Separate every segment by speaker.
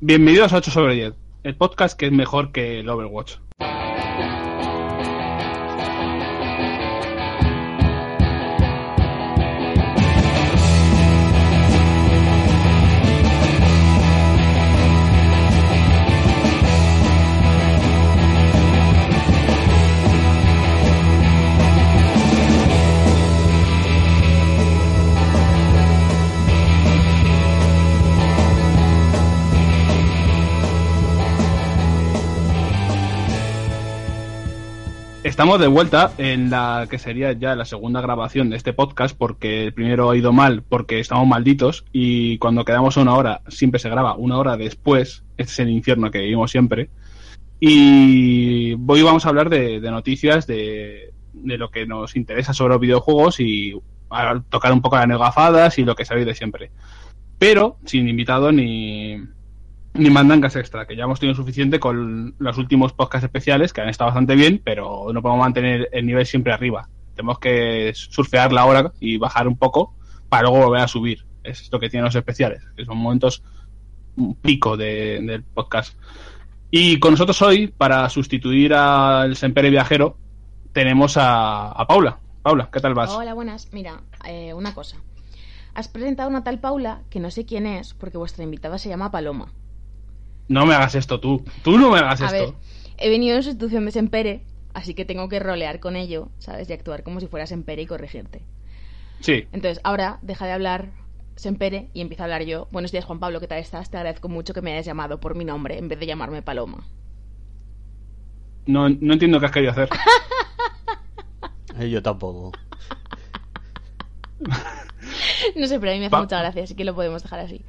Speaker 1: Bienvenidos a 8 sobre 10, el podcast que es mejor que el Overwatch. Estamos de vuelta en la que sería ya la segunda grabación de este podcast porque el primero ha ido mal porque estamos malditos y cuando quedamos una hora siempre se graba una hora después. Este es el infierno que vivimos siempre. Y hoy vamos a hablar de, noticias de, de, lo que nos interesa sobre los videojuegos y a tocar un poco las negafadas y lo que sabéis de siempre. Pero sin invitado ni, ni mandangas extra, que ya hemos tenido suficiente con los últimos podcasts especiales, que han estado bastante bien, pero no podemos mantener el nivel siempre arriba. Tenemos que surfear la hora y bajar un poco para luego volver a subir. Es lo que tienen los especiales, que son momentos pico de, del podcast. Y con nosotros hoy, para sustituir al Sempere Viajero, tenemos a, a, Paula. Paula, ¿qué tal vas?
Speaker 2: Hola, buenas. Mira, eh, una cosa. Has presentado una tal Paula que no sé quién es, porque vuestra invitada se llama Paloma.
Speaker 1: No me hagas esto tú. Tú no me hagas
Speaker 2: a
Speaker 1: esto.
Speaker 2: Ver, he venido en sustitución de Sempere, así que tengo que rolear con ello, ¿sabes? Y actuar como si fuera Sempere y corregirte.
Speaker 1: Sí.
Speaker 2: Entonces, ahora deja de hablar Sempere y empieza a hablar yo. Buenos días, Juan Pablo, ¿qué tal estás? Te agradezco mucho que me hayas llamado por mi nombre en vez de llamarme Paloma.
Speaker 1: No, no entiendo qué has querido hacer.
Speaker 3: Eh, yo tampoco.
Speaker 2: no sé, pero a mí me hace mucha gracia, así que lo podemos dejar así.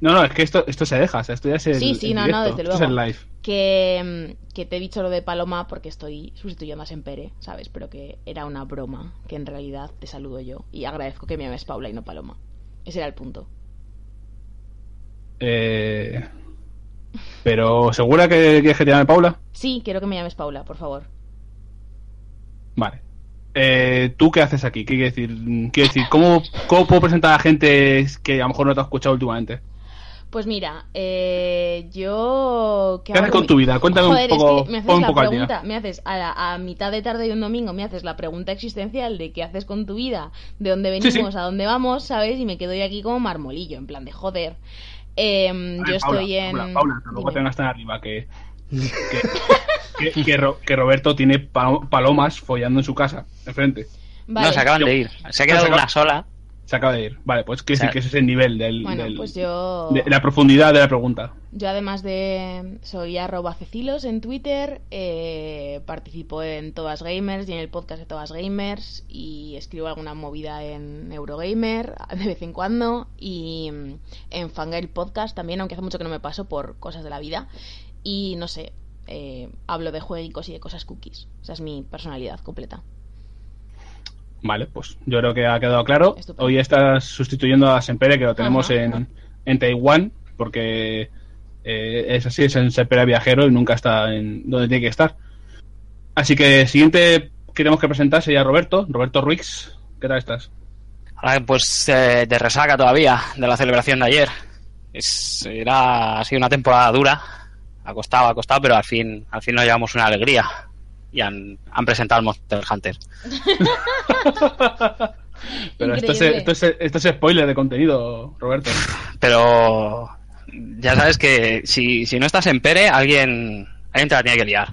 Speaker 1: No, no, es que esto, esto se deja, o sea, esto ya es el,
Speaker 2: Sí, sí, no,
Speaker 1: directo,
Speaker 2: no, desde luego.
Speaker 1: es el live.
Speaker 2: Que, que te he dicho lo de Paloma porque estoy sustituyendo a Sempere, ¿sabes? Pero que era una broma, que en realidad te saludo yo y agradezco que me llames Paula y no Paloma. Ese era el punto.
Speaker 1: Eh... Pero, ¿segura que quieres que te llame Paula?
Speaker 2: Sí, quiero que me llames Paula, por favor.
Speaker 1: Vale. Eh, ¿Tú qué haces aquí? ¿Qué quiere decir? Quiero decir, ¿cómo, ¿cómo puedo presentar a gente que a lo mejor no te ha escuchado últimamente?
Speaker 2: Pues mira, eh, yo...
Speaker 1: ¿Qué, haces con tu vida? Cuéntame
Speaker 2: Joder,
Speaker 1: un poco,
Speaker 2: es que me haces
Speaker 1: un
Speaker 2: la
Speaker 1: poco al
Speaker 2: pregunta,
Speaker 1: día.
Speaker 2: me haces a, la- a mitad de tarde de un domingo, me haces la pregunta existencial de qué haces con tu vida, de dónde venimos,
Speaker 1: sí.
Speaker 2: a dónde vamos, ¿sabes? Y me quedo yo aquí como marmolillo, en plan de joder. Em,
Speaker 1: A ver,
Speaker 2: yo
Speaker 1: Paula,
Speaker 2: estoy en...
Speaker 1: Paula, Paula, tampoco te tan arriba que... Que, que, que Ro- que Roberto tiene palo- palomas follando en su casa, enfrente.
Speaker 2: Vale.
Speaker 4: No, se acaban de ir. Se ha quedado
Speaker 1: Se acaba-
Speaker 4: una sola.
Speaker 1: Se acaba de ir. Vale, pues quiere
Speaker 4: O sea-
Speaker 1: decir que ese es el nivel del,
Speaker 2: Bueno,
Speaker 1: del-
Speaker 2: pues yo...
Speaker 1: de la profundidad de la pregunta.
Speaker 2: Yo además de soy arroba cecilos en Twitter, eh, participo en Todas Gamers y en el podcast de Todas Gamers y escribo alguna movida en Eurogamer de vez en cuando y mm, en Fangirl Podcast también, aunque hace mucho que no me paso por cosas de la vida y no sé, eh, hablo de jueguicos y de cosas cookies. Esa es mi personalidad completa.
Speaker 1: Vale, pues yo creo que ha quedado claro.
Speaker 2: Estupendo.
Speaker 1: Hoy estás sustituyendo a Sempere, que lo tenemos
Speaker 2: Ajá.
Speaker 1: en, en Taiwán, porque eh, es así, es en Sempere viajero y nunca está en donde tiene que estar. Así que siguiente queremos que presentar sería Roberto, Roberto Ruiz. ¿Qué tal estás?
Speaker 4: Ahora, pues eh, de resaca todavía de la celebración de ayer. Es, era, ha sido una temporada dura. Ha costado, ha costado, pero al fin, al fin nos llevamos una alegría. Y han, han presentado el Monster Hunter.
Speaker 1: Pero esto es, esto, es, esto es spoiler de contenido, Roberto.
Speaker 4: Pero ya sabes que si, si no estás en Pere, alguien, alguien te la tiene que liar.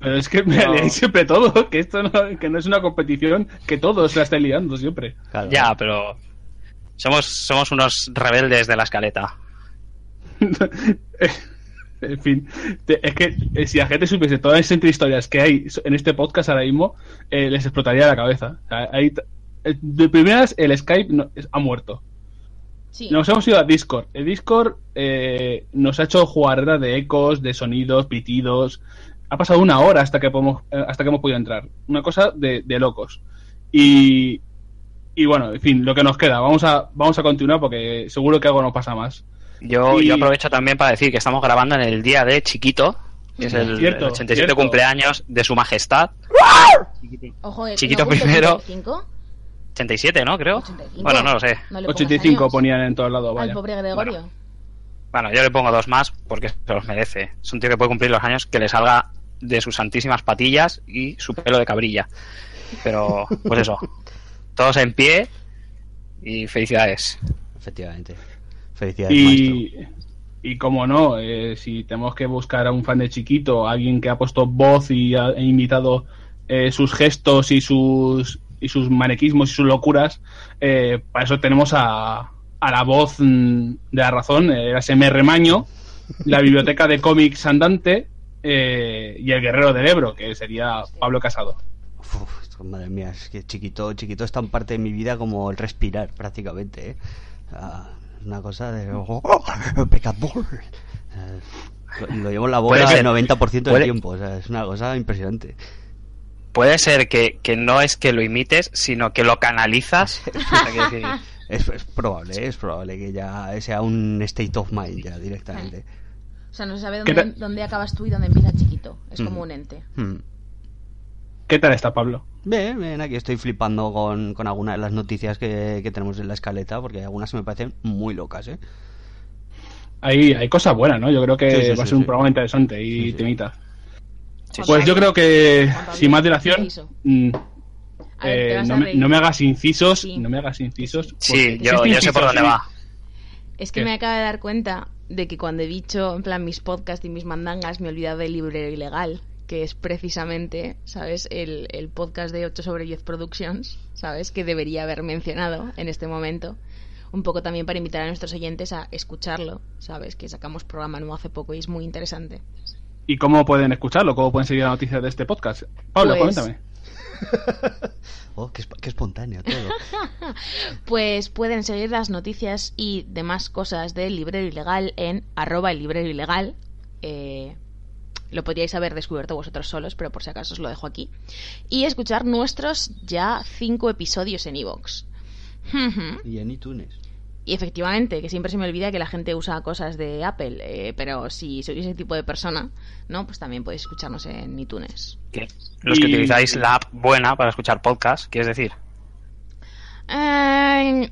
Speaker 1: Pero es que me
Speaker 4: No.
Speaker 1: liáis siempre todo, que esto no, que no es una competición, que todos la estén liando siempre.
Speaker 3: Claro.
Speaker 4: Ya, pero somos, somos unos rebeldes de la escaleta.
Speaker 1: en fin, es que eh, si la gente supiese todas las historias que hay en este podcast ahora mismo, eh, les explotaría la cabeza. O sea, hay eh, de primeras, el Skype no- ha muerto.
Speaker 2: Sí.
Speaker 1: Nos hemos ido a Discord. El Discord eh, nos ha hecho jugarrera de ecos, de sonidos, pitidos. Ha pasado una hora hasta que podemos, hasta que hemos podido entrar. Una cosa de, de locos. Y, y bueno, en fin, lo que nos queda. Vamos a, vamos a continuar porque seguro que algo nos pasa más.
Speaker 4: Yo,
Speaker 1: Y-
Speaker 4: yo aprovecho también para decir que estamos grabando en el día de Chiquito, que es el,
Speaker 1: Cierto,
Speaker 4: el 87
Speaker 1: cierto.
Speaker 4: cumpleaños de su majestad.
Speaker 2: Ojo, eh,
Speaker 4: Chiquito
Speaker 2: ¿no
Speaker 4: primero.
Speaker 2: 85?
Speaker 4: 87, ¿no? Creo.
Speaker 2: 85.
Speaker 4: Bueno, no lo sé.
Speaker 2: No le pongas
Speaker 1: 85
Speaker 2: años
Speaker 1: ponían en todos lados,
Speaker 2: Al pobre Gregorio.
Speaker 4: Bueno, yo le pongo dos más porque se los merece. Es un tío que puede cumplir los años que le salga de sus santísimas patillas y su pelo de cabrilla. Pero, pues eso. Todos en pie y felicidades.
Speaker 3: Efectivamente. Felicidades, maestro.
Speaker 1: Y, y como no, eh, si tenemos que buscar a un fan de chiquito, alguien que ha puesto voz y ha e imitado eh, sus gestos y sus y sus manequismos y sus locuras, eh, para eso tenemos a, a la voz mm, de la razón, el SMR Maño, la biblioteca de cómics andante eh, y el guerrero del Ebro, que sería Pablo Casado.
Speaker 3: Uf, madre mía, es que chiquito, chiquito es tan parte de mi vida como el respirar, prácticamente, ¿eh? Ah, es una cosa de... ¡Oh, pecador! Eh, lo, llevo en la
Speaker 4: ser.
Speaker 3: el 90% del
Speaker 4: Puede-
Speaker 3: tiempo, o sea, es una cosa impresionante.
Speaker 4: Puede ser que, que no es que lo imites, sino que lo canalizas.
Speaker 3: Es, es probable, es probable que ya sea un state of mind ya directamente.
Speaker 2: O sea, no se sabe
Speaker 1: ¿Qué
Speaker 2: dónde, dónde acabas tú y dónde empieza chiquito. Es como
Speaker 3: Mm.
Speaker 2: un ente.
Speaker 3: Hmm.
Speaker 1: ¿Qué tal está Pablo?
Speaker 3: Bien, bien, aquí estoy flipando con, con algunas de las noticias que, que tenemos en la escaleta, porque algunas me parecen muy locas, ¿eh?
Speaker 1: Hay, hay cosas buenas, ¿no? Yo creo que
Speaker 3: Sí, sí,
Speaker 1: va a
Speaker 3: sí,
Speaker 1: ser un programa interesante y
Speaker 3: Sí, sí.
Speaker 1: temita.
Speaker 4: Sí,
Speaker 1: Pues yo creo que, sin más dilación, mm, eh, no, me,
Speaker 2: reír.
Speaker 1: no me hagas incisos,
Speaker 2: Sí.
Speaker 1: no me hagas incisos.
Speaker 4: Sí, yo, yo sé por dónde va.
Speaker 2: Es que
Speaker 1: ¿Qué?
Speaker 2: me acabo de dar cuenta de que cuando he dicho, en plan, mis podcasts y mis mandangas, me he olvidado del librero ilegal, que es precisamente, ¿sabes? El, el podcast de 8 sobre 10 Productions, ¿sabes? Que debería haber mencionado en este momento. Un poco también para invitar a nuestros oyentes a escucharlo, ¿sabes? Que sacamos programa nuevo hace poco y es muy interesante.
Speaker 1: ¿Y cómo pueden escucharlo? ¿Cómo pueden seguir las noticias de este podcast? Pablo,
Speaker 2: Pues-
Speaker 1: coméntame.
Speaker 3: Oh, qué, esp- qué espontáneo todo.
Speaker 2: Pues pueden seguir las noticias y demás cosas del librero ilegal en arroba el librero ilegal. Eh, lo podríais haber descubierto vosotros solos, pero por si acaso os lo dejo aquí. Y escuchar nuestros ya cinco episodios en iVoox.
Speaker 3: y en iTunes.
Speaker 2: y efectivamente, que siempre se me olvida que la gente usa cosas de Apple, eh, pero si sois ese tipo de persona, ¿no? Pues también podéis escucharnos en iTunes.
Speaker 4: Los que
Speaker 1: Y-
Speaker 4: utilizáis la app buena para escuchar podcast, quieres decir.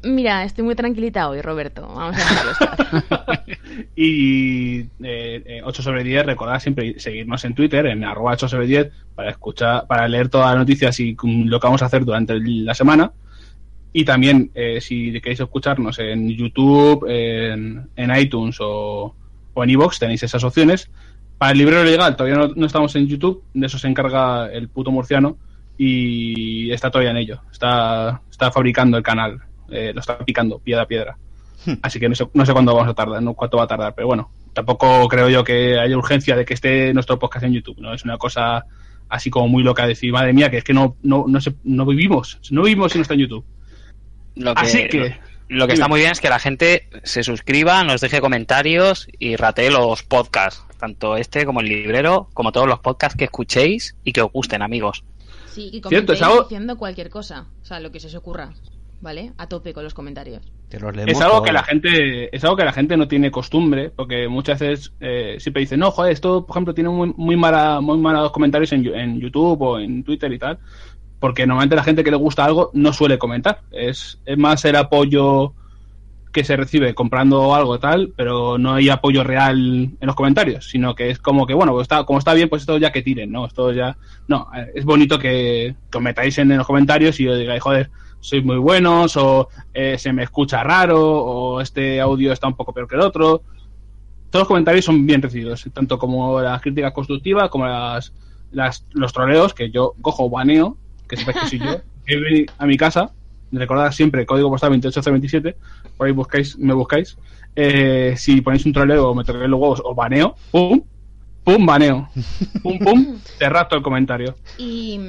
Speaker 2: Mira, estoy muy tranquilita hoy, Roberto. Vamos a dejarlo
Speaker 1: y eh, eh, 8 sobre 10, recordad siempre seguirnos en Twitter, en arroba 8 sobre 10, para escuchar, para leer todas las noticias y lo que vamos a hacer durante la semana. Y también, eh, si queréis escucharnos en YouTube, en, en iTunes o, en iVoox, tenéis esas opciones. Para el librero legal, todavía no estamos en YouTube, de eso se encarga el puto murciano y está todavía en ello. Está, está fabricando el canal, eh, lo está picando piedra a piedra. Así que no sé, no sé cuándo vamos a tardar, no cuánto va a tardar, pero bueno, tampoco creo yo que haya urgencia de que esté nuestro podcast en YouTube, ¿no? Es una cosa así como muy loca decir, madre mía, que es que no, no, no, se- no vivimos, no vivimos si no está en YouTube.
Speaker 4: Lo que,
Speaker 1: Así que,
Speaker 4: Lo que está muy bien es que la gente se suscriba, nos deje comentarios y ratee los podcasts, tanto este como el librero, como todos los podcasts que escuchéis y que os gusten, amigos.
Speaker 2: Sí, y
Speaker 1: Cierto, es
Speaker 2: comentéis
Speaker 1: algo-
Speaker 2: diciendo cualquier cosa, o sea, lo que se os ocurra, ¿vale? A tope con los comentarios.
Speaker 3: Te los leemos
Speaker 1: es algo que la gente es algo que la gente no tiene costumbre porque muchas veces eh, siempre dicen no joder esto por ejemplo tiene muy muy mala muy malos comentarios en, en YouTube o en Twitter y tal porque normalmente la gente que le gusta algo no suele comentar es, es más el apoyo que se recibe comprando algo tal pero no hay apoyo real en los comentarios sino que es como que bueno pues está como está bien pues esto ya que tiren no esto ya no es bonito que, que os metáis en, los comentarios y os digáis joder sois muy buenos o eh, se me escucha raro o este audio está un poco peor que el otro. Todos los comentarios son bien recibidos, tanto como las críticas constructivas como las, las los troleos que yo cojo baneo, que sepáis que soy yo, que a mi casa, recordad siempre código postal 28027, por ahí buscáis, me buscáis. Eh, si ponéis un troleo o me toquéis los huevos o baneo, pum, pum, baneo, pum, pum, te rapto el comentario.
Speaker 2: Y,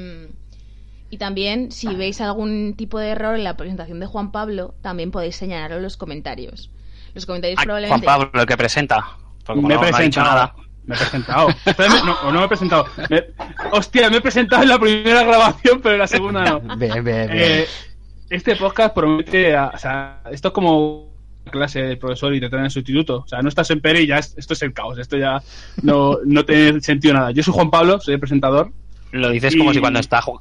Speaker 2: y también, si veis algún tipo de error en la presentación de Juan Pablo, también podéis señalarlo en los comentarios. Los comentarios
Speaker 4: Ah, Juan
Speaker 2: probablemente...
Speaker 4: Pablo, el que presenta. Porque
Speaker 1: me he
Speaker 4: no, no ha dicho
Speaker 1: presentado.
Speaker 4: nada.
Speaker 1: Me he presentado. Espérame, no, o no me he presentado. Me- hostia, me he presentado en la primera grabación, pero en la segunda no.
Speaker 3: Bien, bien, bien.
Speaker 1: Eh, este podcast promete. a- o sea, esto es como clase del profesor y te traen el sustituto. O sea, no estás en Pere y ya es- esto es el caos. Esto ya no, no tiene sentido nada. Yo soy Juan Pablo, soy el presentador.
Speaker 4: Lo dices
Speaker 1: Y-
Speaker 4: como si cuando está ju-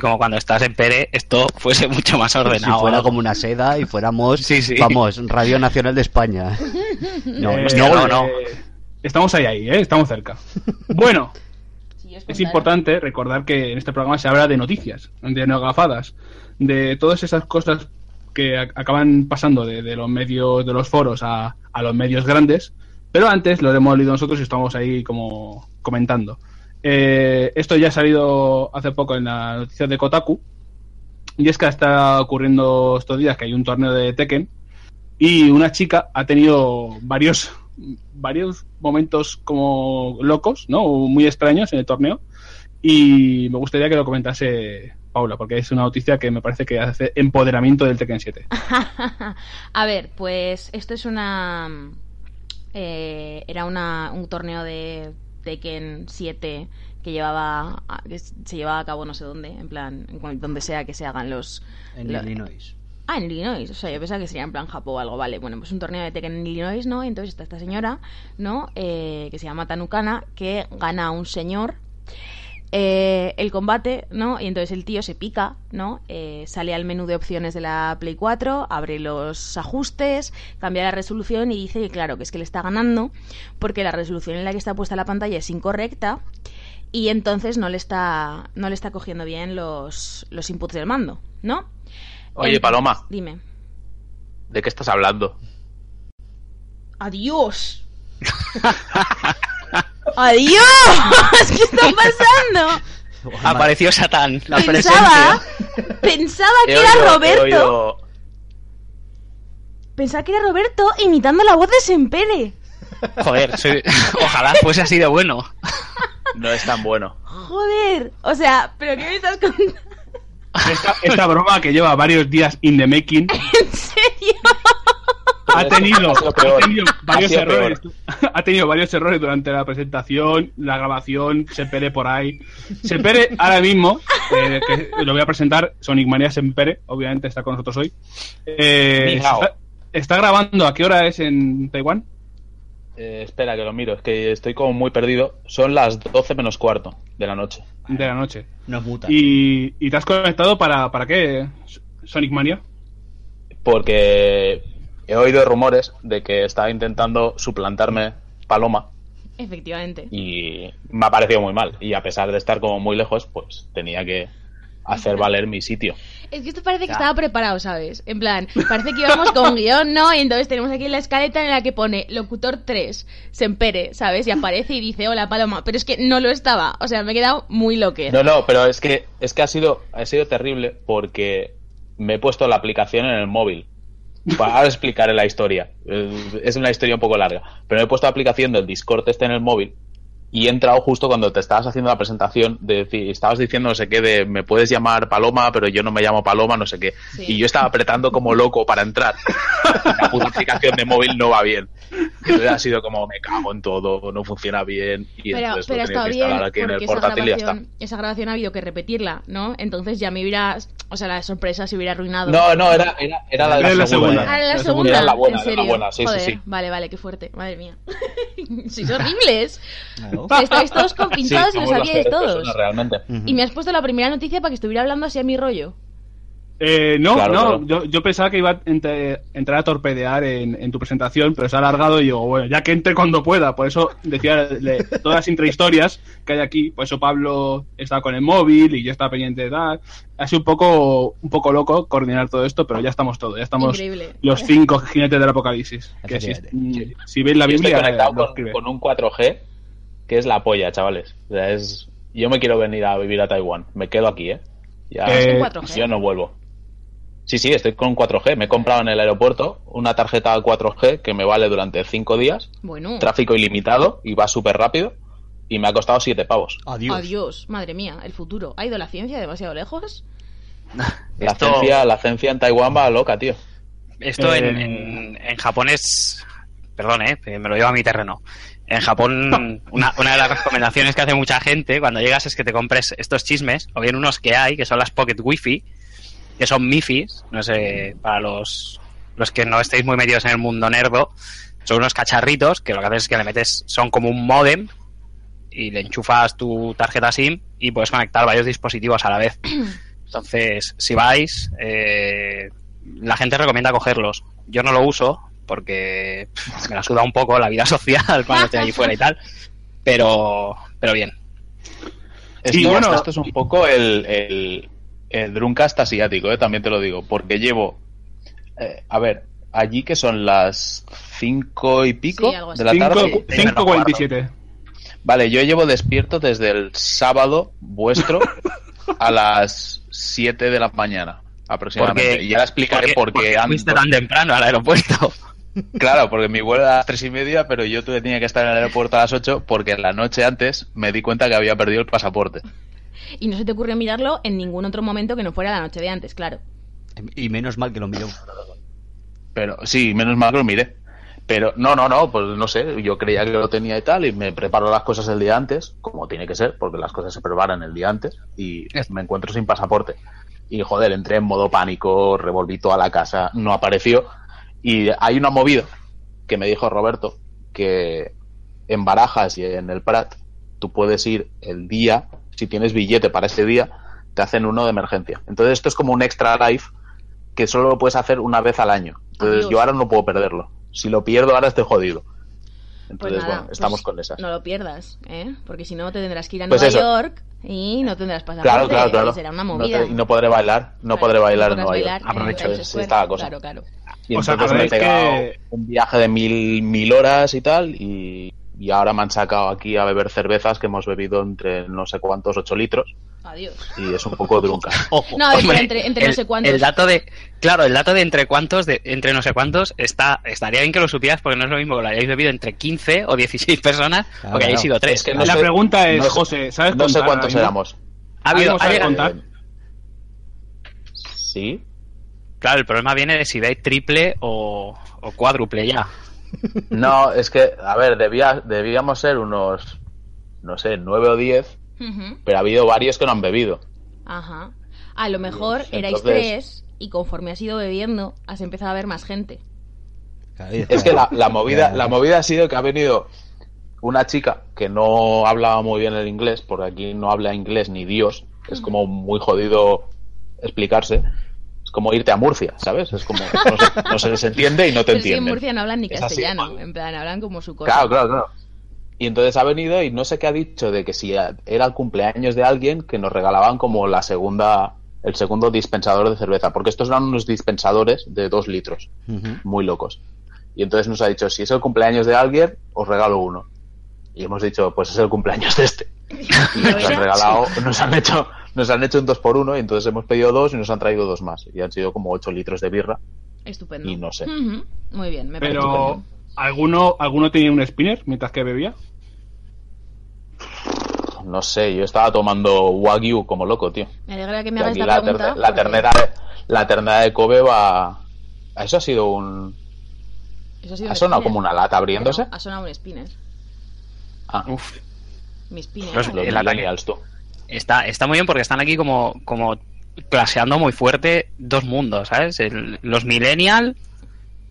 Speaker 4: como, cuando estás en Pere, esto fuese mucho más ordenado.
Speaker 3: Si fuera como una seda y fuéramos,
Speaker 4: Sí, sí.
Speaker 3: vamos, Radio Nacional de España. No,
Speaker 1: Eh,
Speaker 4: hostia, no, no.
Speaker 1: Estamos ahí, ahí, ¿eh? Estamos cerca. Bueno,
Speaker 2: Si
Speaker 1: es importante recordar que en este programa se habla de noticias, de no gafadas, de todas esas cosas que acaban pasando de, de los medios, de los foros a, a los medios grandes, pero antes lo hemos leído nosotros y estamos ahí como comentando. Eh, esto ya ha salido hace poco en la noticia de Kotaku, y es que está ocurriendo estos días que hay un torneo de Tekken y una chica ha tenido varios varios momentos como locos, ¿no? Muy extraños en el torneo y me gustaría que lo comentase Paula porque es una noticia que me parece que hace empoderamiento del Tekken 7.
Speaker 2: A ver, pues esto es una. eh, era una, un torneo de Tekken 7 que llevaba que se llevaba a cabo no sé dónde, en plan, en cual- donde sea que se hagan los.
Speaker 3: En
Speaker 2: lo-
Speaker 3: Illinois.
Speaker 2: Ah, en Illinois. O sea, yo pensaba que sería en plan Japón o algo. Vale, bueno, pues un torneo de Tekken en Illinois, ¿no? Y entonces está esta señora, ¿no? Eh, que se llama Tanukana, que gana a un señor eh, el combate, ¿no? Y entonces el tío se pica, ¿no? Eh, sale al menú de opciones de la Play 4, abre los ajustes, cambia la resolución y dice que, claro, que es que le está ganando porque la resolución en la que está puesta la pantalla es incorrecta y entonces no le está, no le está cogiendo bien los, los inputs del mando, ¿no?
Speaker 5: Oye, Paloma.
Speaker 2: Dime.
Speaker 5: ¿De qué estás hablando?
Speaker 2: ¡Adiós! ¡Adiós! ¿Qué está pasando?
Speaker 4: Apareció Satán.
Speaker 3: La
Speaker 2: pensaba, pensaba que era Roberto. Pensaba que era Roberto imitando la voz de Sempere.
Speaker 4: Joder, soy- ojalá fuese así de bueno.
Speaker 5: No es tan bueno.
Speaker 2: Joder. O sea, ¿pero qué me estás contando?
Speaker 1: Esta, esta broma que lleva varios días in the making
Speaker 2: ¿En serio?
Speaker 1: ha tenido,
Speaker 5: Ha sido peor.
Speaker 1: ha tenido varios
Speaker 5: Ha
Speaker 1: errores. Ha tenido varios errores durante la presentación, la grabación, Sempere por ahí. Sempere ahora mismo, eh, que lo voy a presentar, Sonic Mania Sempere, obviamente está con nosotros hoy. Eh, está grabando, ¿a qué hora es en Taiwán?
Speaker 5: Eh, espera que lo miro, es que estoy como muy perdido. Son las 12 menos cuarto de la noche.
Speaker 1: De la noche.
Speaker 3: Nos muta.
Speaker 1: ¿Y, y te has conectado para, para qué, Sonic Mania?
Speaker 5: Porque he oído rumores de que estaba intentando suplantarme Paloma
Speaker 2: Efectivamente.
Speaker 5: y me ha parecido muy mal. Y a pesar de estar como muy lejos, pues tenía que hacer valer mi sitio.
Speaker 2: Es que esto parece que estaba preparado, ¿sabes? En plan, parece que íbamos con guion, ¿no? Y entonces tenemos aquí la escaleta en la que pone locutor 3, Sempere, ¿sabes? Y aparece y dice, hola Paloma. Pero es que no lo estaba. O sea, me he quedado muy loque.
Speaker 5: No, no, pero es que es que ha sido ha sido terrible porque me he puesto la aplicación en el móvil. Para ahora explicaré la historia. Es una historia un poco larga. Pero me he puesto la aplicación del Discord este en el móvil y he entrado justo cuando te estabas haciendo la presentación de decir, estabas diciendo no sé qué de me puedes llamar Paloma, pero yo no me llamo Paloma, no sé qué.
Speaker 2: Sí.
Speaker 5: Y yo estaba apretando como loco para entrar. La puta aplicación de móvil no va bien. Entonces ha sido como me cago en todo, no funciona bien. Y
Speaker 2: Pero,
Speaker 5: entonces
Speaker 2: pero
Speaker 5: lo he tenido
Speaker 2: está
Speaker 5: que
Speaker 2: bien
Speaker 5: instalar aquí en el portátil y ya está.
Speaker 2: grabación, esa grabación ha habido que repetirla, ¿no? Entonces ya me hubiera... O sea, la sorpresa se hubiera arruinado.
Speaker 5: No, no, era, era, era la de la,
Speaker 1: la
Speaker 5: segunda.
Speaker 1: segunda.
Speaker 2: Ah, era la
Speaker 1: La
Speaker 2: segunda.
Speaker 5: era la buena,
Speaker 2: ¿En
Speaker 5: era la
Speaker 2: serio?
Speaker 5: buena, sí, sí,
Speaker 2: Joder,
Speaker 5: sí.
Speaker 2: Vale, vale, qué fuerte. Madre mía. Sois horribles.
Speaker 3: Claro.
Speaker 2: Estáis todos compinchados y lo sabíais todos.
Speaker 5: personas, realmente.
Speaker 2: Y me has puesto la primera noticia para que estuviera hablando así a mi rollo.
Speaker 1: Eh, no,
Speaker 5: Claro,
Speaker 1: no,
Speaker 5: claro.
Speaker 1: Yo, yo pensaba que iba a entre- entrar a torpedear en, en tu presentación, pero se ha alargado y digo, bueno, ya que entre cuando pueda. Por eso decía todas las intrahistorias que hay aquí. Por eso Pablo estaba con el móvil y yo estaba pendiente de tal. Ha sido un poco, un poco loco coordinar todo esto, pero ya estamos todos. Ya estamos
Speaker 2: Increíble.
Speaker 1: los cinco jinetes del apocalipsis. Que si,
Speaker 3: Efectivamente.
Speaker 1: si veis la
Speaker 5: Yo estoy
Speaker 1: Biblia,
Speaker 5: conectado
Speaker 1: eh,
Speaker 5: con, un 4G que es la polla, chavales. O sea, es... Yo me quiero venir a vivir a Taiwán. Me quedo aquí, ¿eh? Ya,
Speaker 1: Eh,
Speaker 2: ¿Con 4G?
Speaker 5: yo no vuelvo. Sí, sí, estoy con 4G. Me he comprado en el aeropuerto una tarjeta 4G que me vale durante 5 días.
Speaker 2: Bueno.
Speaker 5: Tráfico ilimitado y va súper rápido. Y me ha costado 7 pavos.
Speaker 3: Adiós.
Speaker 2: Adiós. Madre mía, el futuro. ¿Ha ido la ciencia demasiado lejos?
Speaker 5: La,
Speaker 4: Esto-
Speaker 5: agencia, la agencia en Taiwán va loca, tío.
Speaker 4: Esto en,
Speaker 1: Eh.
Speaker 4: en, en Japón es. Perdón, eh, me lo llevo a mi terreno. En Japón, una, una de las recomendaciones que hace mucha gente cuando llegas es que te compres estos chismes, o bien unos que hay, que son las Pocket Wi-Fi, que son MIFIs, no sé, para los, los que no estéis muy metidos en el mundo nerdo, son unos cacharritos que lo que haces es que le metes, son como un modem, y le enchufas tu tarjeta SIM y puedes conectar varios dispositivos a la vez. Entonces, si vais, eh, la gente recomienda cogerlos. Yo no lo uso porque me la suda un poco la vida social cuando estoy allí fuera y tal, pero, pero bien.
Speaker 5: Esto,
Speaker 1: Y bueno-
Speaker 5: esto es un poco el, el, el Druncast asiático, eh, también te lo digo, porque llevo, eh, a ver, allí que son las cinco y pico
Speaker 2: Sí,
Speaker 5: de la
Speaker 1: Cinco-
Speaker 5: tarde.
Speaker 1: 5.47.
Speaker 5: Vale, yo llevo despierto desde el sábado vuestro a las 7 de la mañana aproximadamente.
Speaker 4: Porque,
Speaker 5: y ahora explicaré por qué
Speaker 4: fuiste tan temprano al aeropuerto.
Speaker 5: Claro, porque mi vuelo era a las tres y media, pero yo tuve- tenía que estar en el aeropuerto a las 8 porque la noche antes me di cuenta que había perdido el pasaporte.
Speaker 2: Y no se te ocurre mirarlo en ningún otro momento que no fuera la noche de antes, claro.
Speaker 3: Y menos mal que lo miró.
Speaker 5: Pero sí, menos mal que lo miré. Pero no, no, no, pues no sé, yo creía que lo tenía y tal, y me preparo las cosas el día antes, como tiene que ser, porque las cosas se preparan el día antes, y me encuentro sin pasaporte. Y joder, entré en modo pánico, revolví toda la casa, no apareció. Y hay una movida que me dijo Roberto, que en Barajas y en el Prat, tú puedes ir el día, si tienes billete para ese día, te hacen uno de emergencia. Entonces esto es como un extra life que solo lo puedes hacer una vez al año. Entonces
Speaker 2: Adiós.
Speaker 5: yo ahora no puedo perderlo. Si lo pierdo ahora estoy jodido.
Speaker 2: Pues
Speaker 5: Entonces,
Speaker 2: nada,
Speaker 5: bueno, estamos
Speaker 2: pues
Speaker 5: con esas.
Speaker 2: No lo pierdas, ¿eh? Porque si no te tendrás que ir a
Speaker 5: Pues
Speaker 2: Nueva
Speaker 5: eso.
Speaker 2: York y no tendrás pasaporte.
Speaker 5: Claro, claro, claro.
Speaker 2: Será una
Speaker 5: No
Speaker 2: movida.
Speaker 5: te- y no podré bailar, no
Speaker 2: Claro,
Speaker 5: podré bailar en Nueva York.
Speaker 2: bailar
Speaker 5: Aprovecho,
Speaker 2: Times
Speaker 5: es-
Speaker 2: Square.
Speaker 5: está la cosa.
Speaker 2: Claro, claro.
Speaker 5: Y
Speaker 1: O sea,
Speaker 5: entonces me he
Speaker 1: habréis
Speaker 5: pegado
Speaker 1: que-
Speaker 5: un viaje de mil, mil horas y tal, y, y ahora me han sacado aquí a beber cervezas que hemos bebido entre no sé cuántos, ocho litros,
Speaker 2: Adiós.
Speaker 5: y es un poco drunca.
Speaker 3: Ojo.
Speaker 2: No,
Speaker 4: Hombre,
Speaker 2: entre, entre
Speaker 4: el,
Speaker 2: no sé cuántos.
Speaker 4: el dato de, claro, el dato de entre cuántos, de entre no sé cuántos, está, estaría bien que lo supieras porque no es lo mismo que lo hayáis bebido entre 15 o 16 personas
Speaker 3: Claro,
Speaker 4: o que hayáis sido tres.
Speaker 5: Es que no
Speaker 1: la
Speaker 5: sé-
Speaker 1: pregunta es,
Speaker 5: no
Speaker 1: José, ¿sabes
Speaker 5: No sé cuántos éramos.
Speaker 4: ha habido,
Speaker 1: ¿Alguien
Speaker 4: ha
Speaker 1: contar?
Speaker 5: Sí.
Speaker 4: claro, el problema viene de si veis triple o, o cuádruple ya.
Speaker 5: No, es que, a ver, debía, debíamos ser unos, no sé, nueve o diez, pero ha habido varios que no han bebido.
Speaker 2: Ajá. A lo mejor
Speaker 5: Entonces-
Speaker 2: erais tres y conforme has ido bebiendo has empezado a ver más gente.
Speaker 5: Es que la, la movida, la movida ha sido que ha venido una chica que no hablaba muy bien el inglés, porque aquí no habla inglés ni Dios, es como muy jodido explicarse. Es como irte a Murcia, ¿sabes? Es como no se, no se les entiende y no te
Speaker 2: es que en
Speaker 5: entienden.
Speaker 2: Murcia no hablan ni
Speaker 5: Es
Speaker 2: castellano,
Speaker 5: ¿no?
Speaker 2: en plan, hablan como su cosa.
Speaker 5: Claro, claro, claro. Y entonces ha venido y no sé qué ha dicho de que si era el cumpleaños de alguien que nos regalaban como la segunda, el segundo dispensador de cerveza, porque estos eran unos dispensadores de dos litros, muy locos. Y entonces nos ha dicho, si es el cumpleaños de alguien, os regalo uno. Y hemos dicho, pues es el cumpleaños de este. Y nos han regalado, nos han hecho, nos han hecho un dos por uno y entonces hemos pedido dos y nos han traído dos más. Y han sido como ocho litros de birra.
Speaker 2: Estupendo.
Speaker 5: Y no sé.
Speaker 2: Muy bien, me parece
Speaker 1: Pero,
Speaker 2: estupendo.
Speaker 1: ¿alguno, ¿alguno tenía un spinner mientras que bebía?
Speaker 5: No sé, yo estaba tomando Wagyu como loco, tío.
Speaker 2: Me alegra que me hagas esta
Speaker 5: la,
Speaker 2: pregunta.
Speaker 5: la
Speaker 2: porque
Speaker 5: ternera de, la ternera de Kobe va eso ha sido un
Speaker 2: eso ha sido
Speaker 5: ha
Speaker 2: un
Speaker 5: sonado
Speaker 2: spinner.
Speaker 5: como una lata abriéndose
Speaker 2: No, ha sonado un spinner.
Speaker 5: ah,
Speaker 4: Uf,
Speaker 2: Mi spinner. ¿eh?
Speaker 5: los
Speaker 4: el ataque. Está, está muy bien porque están aquí como, como claseando muy fuerte dos mundos, ¿sabes? El- los millennial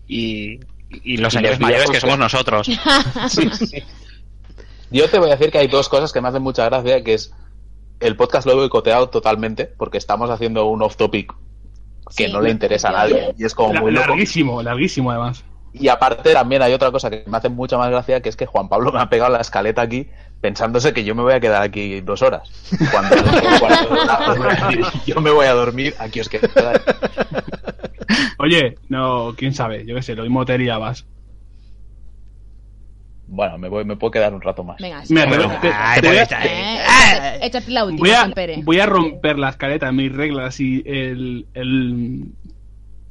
Speaker 4: y, y los
Speaker 5: Y
Speaker 4: señores
Speaker 5: los
Speaker 4: mayores que somos nosotros.
Speaker 5: Sí, sí. yo te voy a decir que hay dos cosas que me hacen mucha gracia que es el podcast lo he boicoteado totalmente porque estamos haciendo un off topic que
Speaker 2: Sí,
Speaker 5: no le interesa a nadie y es como
Speaker 1: La-
Speaker 5: muy loco
Speaker 1: larguísimo, larguísimo además.
Speaker 5: y aparte también hay otra cosa que me hace mucha más gracia que es que Juan Pablo me ha pegado la escaleta aquí pensándose que yo me voy a quedar aquí dos horas cuando, cuando- yo me voy a dormir aquí os quedáis
Speaker 1: Oye, no, quién sabe, yo qué sé, lo mismo te liabas.
Speaker 5: Bueno, me, voy, me puedo quedar un rato más.
Speaker 2: Venga, sí,
Speaker 1: Me
Speaker 2: Eh, échate- la última,
Speaker 1: voy, a,
Speaker 2: Pere.
Speaker 1: voy a romper la escaleta, mis reglas y el, el-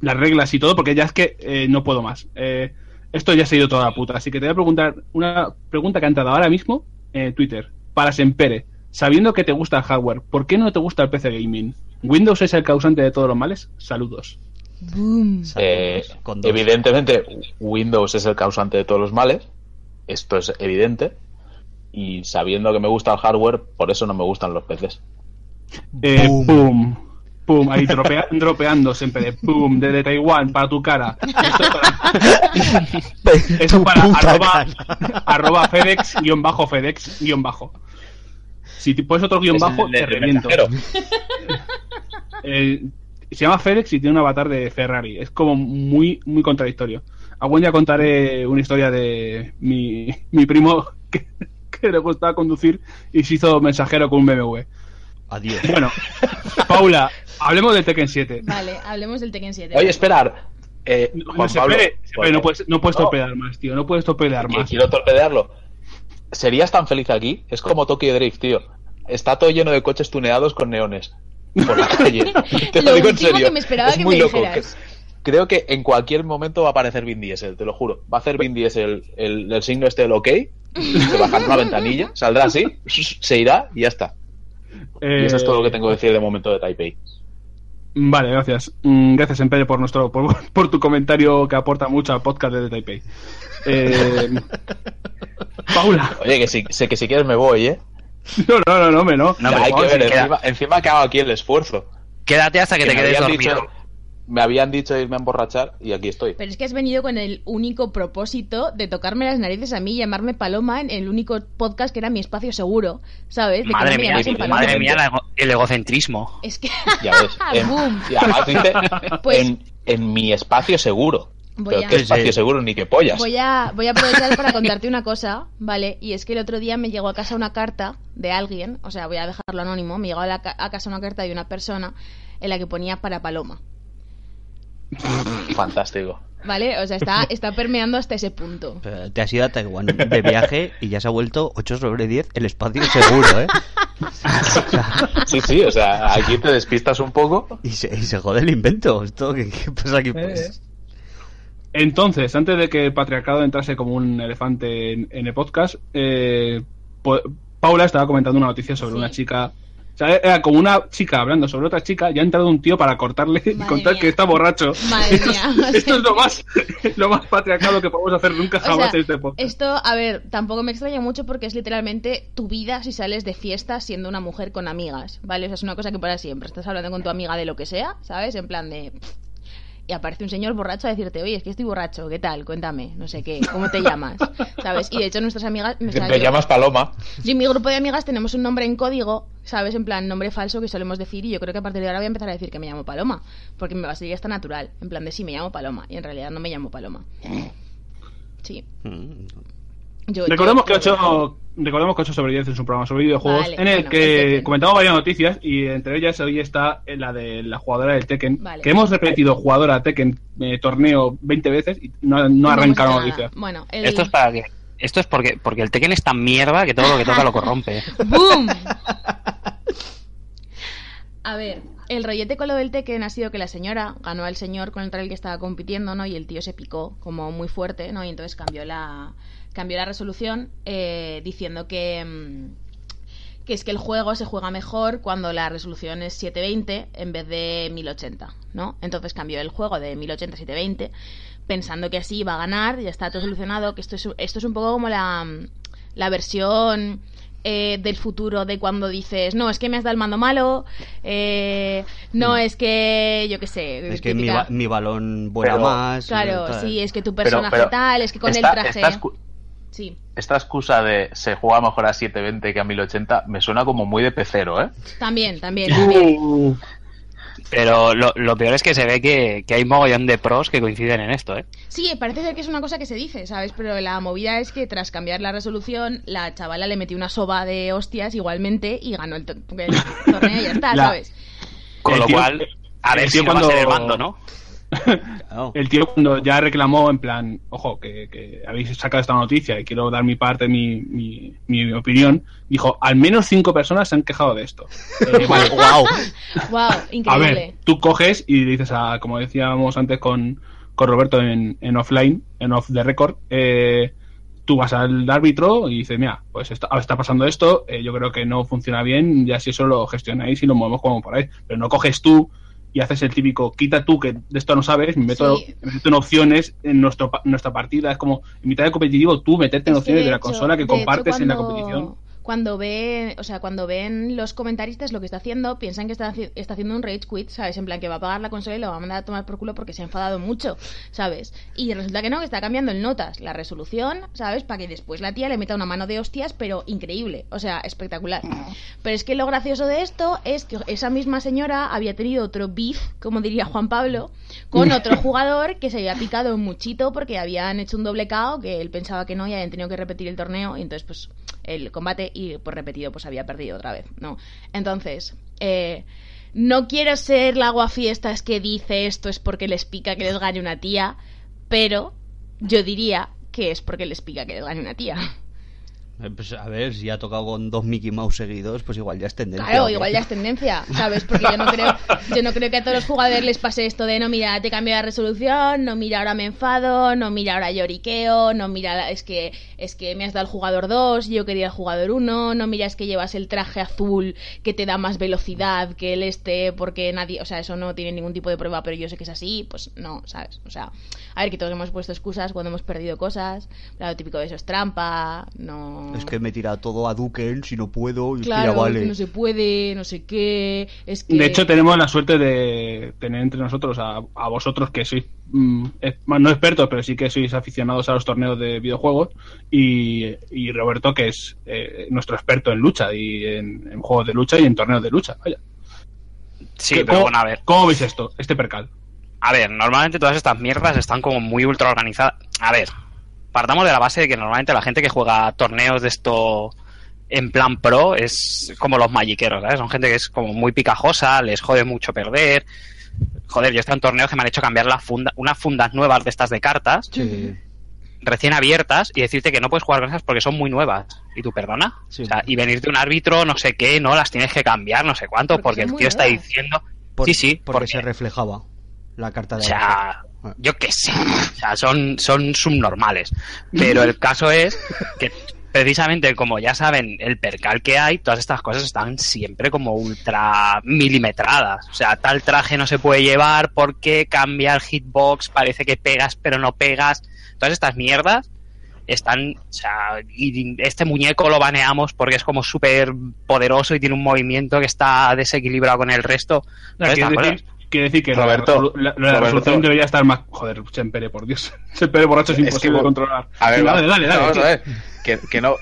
Speaker 1: las reglas y todo, porque ya es que eh, no puedo más. Eh, esto ya se ha ido toda la puta. Así que te voy a preguntar una pregunta que ha entrado ahora mismo en Twitter. Para Sempere, sabiendo que te gusta el hardware, ¿por qué no te gusta el PC gaming? ¿Windows es el causante de todos los males? Saludos.
Speaker 2: Boom.
Speaker 5: Eh, evidentemente, Windows es el causante de todos los males. Esto es evidente. Y sabiendo que me gusta el hardware, por eso no me gustan los PCs.
Speaker 1: Eh,
Speaker 3: Boom.
Speaker 1: Pum, ahí dropea- dropeando siempre. Pum, desde Taiwán, para tu cara. Esto para, esto
Speaker 3: Tu
Speaker 1: para
Speaker 3: puta
Speaker 1: arroba, arroba FedEx, guion bajo, FedEx, guion bajo. Si te pones otro guion
Speaker 5: Es
Speaker 1: bajo,
Speaker 5: el
Speaker 1: te
Speaker 5: de
Speaker 1: reviento. Eh, se llama Félix y tiene un avatar de Ferrari. Es como muy, muy contradictorio. Algún día contaré una historia de mi, mi primo que, que le gustaba conducir y se hizo mensajero con un BMW.
Speaker 3: Adiós.
Speaker 1: Bueno, Paula, hablemos del Tekken 7.
Speaker 2: Vale, hablemos del Tekken 7.
Speaker 5: Oye, esperar. Eh,
Speaker 1: No, se
Speaker 5: Pablo,
Speaker 1: espere, se espere, no puedes, no puedes
Speaker 5: No.
Speaker 1: torpedear más, tío. No puedes torpedear más.
Speaker 5: quiero torpedearlo. ¿Serías tan feliz aquí? Es como Tokyo Drift, tío. Está todo lleno de coches tuneados con neones por la calle. Te lo,
Speaker 2: Lo
Speaker 5: digo en
Speaker 2: último
Speaker 5: serio.
Speaker 2: que me esperaba
Speaker 5: es
Speaker 2: que
Speaker 5: muy
Speaker 2: me
Speaker 5: loco.
Speaker 2: dijeras.
Speaker 5: Creo que en cualquier momento va a aparecer Vin Diesel, te lo juro. Va a hacer Vin Diesel el, el signo este del OK, se bajará una ventanilla, saldrá así, se irá y ya está. Y eso es todo lo que tengo que decir de momento de Taipei.
Speaker 1: Vale, gracias. Mm, Gracias, Empere, por nuestro por, por tu comentario que aporta mucho al podcast de Taipei. Eh, Paula.
Speaker 5: Oye, que si, sé que si quieres me voy, ¿eh?
Speaker 1: No, no, no, no, me no.
Speaker 4: No,
Speaker 5: Ya, hay que ver, encima, encima que hago aquí el esfuerzo.
Speaker 4: Quédate hasta que,
Speaker 5: Que
Speaker 4: te quedes dormido.
Speaker 5: dicho- me habían dicho irme a emborrachar y aquí estoy.
Speaker 2: Pero es que has venido con el único propósito de tocarme las narices a mí y llamarme Paloma en el único podcast que era mi espacio seguro, ¿sabes? De
Speaker 4: Madre mía, madre la el egocentrismo.
Speaker 2: Es que...
Speaker 5: Ya ves. En-
Speaker 2: Boom.
Speaker 5: y además dice
Speaker 2: Pues-
Speaker 5: en, en mi espacio seguro.
Speaker 2: Voy
Speaker 5: Pero
Speaker 2: a-
Speaker 5: qué espacio
Speaker 3: Sí.
Speaker 5: seguro ni qué pollas.
Speaker 2: Voy a, voy a aprovechar para contarte una cosa, ¿vale? Y es que el otro día me llegó a casa una carta de alguien, o sea, voy a dejarlo anónimo, me llegó a, la ca- a casa una carta de una persona en la que ponía para Paloma,
Speaker 5: Fantástico.
Speaker 2: ¿vale? O sea, está, está permeando hasta ese punto.
Speaker 3: Pero Te has ido a Taiwán de viaje y ya se ha vuelto 8 sobre 10 el espacio seguro, ¿eh?
Speaker 5: Sí, sí, o sea, aquí te despistas un poco.
Speaker 3: Y se, y se jode el invento. ¿Esto qué, qué pasa aquí? Pues?
Speaker 1: Entonces, antes de que el patriarcado entrase como un elefante en, en el podcast, eh, Paula estaba comentando una noticia sobre
Speaker 2: Sí.
Speaker 1: una chica. Sea, era como una chica hablando sobre otra chica y ha entrado un tío para cortarle y contar
Speaker 2: mía.
Speaker 1: que está borracho.
Speaker 2: Madre
Speaker 1: esto,
Speaker 2: mía.
Speaker 1: es, esto es lo más, lo más patriarcado que podemos hacer nunca
Speaker 2: O
Speaker 1: jamás
Speaker 2: sea,
Speaker 1: este podcast.
Speaker 2: esto, a ver, tampoco me extraña mucho porque es literalmente tu vida si sales de fiesta siendo una mujer con amigas, ¿vale? O sea, es una cosa que para siempre. Estás hablando con tu amiga de lo que sea, ¿sabes? En plan de... Y aparece un señor borracho a decirte, oye, es que estoy borracho, ¿qué tal? Cuéntame, no sé qué, ¿cómo te llamas? ¿Sabes? Y de hecho nuestras amigas... sea,
Speaker 5: Te
Speaker 2: yo-
Speaker 5: llamas Paloma.
Speaker 2: yo y mi grupo de amigas tenemos un nombre en código, ¿sabes? En plan, nombre falso que solemos decir y yo creo que a partir de ahora voy a empezar a decir que me llamo Paloma, porque me va a salir hasta natural, en plan de sí, me llamo Paloma, y en realidad no me llamo Paloma. Sí.
Speaker 3: Mm,
Speaker 2: Yo,
Speaker 1: Recordemos
Speaker 2: yo-
Speaker 1: que 8 recordemos que 8 sobre 10 es un programa sobre videojuegos
Speaker 2: Vale,
Speaker 1: en el
Speaker 2: bueno,
Speaker 1: que
Speaker 2: el
Speaker 1: comentamos varias noticias y entre ellas hoy está la de la jugadora del Tekken,
Speaker 2: Vale.
Speaker 1: que hemos repetido jugadora Tekken eh, torneo 20 veces y no, no
Speaker 2: no
Speaker 1: arranca
Speaker 2: hemos
Speaker 1: la
Speaker 2: hecho
Speaker 1: noticia.
Speaker 2: nada. Bueno, el...
Speaker 4: Esto es para que. Esto es porque, porque el Tekken es tan mierda que todo lo que toca lo corrompe.
Speaker 2: ¡Boom! A ver, el rollete con lo del Tekken ha sido que la señora ganó al señor con el que estaba compitiendo, ¿no? Y el tío se picó como muy fuerte, ¿no? Y entonces cambió la, cambió la resolución eh, diciendo que, mm, que es que el juego se juega mejor cuando la resolución es 720 en vez de 1080, ¿no? Entonces cambió el juego de 1080 a 720 pensando que así iba a ganar, ya está todo solucionado, que esto es, esto es un poco como la, la versión eh, del futuro de cuando dices, no, es que me has dado el mando malo, eh, no, es que, yo qué sé,
Speaker 3: Es que mi, mi balón vuela
Speaker 5: Pero-
Speaker 3: más.
Speaker 2: Claro, sí, es que tu personaje
Speaker 5: pero
Speaker 2: tal, es que con el traje... Sí,
Speaker 5: Esta excusa de se juega mejor a 720 que a 1080 me suena como muy de pecero, ¿eh?
Speaker 2: también, también, también.
Speaker 4: Pero lo, lo peor es que se ve que, que hay mogollón de pros que coinciden en esto, ¿eh?
Speaker 2: Sí, parece ser que es una cosa que se dice, ¿sabes? Pero la movida es que tras cambiar la resolución, la chavala le metió una soba de hostias igualmente y ganó el, to- el torneo y ya está,
Speaker 1: La-
Speaker 2: ¿sabes?
Speaker 4: Con
Speaker 1: El
Speaker 4: lo
Speaker 1: tío-
Speaker 4: cual, a ver si va a ser el mando, ¿no?
Speaker 3: Claro.
Speaker 1: El tío cuando ya reclamó en plan, ojo, que, que habéis sacado esta noticia y quiero dar mi parte, mi, mi, mi opinión, dijo, al menos cinco personas se han quejado de esto. Eh.
Speaker 2: ¡Wow!
Speaker 1: a
Speaker 2: Increíble.
Speaker 1: ver, tú coges y dices, a, como decíamos antes con, con Roberto en, en offline, en off the record, eh, tú vas al árbitro y dices, mira, pues está, está pasando esto, eh, yo creo que no funciona bien, ya si eso lo gestionáis y lo movemos como por ahí. Pero no coges tú y haces el típico, quita tú que de esto no sabes, me meto,
Speaker 2: Sí.
Speaker 1: me meto en opciones en nuestro, nuestra partida, es como en mitad de competitivo tú meterte en opciones de,
Speaker 2: de
Speaker 1: la consola que
Speaker 2: hecho,
Speaker 1: compartes en la competición.
Speaker 2: Cuando ven, o sea, cuando ven los comentaristas lo que está haciendo, piensan que está, haci- está haciendo un rage quit, ¿sabes? En plan que va a pagar la consola y lo va a mandar a tomar por culo porque se ha enfadado mucho, ¿sabes? Y resulta que no, que está cambiando el notas, la resolución, ¿sabes? Para que después la tía le meta una mano de hostias, pero increíble, o sea, espectacular. Pero es que lo gracioso de esto es que esa misma señora había tenido otro beef, como diría Juan Pablo, con otro jugador que se había picado muchito porque habían hecho un doble KO que él pensaba que no y habían tenido que repetir el torneo y entonces pues el combate y por repetido pues había perdido otra vez, ¿no? Entonces, eh, no quiero ser la aguafiestas que dice esto es porque les pica que les gane una tía, pero yo diría que es porque les pica que les gane una tía.
Speaker 3: Eh, Pues a ver, si ha tocado con dos Mickey Mouse seguidos, pues igual ya es tendencia.
Speaker 2: Claro, igual ya es tendencia, ¿sabes? Porque yo no creo, yo no creo que a todos los jugadores les pase esto de no mira, te cambio la resolución, no mira ahora me enfado, no mira ahora lloriqueo, no mira es que es que me has dado el jugador 2, yo quería el jugador 1, no mira es que llevas el traje azul que te da más velocidad que el este porque nadie, o sea, eso no tiene ningún tipo de prueba, pero yo sé que es así, pues no, ¿sabes? O sea, a ver que todos hemos puesto excusas cuando hemos perdido cosas, lo típico de eso es trampa, no
Speaker 3: Es que me he tirado todo a Duken si no puedo y es que
Speaker 2: Claro,
Speaker 3: ya vale.
Speaker 2: no se puede, no sé qué. Es que...
Speaker 1: De hecho, tenemos la suerte de tener entre nosotros a, a vosotros que sois, mm, no expertos, pero sí que sois aficionados a los torneos de videojuegos, y, y Roberto, que es eh, nuestro experto en lucha, y en, en juegos de lucha y en torneos de lucha. Vaya.
Speaker 4: Sí,
Speaker 1: ¿Qué-
Speaker 4: pero
Speaker 1: cómo,
Speaker 4: bueno, a ver.
Speaker 1: ¿Cómo veis esto, este percal?
Speaker 4: A ver, normalmente todas estas mierdas están como muy ultra organizadas. A ver, partamos de la base de que normalmente la gente que juega torneos de esto en plan pro es como los magiqueros, ¿sabes? Son gente que es como muy picajosa, les jode mucho perder. Joder, yo he estado en torneos que me han hecho cambiar la funda, unas fundas nuevas de estas de cartas,
Speaker 3: Sí.
Speaker 4: recién abiertas, y decirte que no puedes jugar con esas porque son muy nuevas. ¿Y tú perdona?
Speaker 3: Sí.
Speaker 4: O sea, y venirte un árbitro, no sé qué, no, las tienes que cambiar, no sé cuánto,
Speaker 2: Porque
Speaker 4: el tío está diciendo... Sí, sí,
Speaker 3: porque,
Speaker 4: porque
Speaker 3: se reflejaba la carta
Speaker 4: o
Speaker 3: de
Speaker 4: sea,
Speaker 3: abajo.
Speaker 4: yo qué sé, o sea, son, son subnormales. Pero el caso es que precisamente como ya saben el percal que hay, todas estas cosas están siempre como ultra milimetradas. O sea, tal traje no se puede llevar porque cambia el hitbox, parece que pegas pero no pegas. Todas estas mierdas están, o sea, y este muñeco lo baneamos porque es como súper poderoso y tiene un movimiento que está desequilibrado con el resto.
Speaker 1: Quiere decir, que
Speaker 5: Roberto,
Speaker 1: la, la- la
Speaker 5: Roberto.
Speaker 1: resolución debería estar más. Joder, Sempere, por Dios. Sempere borracho es
Speaker 5: Es que
Speaker 1: imposible de
Speaker 5: vos-
Speaker 1: controlar.
Speaker 5: A ver,
Speaker 1: Sí,
Speaker 5: va-
Speaker 1: dale, dale, dale.
Speaker 5: vamos
Speaker 1: sí.
Speaker 5: a ver. Que, que no.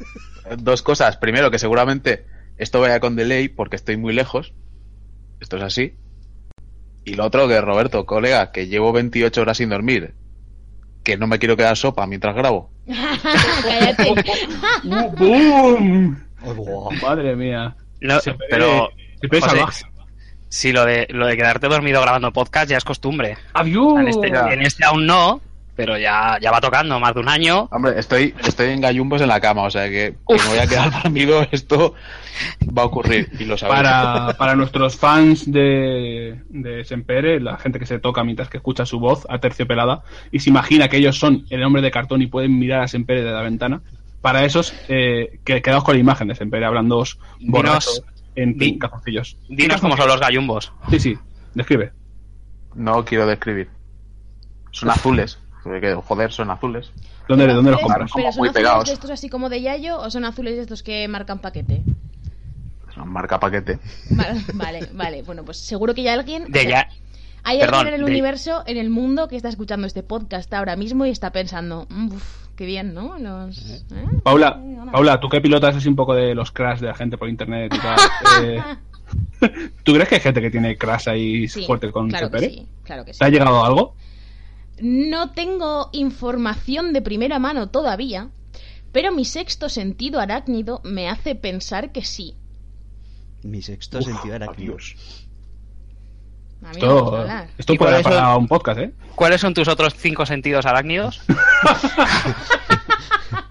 Speaker 5: Dos cosas. Primero, que seguramente esto vaya con delay porque estoy muy lejos. Esto es así. Y lo otro, que Roberto, colega, que llevo 28 horas sin dormir. Que no me quiero quedar sopa mientras grabo.
Speaker 2: Cállate.
Speaker 3: Buah.
Speaker 1: Madre mía.
Speaker 4: No, pero José, si lo de lo de quedarte dormido grabando podcast ya es costumbre. En este, en este aún no, pero ya, ya va tocando más de un año.
Speaker 5: Hombre, estoy, estoy en gallumbos en la cama, o sea que, que me voy a quedar dormido. Esto va a ocurrir y lo sabéis.
Speaker 1: Para, para nuestros fans de, de Sempere, la gente que se toca mientras que escucha su voz aterciopelada y se imagina que ellos son el hombre de cartón y pueden mirar a Sempere de la ventana, para esos, eh, que, quedaos con la imagen de Sempere hablando borrachos en
Speaker 4: di-
Speaker 1: calzoncillos.
Speaker 4: Dinos cómo son los gallumbos.
Speaker 1: Sí, sí, describe.
Speaker 5: No quiero describir. Son azules. porque, Joder, son azules.
Speaker 1: ¿Dónde, ¿dónde los compras?
Speaker 2: ¿Pero son
Speaker 5: Muy
Speaker 2: azules
Speaker 5: pegados.
Speaker 2: de estos así como de Yayo o son azules de estos que marcan paquete?
Speaker 5: Son marca paquete.
Speaker 2: Vale, vale, vale. Bueno, pues seguro que ya alguien...
Speaker 4: De
Speaker 2: o sea,
Speaker 4: ya,
Speaker 2: Hay
Speaker 4: Perdón,
Speaker 2: alguien en el
Speaker 4: de-
Speaker 2: universo, en el mundo, que está escuchando este podcast ahora mismo y está pensando, "Mm, uf, qué bien, ¿no? Los, ¿eh?
Speaker 1: Paula. Paula, tú que pilotas así un poco de los crash de la gente por internet y tal. eh, ¿Tú crees que hay gente que tiene crash ahí
Speaker 2: Sí,
Speaker 1: fuerte con
Speaker 2: claro que sí, claro que sí.
Speaker 1: ¿Te ha llegado algo?
Speaker 2: No tengo información de primera mano todavía, pero mi sexto sentido arácnido me hace pensar que sí.
Speaker 3: Mi sexto
Speaker 5: Uf,
Speaker 3: sentido
Speaker 5: adiós.
Speaker 2: A mí no me
Speaker 1: Esto,
Speaker 2: hablar.
Speaker 1: esto
Speaker 4: ¿Y
Speaker 1: puede
Speaker 4: cuáles
Speaker 1: para un podcast, ¿eh?
Speaker 4: ¿Cuáles son tus otros cinco sentidos arácnidos?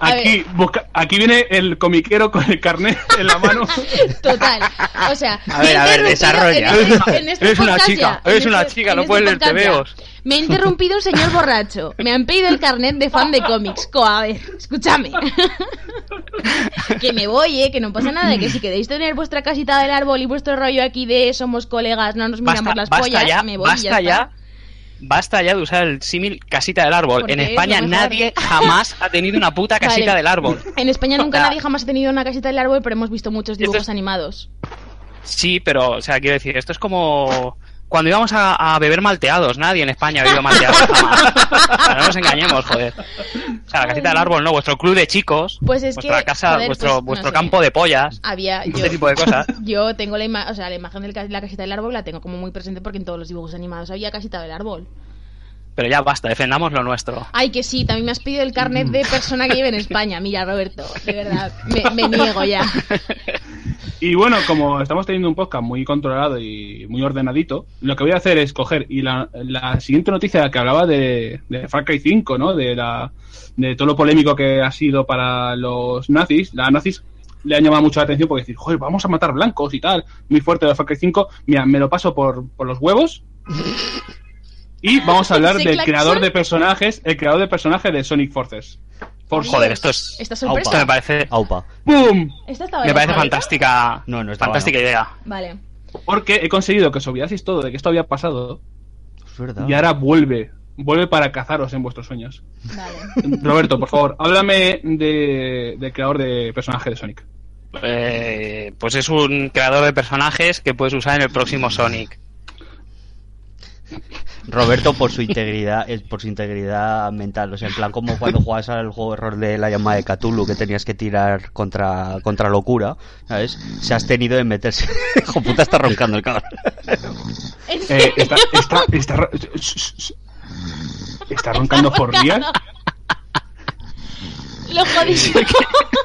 Speaker 1: Aquí, busca- aquí viene el comiquero con el carnet en la mano.
Speaker 2: Total. O sea,
Speaker 4: A ver,
Speaker 2: me ha
Speaker 4: a ver,
Speaker 2: interrumpido
Speaker 4: desarrolla.
Speaker 2: en este- en este
Speaker 4: Eres una chica, eres una
Speaker 2: este-
Speaker 4: chica, no
Speaker 2: este
Speaker 4: puedes
Speaker 2: ya.
Speaker 4: veos.
Speaker 2: Me ha interrumpido un señor borracho. Me han pedido el carnet de fan de cómics. Co, a ver, escúchame. que me voy, eh, que no pasa nada. Que si queréis tener vuestra casita del árbol y vuestro rollo aquí de somos colegas, no nos miramos
Speaker 4: Basta,
Speaker 2: las
Speaker 4: basta
Speaker 2: pollas,
Speaker 4: ya,
Speaker 2: me voy y
Speaker 4: basta
Speaker 2: ya.
Speaker 4: ya. Basta ya de usar el símil casita del árbol.
Speaker 2: Porque
Speaker 4: En
Speaker 2: es
Speaker 4: España nadie jamás ha tenido una puta casita
Speaker 2: Vale.
Speaker 4: del árbol.
Speaker 2: En España nunca
Speaker 4: O sea,
Speaker 2: nadie jamás ha tenido una casita del árbol, pero hemos visto muchos
Speaker 4: es-
Speaker 2: dibujos animados.
Speaker 4: Sí, pero, o sea, quiero decir, esto es como cuando íbamos a, a beber malteados. Nadie en España ha bebido malteados jamás. No nos engañemos, joder. O sea, la casita del árbol, no, vuestro club de chicos,
Speaker 2: Pues es
Speaker 4: vuestra
Speaker 2: que,
Speaker 4: casa,
Speaker 2: joder,
Speaker 4: vuestro,
Speaker 2: pues, no
Speaker 4: vuestro
Speaker 2: sé.
Speaker 4: campo de pollas,
Speaker 2: Había yo,
Speaker 4: este tipo de cosas.
Speaker 2: yo tengo la, ima- o sea, la imagen de la casita del árbol la tengo como muy presente porque en todos los dibujos animados había casita del árbol.
Speaker 4: Pero ya basta, defendamos lo nuestro.
Speaker 2: Ay, que sí, también me has pedido el carnet de persona que vive en España. Mira, Roberto, de verdad, me, me niego ya.
Speaker 1: Y bueno, como estamos teniendo un podcast muy controlado y muy ordenadito, lo que voy a hacer es coger y la, la siguiente noticia que hablaba de, de Far Cry 5, ¿no? De la de todo lo polémico que ha sido para los nazis, las nazis le han llamado mucho la atención porque decir, joder, vamos a matar blancos y tal, muy fuerte de Far Cry 5, mira, me lo paso por, por los huevos. Y vamos a hablar
Speaker 2: ¿Ese
Speaker 1: del
Speaker 2: claxon?
Speaker 1: creador de personajes, el creador de personajes de Sonic Forces.
Speaker 4: Joder, esto es.
Speaker 2: Esta
Speaker 4: Esto me parece,
Speaker 3: Aupa.
Speaker 1: ¡Pum!
Speaker 2: Esta estaba
Speaker 4: me parece fantástica.
Speaker 3: No, no estaba,
Speaker 4: fantástica
Speaker 3: no.
Speaker 4: idea.
Speaker 2: Vale.
Speaker 1: Porque he conseguido que os olvidaseis todo de que esto había pasado
Speaker 3: Es verdad.
Speaker 1: y ahora vuelve. Vuelve para cazaros en vuestros sueños.
Speaker 2: Vale.
Speaker 1: Roberto, por favor, háblame de, del creador de personaje de Sonic.
Speaker 4: Eh, pues es un creador de personajes que puedes usar en el próximo Sonic.
Speaker 3: Roberto por su integridad, por su integridad mental, o sea, en plan como cuando jugabas al juego de error de la llamada de Cthulhu que tenías que tirar contra contra locura, ¿sabes? Se has tenido de meterse. Hijo puta está roncando el cabrón.
Speaker 2: ¿En
Speaker 1: Eh, está, está, está, está roncando por real.
Speaker 2: Lo jodido.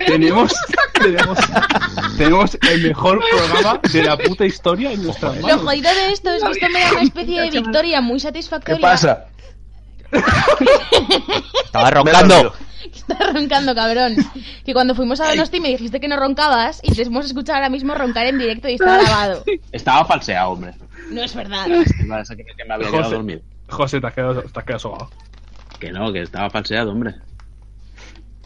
Speaker 1: Tenemos, tenemos, tenemos el mejor programa de la puta historia en nuestras
Speaker 2: Lo
Speaker 1: manos.
Speaker 2: jodido de esto es que esto me da una especie de victoria muy
Speaker 5: ¿Qué
Speaker 2: satisfactoria.
Speaker 5: pasa?
Speaker 3: Estaba roncando.
Speaker 2: Estás roncando, cabrón. Que cuando fuimos a Donosti me dijiste que no roncabas y te hemos escuchado ahora mismo roncar en directo y está grabado.
Speaker 5: Estaba falseado, hombre.
Speaker 2: No es verdad.
Speaker 5: Que me había
Speaker 1: José,
Speaker 5: dormido.
Speaker 1: José, te has quedado, te has quedado sobado.
Speaker 5: Que no, que estaba falseado, hombre.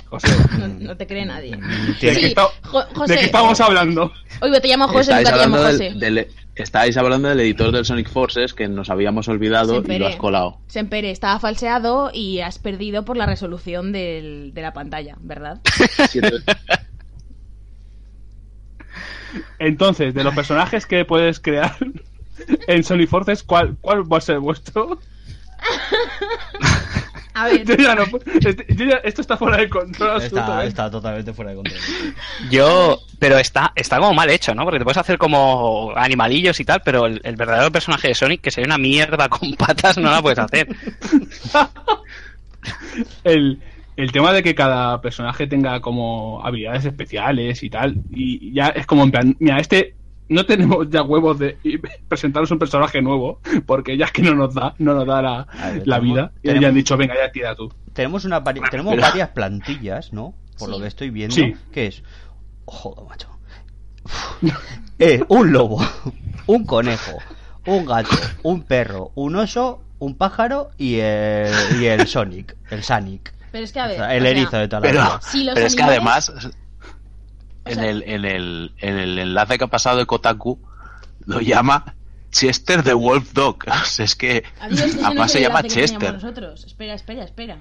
Speaker 1: José,
Speaker 2: No, no te cree nadie.
Speaker 1: ¿de,
Speaker 3: Tiene-
Speaker 1: qué,
Speaker 2: Sí,
Speaker 1: está-
Speaker 2: Jo- José.
Speaker 1: ¿de qué estamos hablando?
Speaker 2: Oye, te llamo José, nunca te llamo
Speaker 5: hablando
Speaker 2: José.
Speaker 5: del, del- estáis hablando del editor del Sonic Forces que nos habíamos olvidado y lo has colado.
Speaker 2: Sempere, estaba falseado y has perdido por la resolución del- de la pantalla, ¿verdad?
Speaker 1: Entonces, de los personajes que puedes crear en Sonic Forces, ¿cuál, ¿cuál va a ser vuestro?
Speaker 2: A ver,
Speaker 1: Yo ya no pu- este- yo ya- esto está fuera de control
Speaker 3: Está,
Speaker 1: absolutamente.
Speaker 3: está totalmente fuera de control.
Speaker 4: Yo, pero está, está como mal hecho, ¿no? Porque te puedes hacer como animalillos y tal, pero el, el verdadero personaje de Sonic, que sería una mierda con patas, no la puedes hacer.
Speaker 1: el, el tema de que cada personaje tenga como habilidades especiales y tal, y ya es como en plan, mira, este no tenemos ya huevos de presentaros un personaje nuevo, porque ya es que no nos da, no nos da la,
Speaker 3: ver,
Speaker 1: la
Speaker 3: tenemos-
Speaker 1: vida, y
Speaker 3: tenemos-
Speaker 1: ya han dicho, venga, ya tira tú.
Speaker 3: Tenemos una vari- tenemos
Speaker 5: pero-
Speaker 3: varias plantillas, ¿no? Por
Speaker 2: Sí.
Speaker 3: lo que estoy viendo,
Speaker 1: Sí.
Speaker 3: que es joder, macho. Eh, un lobo, un conejo, un gato, un perro, un oso, un pájaro y el, y el Sonic, el Sonic.
Speaker 2: pero es que a
Speaker 3: O
Speaker 2: ver.
Speaker 3: sea, el
Speaker 2: o sea,
Speaker 3: erizo de toda la
Speaker 5: Pero.
Speaker 2: Si los
Speaker 5: pero es que además, en,
Speaker 2: sea-
Speaker 5: el, en, el, en el enlace que ha pasado de Kotaku, lo llama Chester the Wolf Dog. O sea, es que además se llama Chester.
Speaker 2: nosotros. Espera, espera, espera.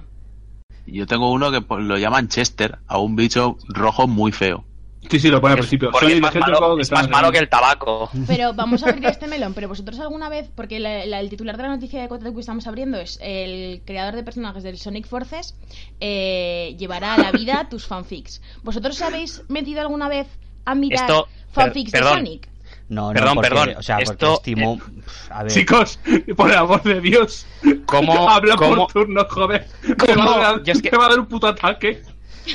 Speaker 5: Yo tengo uno que lo llaman Chester, a un bicho rojo muy feo.
Speaker 1: Sí, sí, lo pone al principio.
Speaker 4: es más, malo, es
Speaker 1: está
Speaker 4: más
Speaker 1: en-
Speaker 4: malo que el tabaco.
Speaker 2: Pero vamos a abrir este melón. Pero vosotros alguna vez, porque la- la- el titular de la noticia de Kotaku que estamos abriendo es el creador de personajes del Sonic Forces eh, llevará a la vida tus fanfics. ¿Vosotros habéis metido alguna vez a mirar
Speaker 4: Esto-
Speaker 2: fanfics
Speaker 4: per-
Speaker 2: de
Speaker 4: perdón.
Speaker 2: Sonic?
Speaker 3: No,
Speaker 4: Perdón,
Speaker 3: no, porque,
Speaker 4: perdón,
Speaker 3: o sea, porque
Speaker 4: esto-
Speaker 3: estimo, a ver,
Speaker 1: Chicos, por el amor de Dios.
Speaker 4: ¿Cómo-
Speaker 1: Habla
Speaker 4: cómo-
Speaker 1: por turno, joder. Me
Speaker 4: cómo-
Speaker 1: va, a dar,
Speaker 4: es que-
Speaker 1: me va a dar un puto ataque.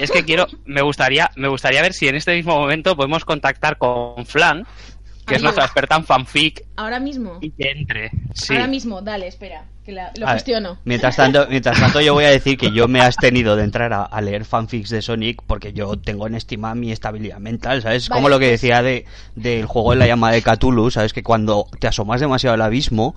Speaker 4: Es que quiero, me gustaría, me gustaría ver si en este mismo momento podemos contactar con Flan, que es nuestra experta en fanfic,
Speaker 2: Ahora mismo.
Speaker 4: y que entre. Sí.
Speaker 2: Ahora mismo, dale, espera, que la- lo
Speaker 3: A ver,
Speaker 2: gestiono.
Speaker 3: Mientras tanto, mientras tanto, yo voy a decir que yo me he abstenido de entrar a, a leer fanfics de Sonic porque yo tengo en estima mi estabilidad mental, ¿sabes?
Speaker 2: Vale,
Speaker 3: Como lo que
Speaker 2: pues-
Speaker 3: decía de, del juego de la llamada de Cthulhu, ¿sabes? Que cuando te asomas demasiado al abismo,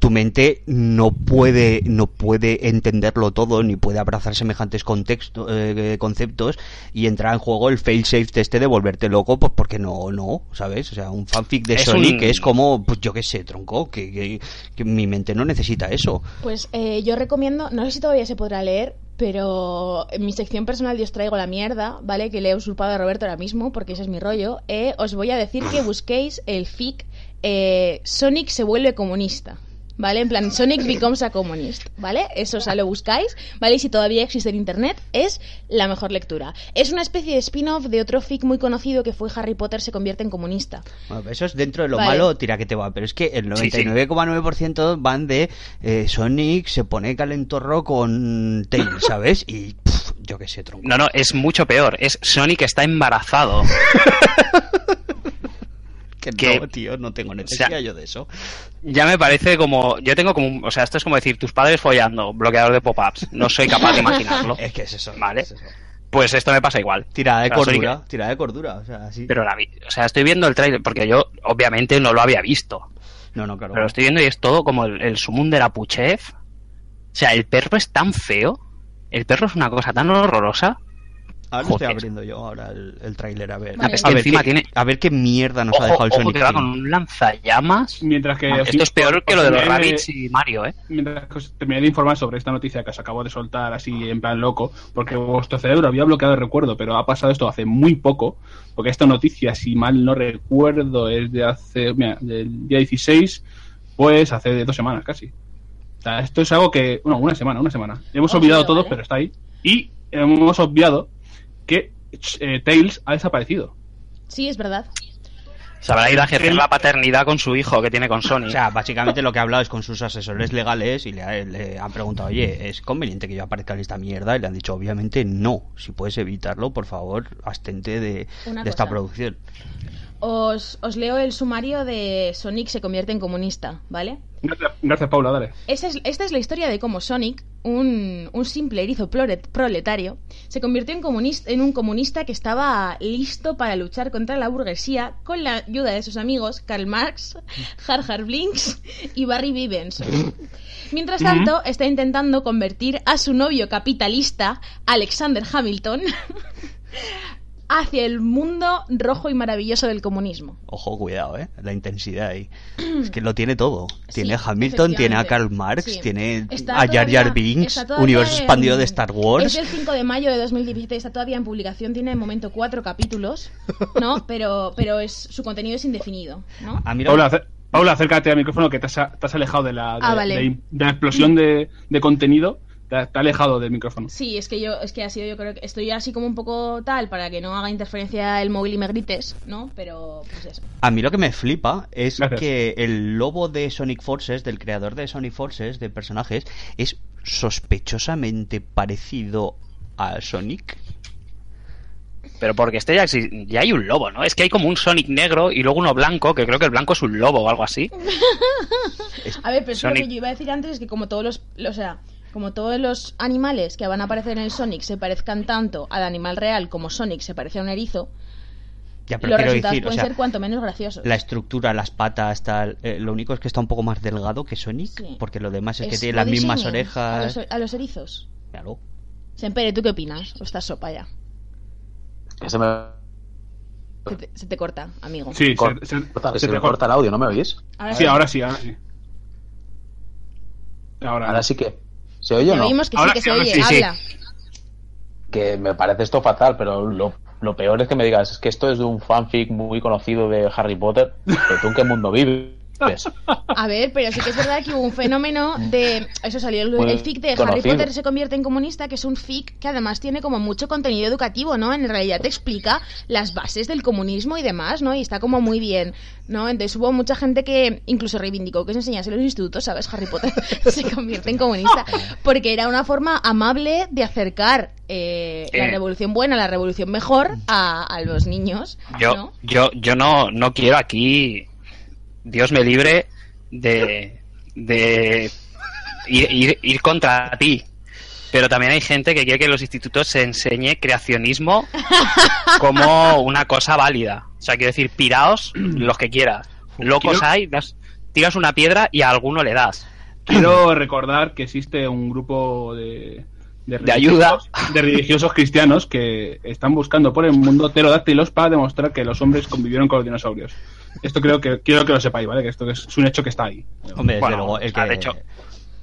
Speaker 3: tu mente no puede, no puede entenderlo todo, ni puede abrazar semejantes contexto, eh, conceptos y entrar en juego el failsafe de este de volverte loco, pues porque no, no, ¿sabes? O sea, un fanfic de
Speaker 4: Es
Speaker 3: Sonic
Speaker 4: un-
Speaker 3: que es como, pues yo qué sé, tronco, que, que- que mi mente no necesita eso.
Speaker 2: Pues eh, yo recomiendo, no sé si todavía se podrá leer, pero en mi sección personal yo os traigo la mierda, ¿vale? Que le he usurpado a Roberto ahora mismo, porque ese es mi rollo. Eh, os voy a decir que busquéis el fic eh, Sonic se vuelve comunista. ¿Vale? En plan, Sonic becomes a communist, ¿vale? Eso, o sea, lo buscáis, ¿vale? Y si todavía existe en internet, es la mejor lectura. Es una especie de spin-off de otro fic muy conocido que fue Harry Potter se convierte en comunista.
Speaker 3: Bueno, eso es dentro de lo
Speaker 2: Vale.
Speaker 3: malo, tira que te va, pero es que el
Speaker 4: Sí, sí.
Speaker 3: 99,9% van de eh, Sonic se pone calentorro con Tails, ¿sabes? Y pff, yo qué sé, tronco.
Speaker 4: No, no, es mucho peor. Es Sonic está embarazado.
Speaker 3: que
Speaker 4: que-
Speaker 3: no, tío, no tengo necesidad
Speaker 4: sea,
Speaker 3: yo de eso.
Speaker 4: Ya me parece como. Yo tengo como. O sea, esto es como decir, tus padres follando, bloqueador de pop-ups. No soy capaz de imaginarlo.
Speaker 3: Es que es eso.
Speaker 4: Vale.
Speaker 3: es eso.
Speaker 4: Pues esto me pasa igual.
Speaker 3: Tirada de
Speaker 4: O sea, soy
Speaker 3: cordura, tirada de cordura, o sea, así.
Speaker 4: Pero la vi- o sea, estoy viendo el trailer porque yo obviamente no lo había visto.
Speaker 3: No, no, claro.
Speaker 4: Pero lo estoy viendo y es todo como el, el sumum de la Puchef. O sea, el perro es tan feo. El perro es una cosa tan horrorosa.
Speaker 3: Ahora estoy
Speaker 4: Joder.
Speaker 3: abriendo yo ahora el, el tráiler a ver.
Speaker 2: Vale.
Speaker 4: Es
Speaker 3: a,
Speaker 4: que
Speaker 3: ver
Speaker 4: encima
Speaker 3: qué,
Speaker 4: tiene-
Speaker 3: a ver qué mierda nos ha dejado el
Speaker 4: ojo
Speaker 3: Sonic
Speaker 4: que va
Speaker 3: Team.
Speaker 4: con un lanzallamas.
Speaker 1: Mientras que os-
Speaker 4: Esto es peor que lo de los Rabbits y Mario, ¿eh?
Speaker 1: Mientras que os terminé de informar sobre esta noticia que os acabo de soltar así en plan loco, porque vuestro cerebro había bloqueado el recuerdo, pero ha pasado esto hace muy poco, porque esta noticia, si mal no recuerdo, es de hace, mira, del día 16, pues hace dos semanas casi. O sea, esto es algo que, bueno, una semana, una semana. Hemos
Speaker 2: Oh,
Speaker 1: olvidado
Speaker 2: sí,
Speaker 1: todos,
Speaker 2: vale.
Speaker 1: pero está ahí. Y hemos obviado que eh, Tails ha desaparecido.
Speaker 2: Sí, es verdad.
Speaker 4: Se habrá ido a ejercer la paternidad con su hijo que tiene con Sony.
Speaker 3: O sea, básicamente lo que ha hablado es con sus asesores legales y le, ha- le han preguntado, oye, ¿es conveniente que yo aparezca en esta mierda? Y le han dicho, obviamente no. Si puedes evitarlo, por favor, abstente de, de esta producción.
Speaker 2: Os, os leo el sumario de Sonic se convierte en comunista, ¿vale?
Speaker 1: Gracias, gracias Paula, dale.
Speaker 2: Esta es, esta es la historia de cómo Sonic, un, un simple erizo proletario, se convirtió en, comunis- en un comunista que estaba listo para luchar contra la burguesía con la ayuda de sus amigos Karl Marx, Har Har Blinks y Barry Vivenson. Mientras tanto, está intentando convertir a su novio capitalista, Alexander Hamilton, hacia el mundo rojo y maravilloso del comunismo.
Speaker 3: Ojo, cuidado, ¿eh? La intensidad ahí. Es que lo tiene todo. Tiene
Speaker 2: Sí,
Speaker 3: a Hamilton, tiene a. Karl Marx,
Speaker 2: Sí.
Speaker 3: tiene
Speaker 2: Está
Speaker 3: a Jar Jar Binks, universo
Speaker 2: en-
Speaker 3: expandido de Star Wars.
Speaker 2: Es del 5 de mayo de 2017, está todavía en publicación, tiene de momento cuatro capítulos, ¿no? Pero, pero es, su contenido es indefinido, ¿no?
Speaker 3: A mí lo-
Speaker 1: Paula, acércate al micrófono que te has, te has alejado de la, de,
Speaker 2: Ah, vale.
Speaker 1: de- de la explosión de, de contenido. Te, ha- te ha alejado del micrófono.
Speaker 2: Sí, es que yo, es que ha sido, yo creo que estoy así como un poco tal para que no haga interferencia el móvil y me grites, ¿no? Pero, pues eso.
Speaker 3: A mí lo que me flipa es
Speaker 1: Gracias.
Speaker 3: que el lobo de Sonic Forces, del creador de Sonic Forces, de personajes, es sospechosamente parecido a Sonic.
Speaker 4: Pero porque este ya, ya hay un lobo, ¿no? Es que hay como un Sonic negro y luego uno blanco, que creo que el blanco es un lobo o algo así.
Speaker 2: A ver, pero es que lo
Speaker 4: Sonic.
Speaker 2: que yo iba a decir antes es que como todos los, o sea, como todos los animales que van a aparecer en el Sonic se parezcan tanto al animal real como Sonic se parece a un erizo,
Speaker 3: Ya, pero
Speaker 2: los
Speaker 3: quiero
Speaker 2: resultados
Speaker 3: decir, o
Speaker 2: pueden
Speaker 3: sea,
Speaker 2: ser cuanto menos graciosos.
Speaker 3: la estructura, las patas, tal. eh, lo único es que está un poco más delgado que Sonic,
Speaker 2: Sí.
Speaker 3: porque lo demás es, que tiene las mismas orejas.
Speaker 2: A los, a los erizos.
Speaker 3: Claro.
Speaker 2: Sempere, ¿tú qué opinas? ¿O estás sopa ya?
Speaker 5: Se me
Speaker 2: Se te, se te corta, amigo.
Speaker 1: Sí, se, se-
Speaker 5: que
Speaker 1: se
Speaker 5: se
Speaker 1: te
Speaker 5: me
Speaker 1: corta.
Speaker 5: corta el audio, ¿no me oís?
Speaker 2: Ahora
Speaker 1: Sí, ahora sí, ahora sí. Ahora,
Speaker 5: Ahora sí que. ¿Se oye o no?
Speaker 2: oímos que
Speaker 1: Ahora
Speaker 2: sí, que se oye,
Speaker 4: sí, sí.
Speaker 2: habla.
Speaker 5: Que me parece esto fatal, pero lo, lo peor es que me digas, es que esto es de un fanfic muy conocido de Harry Potter. Pero tú en qué mundo vives.
Speaker 2: A ver, pero sí que es verdad que hubo un fenómeno de... Eso salió el, el fic de Harry. Potter se convierte en comunista, que es un fic que además tiene como mucho contenido educativo, ¿no? En realidad te explica las bases del comunismo y demás, ¿no? Y está como muy bien, ¿no? Entonces hubo mucha gente que incluso reivindicó que se enseñase en los institutos, ¿sabes? Harry Potter se convierte en comunista. Porque era una forma amable de acercar eh, la
Speaker 4: Eh.
Speaker 2: revolución buena, la revolución mejor a, a los niños,
Speaker 4: Yo,
Speaker 2: ¿no?
Speaker 4: yo, yo no, no quiero aquí, Dios me libre de, de ir, ir, ir contra ti. Pero también hay gente que quiere que en los institutos se enseñe creacionismo como una cosa válida. O sea, quiero decir, piraos los que quieras. Locos
Speaker 1: Quiero-
Speaker 4: hay, das- tiras una piedra y a alguno le das.
Speaker 1: Quiero recordar que existe un grupo de,
Speaker 4: De ayuda.
Speaker 1: religiosos- de religiosos cristianos que están buscando por el mundo pterodáctilos para demostrar que los hombres convivieron con los dinosaurios. Esto creo que quiero que lo sepáis, ¿vale? Que esto es un hecho que está ahí.
Speaker 3: Hombre, desde
Speaker 4: Bueno,
Speaker 3: luego, el
Speaker 4: o sea,
Speaker 3: que...
Speaker 4: de hecho-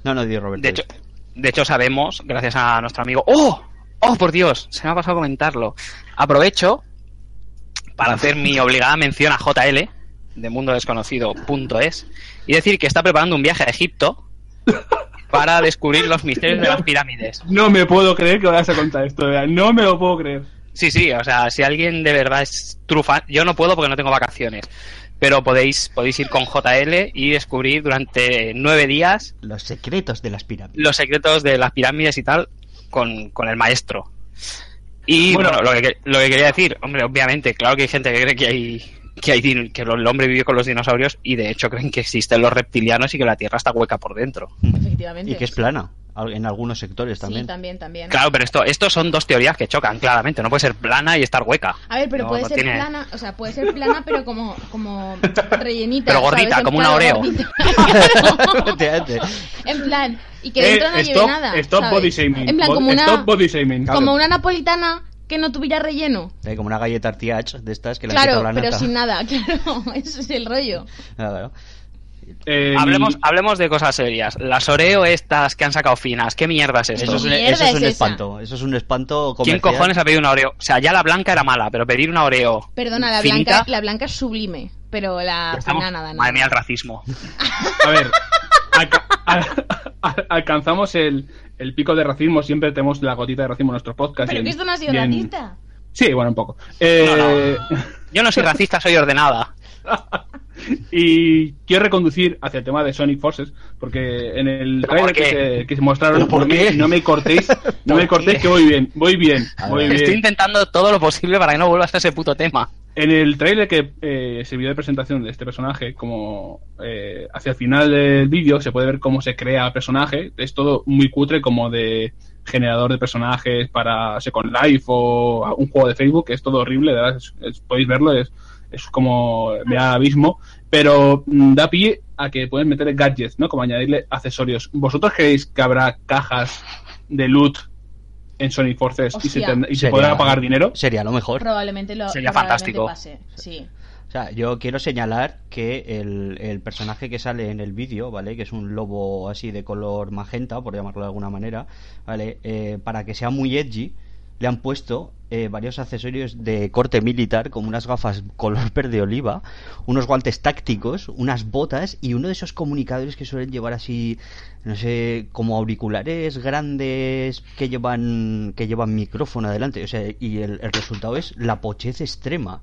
Speaker 3: No, no, di Roberto.
Speaker 4: De hecho, de hecho sabemos, gracias a nuestro amigo... ¡Oh! ¡Oh, por Dios! Se me ha pasado comentarlo. Aprovecho para hacer mi obligada mención a JL, de mundodesconocido.es, y decir que está preparando un viaje a Egipto para descubrir los misterios de las pirámides.
Speaker 1: No me puedo creer que vayas a contar esto, verdad. no me lo puedo creer.
Speaker 4: Sí, sí, o sea, si alguien de verdad es trufa, yo no puedo porque no tengo vacaciones, pero podéis, podéis ir con JL y descubrir durante nueve días
Speaker 3: Los secretos de las pirámides.
Speaker 4: los secretos de las pirámides y tal con, con el maestro. Y
Speaker 1: Bueno.
Speaker 4: bueno, lo, que, lo que quería decir, hombre, obviamente, claro que hay gente que cree que hay que hay din- que el hombre vive con los dinosaurios y de hecho creen que existen los reptilianos y que la Tierra está hueca por dentro.
Speaker 2: Efectivamente.
Speaker 3: Y que es plana, en algunos sectores también.
Speaker 2: Sí, también, también.
Speaker 4: Claro, pero esto, esto son dos teorías que chocan, claramente. No puede ser plana y estar hueca.
Speaker 2: A ver, pero
Speaker 4: No,
Speaker 2: puede
Speaker 4: no
Speaker 2: ser
Speaker 4: tiene-
Speaker 2: plana, o sea, puede ser plana, pero como, como rellenita.
Speaker 4: Pero gordita, como una Oreo.
Speaker 2: gordita.
Speaker 3: Efectivamente.
Speaker 2: en plan, y que
Speaker 1: Eh,
Speaker 2: dentro no
Speaker 1: stop,
Speaker 2: lleve nada.
Speaker 1: stop
Speaker 2: ¿sabes?
Speaker 1: body shaming.
Speaker 2: En plan, como una,
Speaker 1: Stop body shaming.
Speaker 2: como una napolitana que no tuviera relleno.
Speaker 3: Hay como una galleta Artiach de estas que
Speaker 2: Claro,
Speaker 3: la
Speaker 2: pero
Speaker 3: nata.
Speaker 2: sin nada, claro. Ese es el rollo.
Speaker 3: Claro.
Speaker 1: Eh,
Speaker 4: Hablemos, hablemos de cosas serias. Las Oreo estas que han sacado finas, ¿qué mierda es esto?
Speaker 3: Eso es un, eso es un
Speaker 2: es
Speaker 3: espanto. Eso es un espanto
Speaker 4: ¿Quién
Speaker 3: comercial.
Speaker 4: cojones ha pedido una Oreo? O sea, ya la blanca era mala, pero pedir una Oreo
Speaker 2: Perdona, la
Speaker 4: finita,
Speaker 2: blanca, la blanca es sublime, pero la
Speaker 4: estamos-
Speaker 2: fina nada, nada.
Speaker 4: Madre mía, el racismo.
Speaker 1: A ver, alca- al- al- alcanzamos el, el pico de racismo. Siempre tenemos la gotita de racismo en nuestros podcasts.
Speaker 2: Pero
Speaker 1: y
Speaker 2: que
Speaker 1: en-
Speaker 2: esto no ha sido racista.
Speaker 1: Sí, bueno, un poco. Eh,
Speaker 4: Yo no soy racista, soy ordenada.
Speaker 1: y quiero reconducir hacia el tema de Sonic Forces, porque en el
Speaker 4: ¿Pero por
Speaker 1: trailer que se, que se mostraron,
Speaker 3: ¿Pero por
Speaker 1: no me-
Speaker 3: qué?
Speaker 1: no me cortéis, no me
Speaker 3: ¿Por
Speaker 1: cortéis que voy bien, voy bien, voy bien.
Speaker 4: Estoy intentando todo lo posible para que no vuelvas a ese puto tema.
Speaker 1: En el trailer que eh, se vio de presentación de este personaje, como eh, hacia el final del vídeo se puede ver cómo se crea el personaje. Es todo muy cutre, como de generador de personajes para Second Life o un juego de Facebook. Es todo horrible, de verdad, es- es- podéis verlo, es, es como me da abismo. Pero mm, da pie a que pueden meter gadgets, ¿no? Como añadirle accesorios. ¿Vosotros creéis que habrá cajas de loot en Sonic Forces y se, y se
Speaker 3: Sería-
Speaker 1: podrá pagar dinero?
Speaker 3: Sería lo mejor.
Speaker 2: Probablemente lo
Speaker 4: Sería
Speaker 2: probablemente
Speaker 4: fantástico.
Speaker 2: pase, Sí.
Speaker 3: O sea, yo quiero señalar que el, el personaje que sale en el vídeo, ¿vale? Que es un lobo así de color magenta, por llamarlo de alguna manera, ¿vale? Eh, para que sea muy edgy, le han puesto eh, varios accesorios de corte militar, como unas gafas color verde oliva, unos guantes tácticos, unas botas y uno de esos comunicadores que suelen llevar así, no sé, como auriculares grandes que llevan que llevan micrófono adelante. O sea, y el, el resultado es la pochez extrema.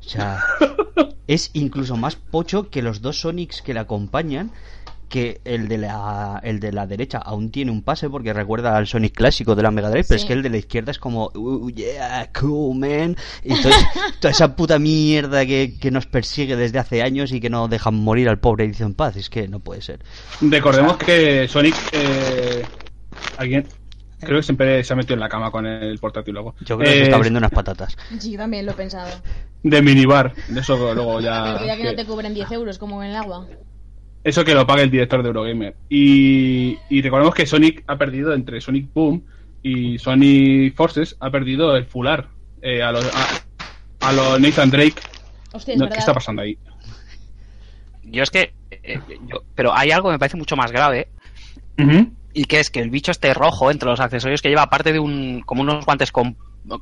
Speaker 3: O sea, es incluso más pocho que los dos Sonics que le acompañan. Que el de, la, el de la derecha aún tiene un pase porque recuerda al Sonic clásico de la Mega Drive, pero es que el de la izquierda es como, "Uh, yeah, cool, man. Y toda esa puta mierda que, que nos persigue desde hace años y que no dejan morir al pobre Edición en paz. Es que no puede ser.
Speaker 1: Recordemos que Sonic. Eh, alguien. Creo que siempre se ha metido en la cama con el portátil luego.
Speaker 3: Yo creo que se
Speaker 1: Eh,
Speaker 3: está abriendo unas patatas.
Speaker 2: Sí, yo también lo he pensado.
Speaker 1: De minibar. De eso luego ya.
Speaker 2: Cuidado que no te cubren 10 euros como en el agua.
Speaker 1: Eso que lo pague el director de Eurogamer. Y, y recordemos que Sonic ha perdido entre Sonic Boom y Sonic Forces, ha perdido el fular eh, a los a, a los Nathan Drake.
Speaker 2: Hostia, es
Speaker 1: No,
Speaker 2: verdad.
Speaker 1: ¿Qué está pasando ahí?
Speaker 4: Yo es que. eh, yo- pero hay algo que me parece mucho más grave. Y que es que el bicho esté rojo entre los accesorios que lleva, aparte de un. como unos guantes con,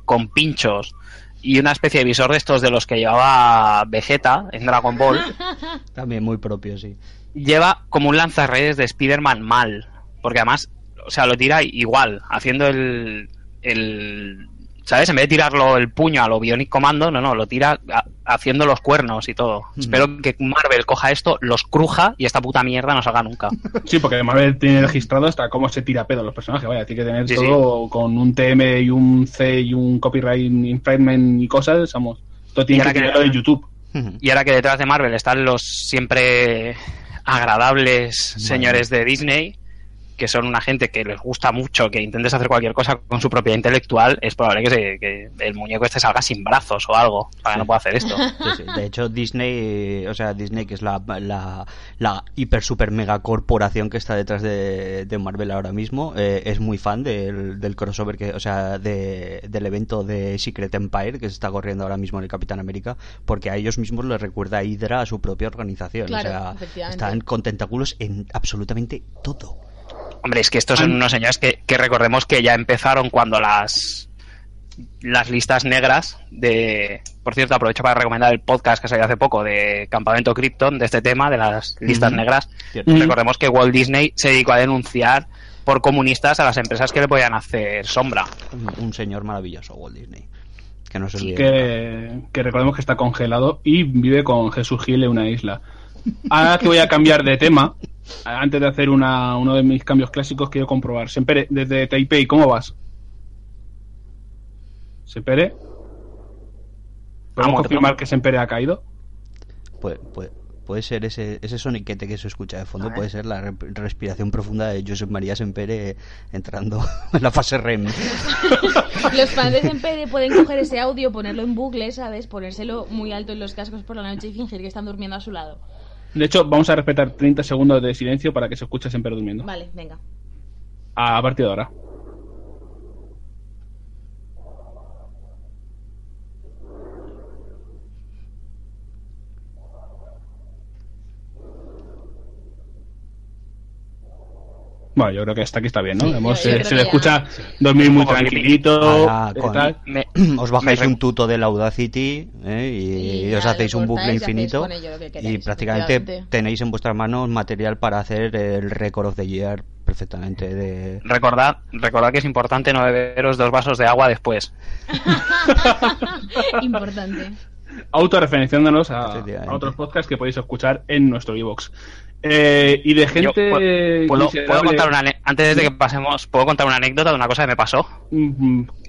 Speaker 4: con pinchos y una especie de visor de estos de los que llevaba Vegeta en Dragon Ball.
Speaker 3: También muy propio, sí.
Speaker 4: Lleva como un lanzarredes de Spider-Man mal. Porque además, o sea, lo tira igual, haciendo el. el ¿Sabes? En vez de tirarlo el puño a lo Bionic Commando, no, no, lo tira a- haciendo los cuernos y todo. Espero que Marvel coja esto, los cruja y esta puta mierda no salga nunca.
Speaker 1: Sí, porque Marvel tiene registrado hasta cómo se tira pedo los personajes. Vaya, tiene que tener
Speaker 4: Sí,
Speaker 1: todo con un TM y un C y un copyright infringement y cosas. Vamos, todo tiene que
Speaker 4: que-
Speaker 1: de YouTube.
Speaker 4: Y ahora que detrás de Marvel están los siempre agradables señores de Disney, que son una gente que les gusta mucho que intentes hacer cualquier cosa con su propiedad intelectual, es probable que, se- que el muñeco este salga sin brazos o algo para que no pueda hacer esto.
Speaker 3: Sí, sí. De hecho, Disney, o sea, Disney, que es la, la, la hiper super mega corporación que está detrás de, de Marvel ahora mismo, eh, es muy fan del, del crossover, que, o sea, de- del evento de Secret Empire que se está corriendo ahora mismo en el Capitán América, porque a ellos mismos les recuerda a Hydra a su propia organización.
Speaker 2: Claro,
Speaker 3: o sea, están con tentáculos en absolutamente todo.
Speaker 4: Hombre, es que estos son unos señores que, que recordemos que ya empezaron cuando las las listas negras de... Por cierto, aprovecho para recomendar el podcast que salió hace poco de Campamento Krypton, de este tema, de las listas negras.
Speaker 3: Cierto.
Speaker 4: Recordemos que Walt Disney se dedicó a denunciar por comunistas a las empresas que le podían hacer sombra.
Speaker 3: Un, un señor maravilloso, Walt Disney. Que no se olvide.
Speaker 1: que, que recordemos que está congelado y vive con Jesús Gil en una isla. Ahora que voy a cambiar de tema, antes de hacer una, uno de mis cambios clásicos, quiero comprobar. Sempere, desde Taipei, ¿cómo vas? Sempere. ¿Podemos confirmar que Sempere ha caído?
Speaker 3: Puede, puede, puede ser ese, ese soniquete que se escucha de fondo, puede ser la re- respiración profunda de Josep María Sempere entrando en la fase REM.
Speaker 2: Los fans de Sempere pueden coger ese audio, ponerlo en bucle, ¿sabes? Ponérselo muy alto en los cascos por la noche y fingir que están durmiendo a su lado.
Speaker 1: De hecho, vamos a respetar 30 segundos de silencio para que se escuche Sempere durmiendo.
Speaker 2: Vale, venga.
Speaker 1: A partir de ahora. Bueno, yo creo que hasta aquí está bien, ¿no? Hemos-
Speaker 2: yo
Speaker 1: se, le escucha dormir muy tranquilito. Eh,
Speaker 3: con-
Speaker 1: tal.
Speaker 4: Me-
Speaker 3: os bajáis
Speaker 4: me
Speaker 3: un tuto del Audacity ¿eh? y,
Speaker 2: Y
Speaker 3: y os
Speaker 2: ya
Speaker 3: hacéis un bucle
Speaker 2: y
Speaker 3: infinito y prácticamente tenéis en vuestras manos material para hacer el Record of the Year perfectamente de...
Speaker 4: Recordad, recordad que es importante no beberos dos vasos de agua después.
Speaker 2: Importante.
Speaker 1: Autorreferenciándonos a, a otros podcasts que podéis escuchar en nuestro iVoox. Eh, y de
Speaker 4: Yo
Speaker 1: gente.
Speaker 4: pu- ¿Puedo, contar una antes de que pasemos, puedo contar una anécdota de una cosa que me pasó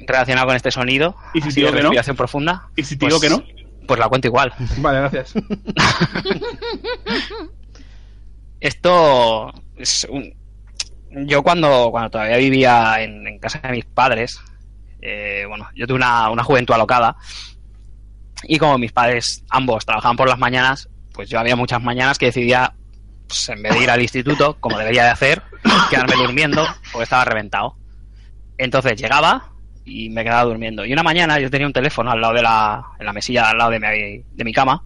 Speaker 4: relacionada con este sonido.
Speaker 1: ¿Y si digo
Speaker 4: de
Speaker 1: que no?
Speaker 4: respiración profunda.
Speaker 1: ¿Y si digo que no?
Speaker 4: Pues la cuento igual.
Speaker 1: Vale, gracias.
Speaker 4: Esto es un... Yo cuando, cuando todavía vivía en, en casa de mis padres, eh, bueno, yo tuve una, una juventud alocada y como mis padres ambos trabajaban por las mañanas, pues yo había muchas mañanas que decidía, pues, en vez de ir al instituto, como debería de hacer, quedarme durmiendo porque estaba reventado. Entonces llegaba y me quedaba durmiendo. Y una mañana yo tenía un teléfono al lado de la, en la mesilla al lado de mi, de mi cama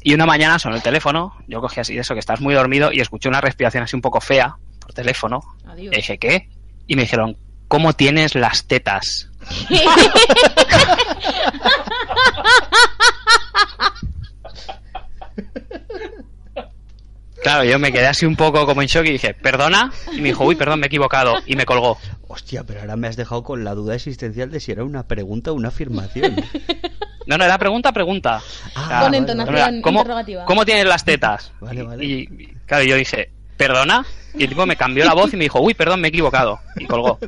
Speaker 4: y una mañana sonó el teléfono, yo cogí así de eso, que estás muy dormido, y escuché una respiración así un poco fea por teléfono.
Speaker 2: Adiós.
Speaker 4: Y dije, ¿qué? Y me dijeron, ¿cómo tienes las tetas? Claro, yo me quedé así un poco como en shock y dije, ¿perdona? Y me dijo, uy, perdón, me he equivocado. Y me colgó.
Speaker 3: Hostia, pero ahora me has dejado con la duda existencial de si era una pregunta o una afirmación.
Speaker 4: No, no, era pregunta, pregunta.
Speaker 3: Ah,
Speaker 2: Con entonación
Speaker 4: no, era, ¿cómo,
Speaker 2: interrogativa.
Speaker 4: ¿Cómo tienes las tetas?
Speaker 3: Vale, vale.
Speaker 4: Y, y, claro, yo dije, ¿perdona? Y el tipo me cambió la voz y me dijo, uy, perdón, me he equivocado. Y colgó.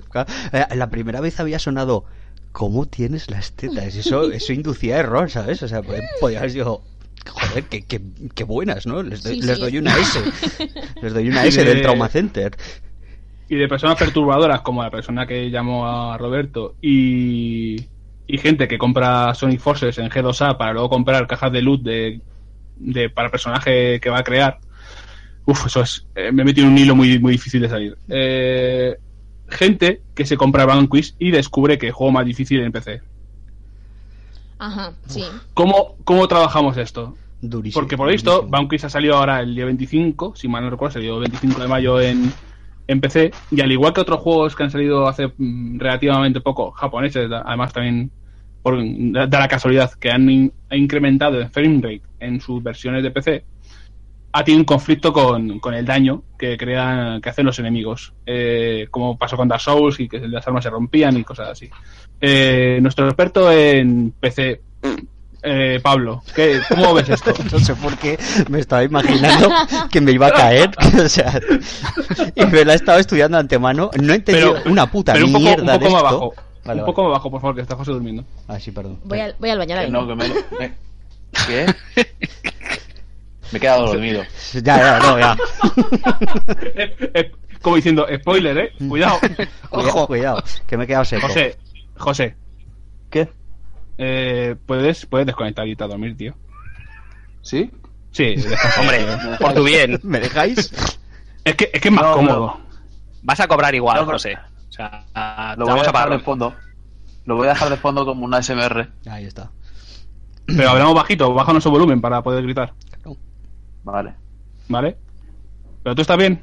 Speaker 3: Eh, La primera vez había sonado ¿Cómo tienes las tetas? Eso, eso inducía error, ¿sabes? O sea, pues, podía haber sido Joder, qué, qué, qué buenas, ¿no? Les doy,
Speaker 2: Sí,
Speaker 3: les
Speaker 2: sí.
Speaker 3: doy una S. Les doy una S
Speaker 1: de-
Speaker 3: del Trauma Center.
Speaker 1: y de personas perturbadoras como la persona que llamó a Roberto y, y gente que compra Sonic Forces en G2A para luego comprar cajas de loot de, de para el personaje que va a crear. Uf, eso es. eh, me he metido en un hilo muy, muy difícil de salir. Eh, gente que se compra Vanquish y descubre que juego más difícil en PC.
Speaker 2: Ajá, sí.
Speaker 1: ¿Cómo, cómo trabajamos esto?
Speaker 3: Durísimo.
Speaker 1: Porque por lo visto. Vanquish ha salido ahora el día 25, si mal no recuerdo, salió el 25 de mayo en, en PC. Y al igual que otros juegos que han salido hace mm, relativamente poco, japoneses, además también por, da, da la casualidad que han in- ha incrementado el frame rate en sus versiones de PC, ha tenido un conflicto con, con el daño que crean, que hacen los enemigos. Eh, como pasó con Dark Souls y que las armas se rompían y cosas así. Eh, nuestro experto en PC, eh, Pablo, ¿qué, ¿cómo ves esto?
Speaker 3: No sé por qué me estaba imaginando que me iba a caer. O sea, y me la estaba estudiando de antemano. No he entendido
Speaker 1: Pero-
Speaker 3: una puta
Speaker 1: pero un poco,
Speaker 3: mierda
Speaker 1: un poco
Speaker 3: de
Speaker 1: más
Speaker 3: esto.
Speaker 1: abajo.
Speaker 3: Vale,
Speaker 1: un
Speaker 3: vale.
Speaker 1: poco más abajo, por favor, que está José durmiendo.
Speaker 3: Ah, sí, perdón.
Speaker 2: Voy al, voy al baño ahora
Speaker 5: no, que me, me- ¿Qué? Me he quedado dormido.
Speaker 3: Ya, ya, no, ya.
Speaker 1: Eh, eh, como diciendo, spoiler, ¿eh? Cuidado.
Speaker 3: Cuidado, cuidado, que me he quedado seco.
Speaker 1: José, José,
Speaker 5: ¿Qué?
Speaker 1: eh, ¿puedes, puedes desconectar y irte a dormir, tío.
Speaker 5: ¿Sí?
Speaker 1: Sí.
Speaker 4: Hombre, por tu bien.
Speaker 3: ¿Me dejáis?
Speaker 1: Es que, es que es más
Speaker 5: No,
Speaker 1: cómodo.
Speaker 4: Vas a cobrar igual,
Speaker 5: No, pero-
Speaker 4: José. O sea,
Speaker 5: Lo voy a
Speaker 4: vamos a
Speaker 5: dejar
Speaker 4: pagar.
Speaker 5: de fondo. Lo voy a dejar de fondo como una SMR.
Speaker 3: Ahí está.
Speaker 1: Pero hablamos bajito, baja nuestro volumen para poder gritar,
Speaker 5: Vale.
Speaker 1: ¿vale? ¿Pero tú estás bien?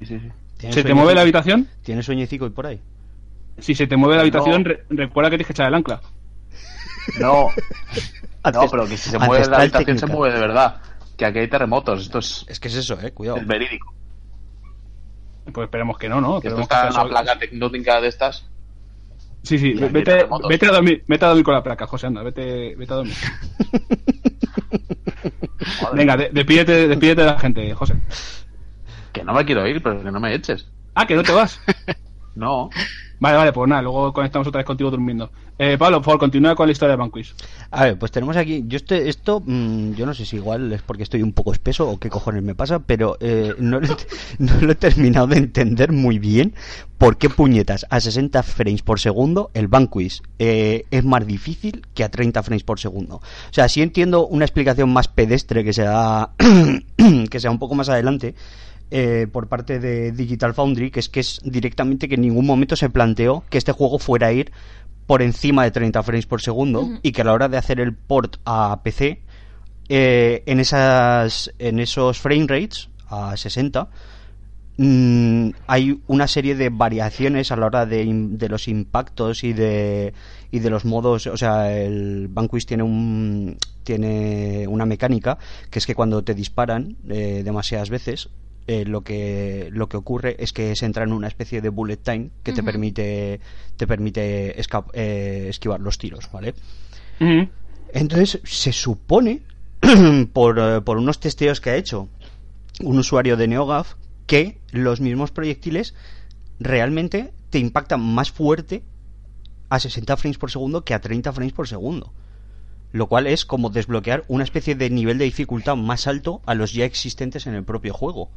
Speaker 5: Sí, sí, sí.
Speaker 3: ¿Tienes
Speaker 1: ¿Se te mueve la habitación?
Speaker 3: ¿Tienes sueñecico y por ahí?
Speaker 1: Si se te mueve la habitación,
Speaker 5: No.
Speaker 1: re- recuerda que tienes que echar el ancla.
Speaker 5: No, no, pero que si se mueve la habitación se mueve de verdad. Que aquí hay terremotos. Esto es,
Speaker 3: Es que es eso, eh, cuidado.
Speaker 5: es verídico.
Speaker 1: Pues esperemos que no, ¿no?
Speaker 5: Que esto está en una placa tecnótica de estas.
Speaker 1: Sí, sí, vete, vete, a dormir, vete a dormir con la placa, José, anda, vete, vete a dormir. Venga, de- despídete, despídete de la gente, José.
Speaker 5: Que no me quiero ir, pero que no me eches.
Speaker 1: Ah, que no te vas.
Speaker 5: No.
Speaker 1: Vale, vale, pues nada, luego conectamos otra vez contigo durmiendo. Eh, Pablo, por favor, continúa con la historia de Banquist.
Speaker 3: A ver, pues tenemos aquí. Yo este, esto, mm, yo no sé si igual es porque estoy un poco espeso o qué cojones me pasa, pero eh, no, lo no lo he terminado de entender muy bien por qué puñetas a 60 frames por segundo el Vanquish eh, es más difícil que a 30 frames por segundo. O sea, sí entiendo una explicación más pedestre que sea que sea un poco más adelante. Eh, por parte de Digital Foundry, que es que es directamente que en ningún momento se planteó que este juego fuera a ir por encima de 30 frames por segundo y que a la hora de hacer el port a PC eh, en esas en esos frame rates a 60 mm, hay una serie de variaciones a la hora de, de los impactos y de y de los modos o sea el Vanquish tiene un tiene una mecánica que es que cuando te disparan eh, demasiadas veces eh, lo que lo que ocurre es que se entra en una especie de bullet time que te permite te permite eh, esquivar los tiros vale entonces se supone por, eh, por unos testeos que ha hecho un usuario de NeoGAF que los mismos proyectiles realmente te impactan más fuerte a 60 frames por segundo que a 30 frames por segundo. Lo cual es como desbloquear una especie de nivel de dificultad más alto a los ya existentes en el propio juego.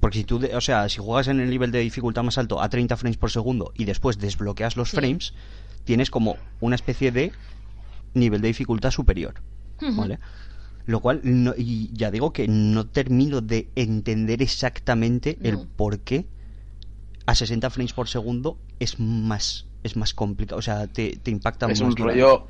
Speaker 3: Porque si tú, de- o sea, si juegas en el nivel de dificultad más alto a 30 frames por segundo y después desbloqueas los
Speaker 2: Sí.
Speaker 3: frames, tienes como una especie de nivel de dificultad superior. ¿Vale? Lo cual, no- y ya digo que no termino de entender exactamente el por qué a 60 frames por segundo es más es más complicado, o sea, te, te impacta
Speaker 5: Es
Speaker 3: más.
Speaker 5: un
Speaker 3: durante.
Speaker 5: rollo.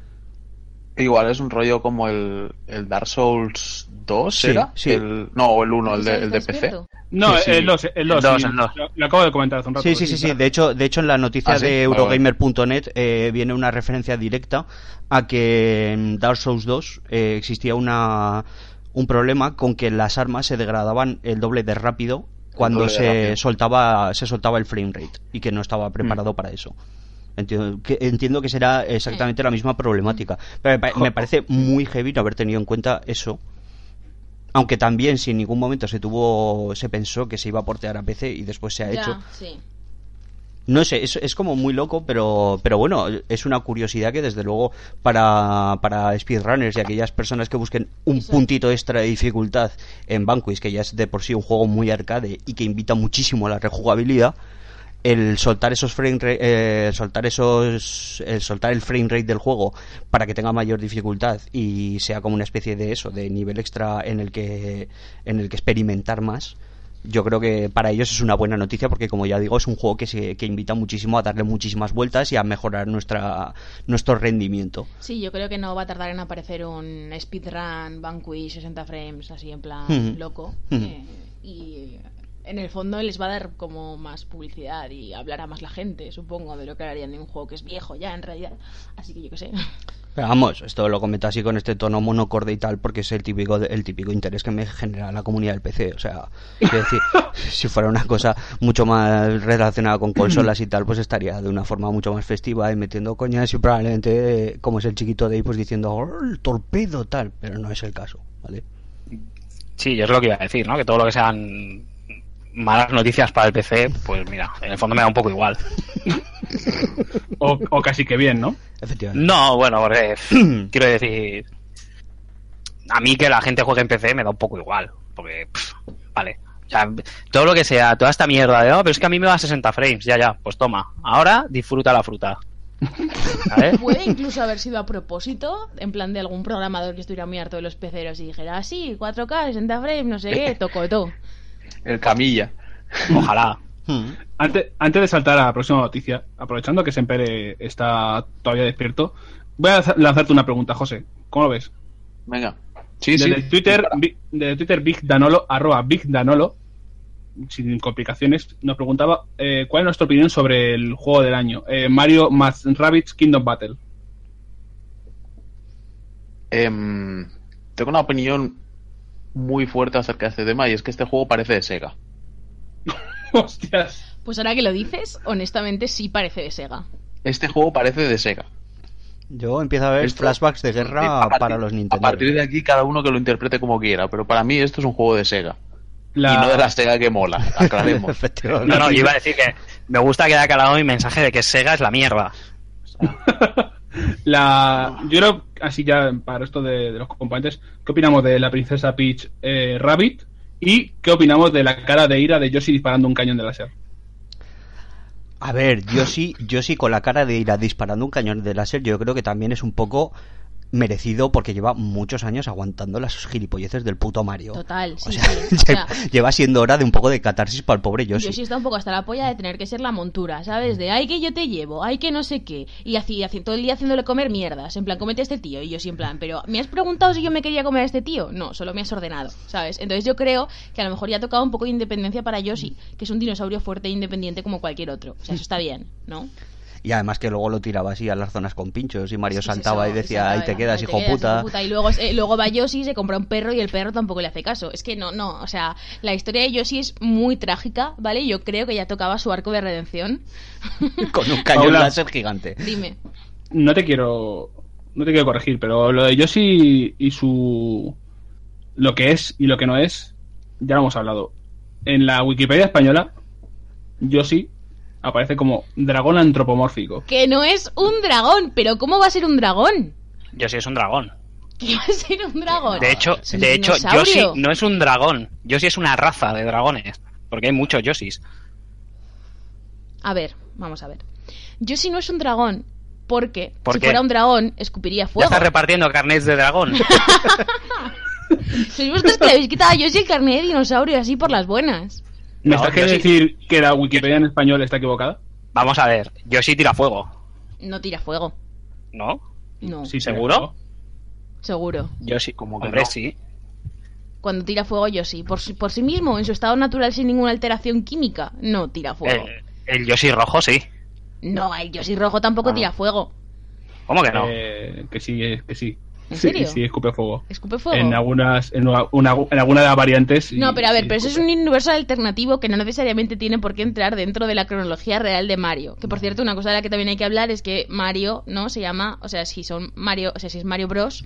Speaker 5: Igual es un rollo como el, el Dark Souls 2,
Speaker 3: Sí,
Speaker 5: ¿era?
Speaker 3: sí.
Speaker 5: El, no, o el 1, el de,
Speaker 2: ¿Sabes
Speaker 5: el de PC.
Speaker 1: No,
Speaker 5: Sí, sí.
Speaker 1: el 2, el 2.
Speaker 4: El dos, el dos.
Speaker 1: Lo, lo acabo de comentar hace un rato.
Speaker 3: Sí, sí, sí, sí. De hecho, de hecho en la noticia
Speaker 5: Ah, sí.
Speaker 3: de
Speaker 5: vale.
Speaker 3: Eurogamer.net eh, viene una referencia directa a que en Dark Souls 2 eh, existía una un problema con que las armas se degradaban el doble de rápido cuando
Speaker 5: doble de
Speaker 3: se
Speaker 5: rápido.
Speaker 3: soltaba se soltaba el frame rate y que no estaba preparado para eso. Entiendo que, entiendo que será exactamente la misma problemática. Pero me, pa- me parece muy heavy no haber tenido en cuenta eso. Aunque también si en ningún momento se tuvo se pensó que se iba a portear a PC y después se ha
Speaker 2: Ya,
Speaker 3: hecho.
Speaker 2: sí.
Speaker 3: No sé, es, es como muy loco, pero, pero bueno, es una curiosidad que desde luego para, para speedrunners y aquellas personas que busquen un puntito extra de dificultad en Vanquish, que ya es de por sí un juego muy arcade y que invita muchísimo a la rejugabilidad, el soltar esos frame ra- eh, soltar esos el soltar el frame rate del juego para que tenga mayor dificultad y sea como una especie de eso de nivel extra en el que en el que experimentar más yo creo que para ellos es una buena noticia porque como ya digo es un juego que se que invita muchísimo a darle muchísimas vueltas y a mejorar nuestra nuestro rendimiento
Speaker 2: Sí, yo creo que no va a tardar en aparecer un speedrun, Vanquish, 60 frames, así en plan loco. Eh, y en el fondo les va a dar como más publicidad y hablará más la gente, supongo, de lo que harían de un juego que es viejo ya en realidad. Así que yo qué sé.
Speaker 3: Pero vamos, esto lo comento así con este tono monocorde y tal, porque es el típico, el típico interés que me genera la comunidad del PC. O sea, quiero decir, si fuera una cosa mucho más relacionada con consolas y tal, pues estaría de una forma mucho más festiva y metiendo coñas y probablemente, eh, como es el chiquito de ahí, pues diciendo, "Oh, el torpedo tal, pero no es el caso, ¿vale?
Speaker 4: Sí, yo es lo que iba a decir, ¿no? Que todo lo que sean malas noticias para el PC, pues mira, en el fondo me da un poco igual.
Speaker 1: O, o casi que bien, ¿no?
Speaker 3: Efectivamente.
Speaker 4: No, bueno, porque quiero decir, a mí que la gente juegue en PC me da un poco igual. Porque, pff, vale. O sea, todo lo que sea, toda esta mierda de, oh, pero es que a mí me va a 60 frames, ya, ya, pues toma. Ahora disfruta la fruta. ¿Vale?
Speaker 2: Puede incluso haber sido a propósito, en plan de algún programador que estuviera muy harto de los peceros y dijera, ah, sí, 4K, 60 frames, no sé qué, tocó todo.
Speaker 5: El camilla.
Speaker 4: Ojalá.
Speaker 3: Hmm.
Speaker 1: Antes, antes de saltar a la próxima noticia, aprovechando que Sempere está todavía despierto, voy a lanzarte una pregunta, José. ¿Cómo lo ves?
Speaker 5: Venga. Sí, sí.
Speaker 1: Desde Twitter, Bi- desde Twitter Big Danolo, arroba Big Danolo, sin complicaciones, nos preguntaba eh, cuál es nuestra opinión sobre el juego del año, eh, Mario más Rabbids Kingdom Battle.
Speaker 5: Em, tengo una opinión muy fuerte acerca de este tema y es que este juego parece de Sega.
Speaker 1: Hostias.
Speaker 2: Pues ahora que lo dices, honestamente sí parece de Sega.
Speaker 5: Este juego parece de Sega.
Speaker 3: Yo empiezo a ver
Speaker 5: Esto-
Speaker 3: flashbacks de guerra
Speaker 5: partir-
Speaker 3: para los Nintendo.
Speaker 5: A partir de aquí, cada uno que lo interprete como quiera, pero para mí esto es un juego de Sega.
Speaker 1: La-
Speaker 5: Y no de la Sega que mola, aclaremos.
Speaker 3: Efectivamente.
Speaker 4: No, no, yo iba a decir que me gusta que haya calado mi mensaje de que Sega es la mierda.
Speaker 1: la, yo creo, así ya para esto de, de los componentes, ¿qué opinamos de la princesa Peach eh, Rabbit? ¿Y qué opinamos de la cara de ira de Yoshi disparando un cañón de láser?
Speaker 3: A ver, yo sí, yo sí con la cara de ir a disparando un cañón de láser, yo creo que también es un poco merecido porque lleva muchos años aguantando las gilipolleces del puto Mario.
Speaker 2: Total, sí,
Speaker 3: O sea,
Speaker 2: sí. O sea,
Speaker 3: lleva siendo hora de un poco de catarsis para el pobre Yoshi.
Speaker 2: Yo sí está un poco hasta la polla de tener que ser la montura, ¿sabes? De ay que yo te llevo, ay que no sé qué. Y así, así todo el día haciéndole comer mierdas. En plan, comete a este tío. Y yo sí, en plan, pero ¿me has preguntado si yo me quería comer a este tío? No, solo me has ordenado, ¿sabes? Entonces yo creo que a lo mejor ya ha tocado un poco de independencia para Yoshi, que es un dinosaurio fuerte e independiente como cualquier otro. O sea, eso está bien, ¿no?
Speaker 3: Y además que luego lo tiraba así a las zonas con pinchos y Mario
Speaker 2: Es que es
Speaker 3: saltaba
Speaker 2: eso,
Speaker 3: y decía, ahí te
Speaker 2: y
Speaker 3: quedas, hijo puta.
Speaker 2: puta. Y luego, eh, luego va Yoshi, se compra un perro y el perro tampoco le hace caso. Es que no, no, o sea, la historia de Yoshi es muy trágica, ¿vale? Yo creo que ya tocaba su arco de redención.
Speaker 3: Con un cañón
Speaker 1: Paula.
Speaker 3: láser gigante.
Speaker 2: Dime.
Speaker 1: No te quiero, no te quiero corregir, pero lo de Yoshi y su lo que es y lo que no es, ya lo hemos hablado. En la Wikipedia española, Yoshi aparece como dragón antropomórfico.
Speaker 2: Que no es un dragón, pero ¿cómo va a ser un dragón?
Speaker 4: Yo sí es un dragón.
Speaker 2: ¿Qué va a ser un dragón?
Speaker 4: De hecho,
Speaker 2: Es
Speaker 4: de hecho. Yoshi no es un dragón. Yoshi es una raza de dragones. Porque hay muchos Yoshis.
Speaker 2: A ver, vamos a ver. Yoshi no es un dragón porque
Speaker 4: ¿Por
Speaker 2: si
Speaker 4: qué?
Speaker 2: fuera un dragón escupiría
Speaker 4: Ya
Speaker 2: fuego.
Speaker 4: estás repartiendo carnets de dragón.
Speaker 2: Sois vosotros que le habéis quitado a Yoshi el carnet de dinosaurio así por las buenas.
Speaker 1: ¿Me
Speaker 4: No,
Speaker 1: estás queriendo decir que la Wikipedia en español está equivocada?
Speaker 4: Vamos a ver. Yoshi tira fuego.
Speaker 2: No tira fuego.
Speaker 4: ¿No?
Speaker 2: No,
Speaker 1: Sí,
Speaker 4: ¿Seguro?
Speaker 2: seguro.
Speaker 4: Yoshi,
Speaker 5: Como que
Speaker 4: hombre,
Speaker 5: no.
Speaker 4: sí.
Speaker 2: Cuando tira fuego Yoshi, por, sí- por sí mismo, en su estado natural sin ninguna alteración química, no tira fuego.
Speaker 4: El, el Yoshi rojo sí.
Speaker 2: No, el Yoshi rojo tampoco
Speaker 5: Ah.
Speaker 2: tira fuego.
Speaker 4: ¿Cómo que no?
Speaker 1: Eh, que sí, eh, que sí.
Speaker 2: ¿En
Speaker 1: Sí,
Speaker 2: serio?
Speaker 1: Sí, escupe fuego.
Speaker 2: ¿Escupe fuego?
Speaker 1: En algunas, en, una, una- en alguna de las variantes.
Speaker 2: No,
Speaker 1: y-
Speaker 2: pero a ver,
Speaker 1: sí,
Speaker 2: pero eso es un universo alternativo que no necesariamente tiene por qué entrar dentro de la cronología real de Mario. Que por cierto, una cosa de la que también hay que hablar es que Mario, ¿no? Se llama, o sea, si son Mario, o sea, si es Mario Bros,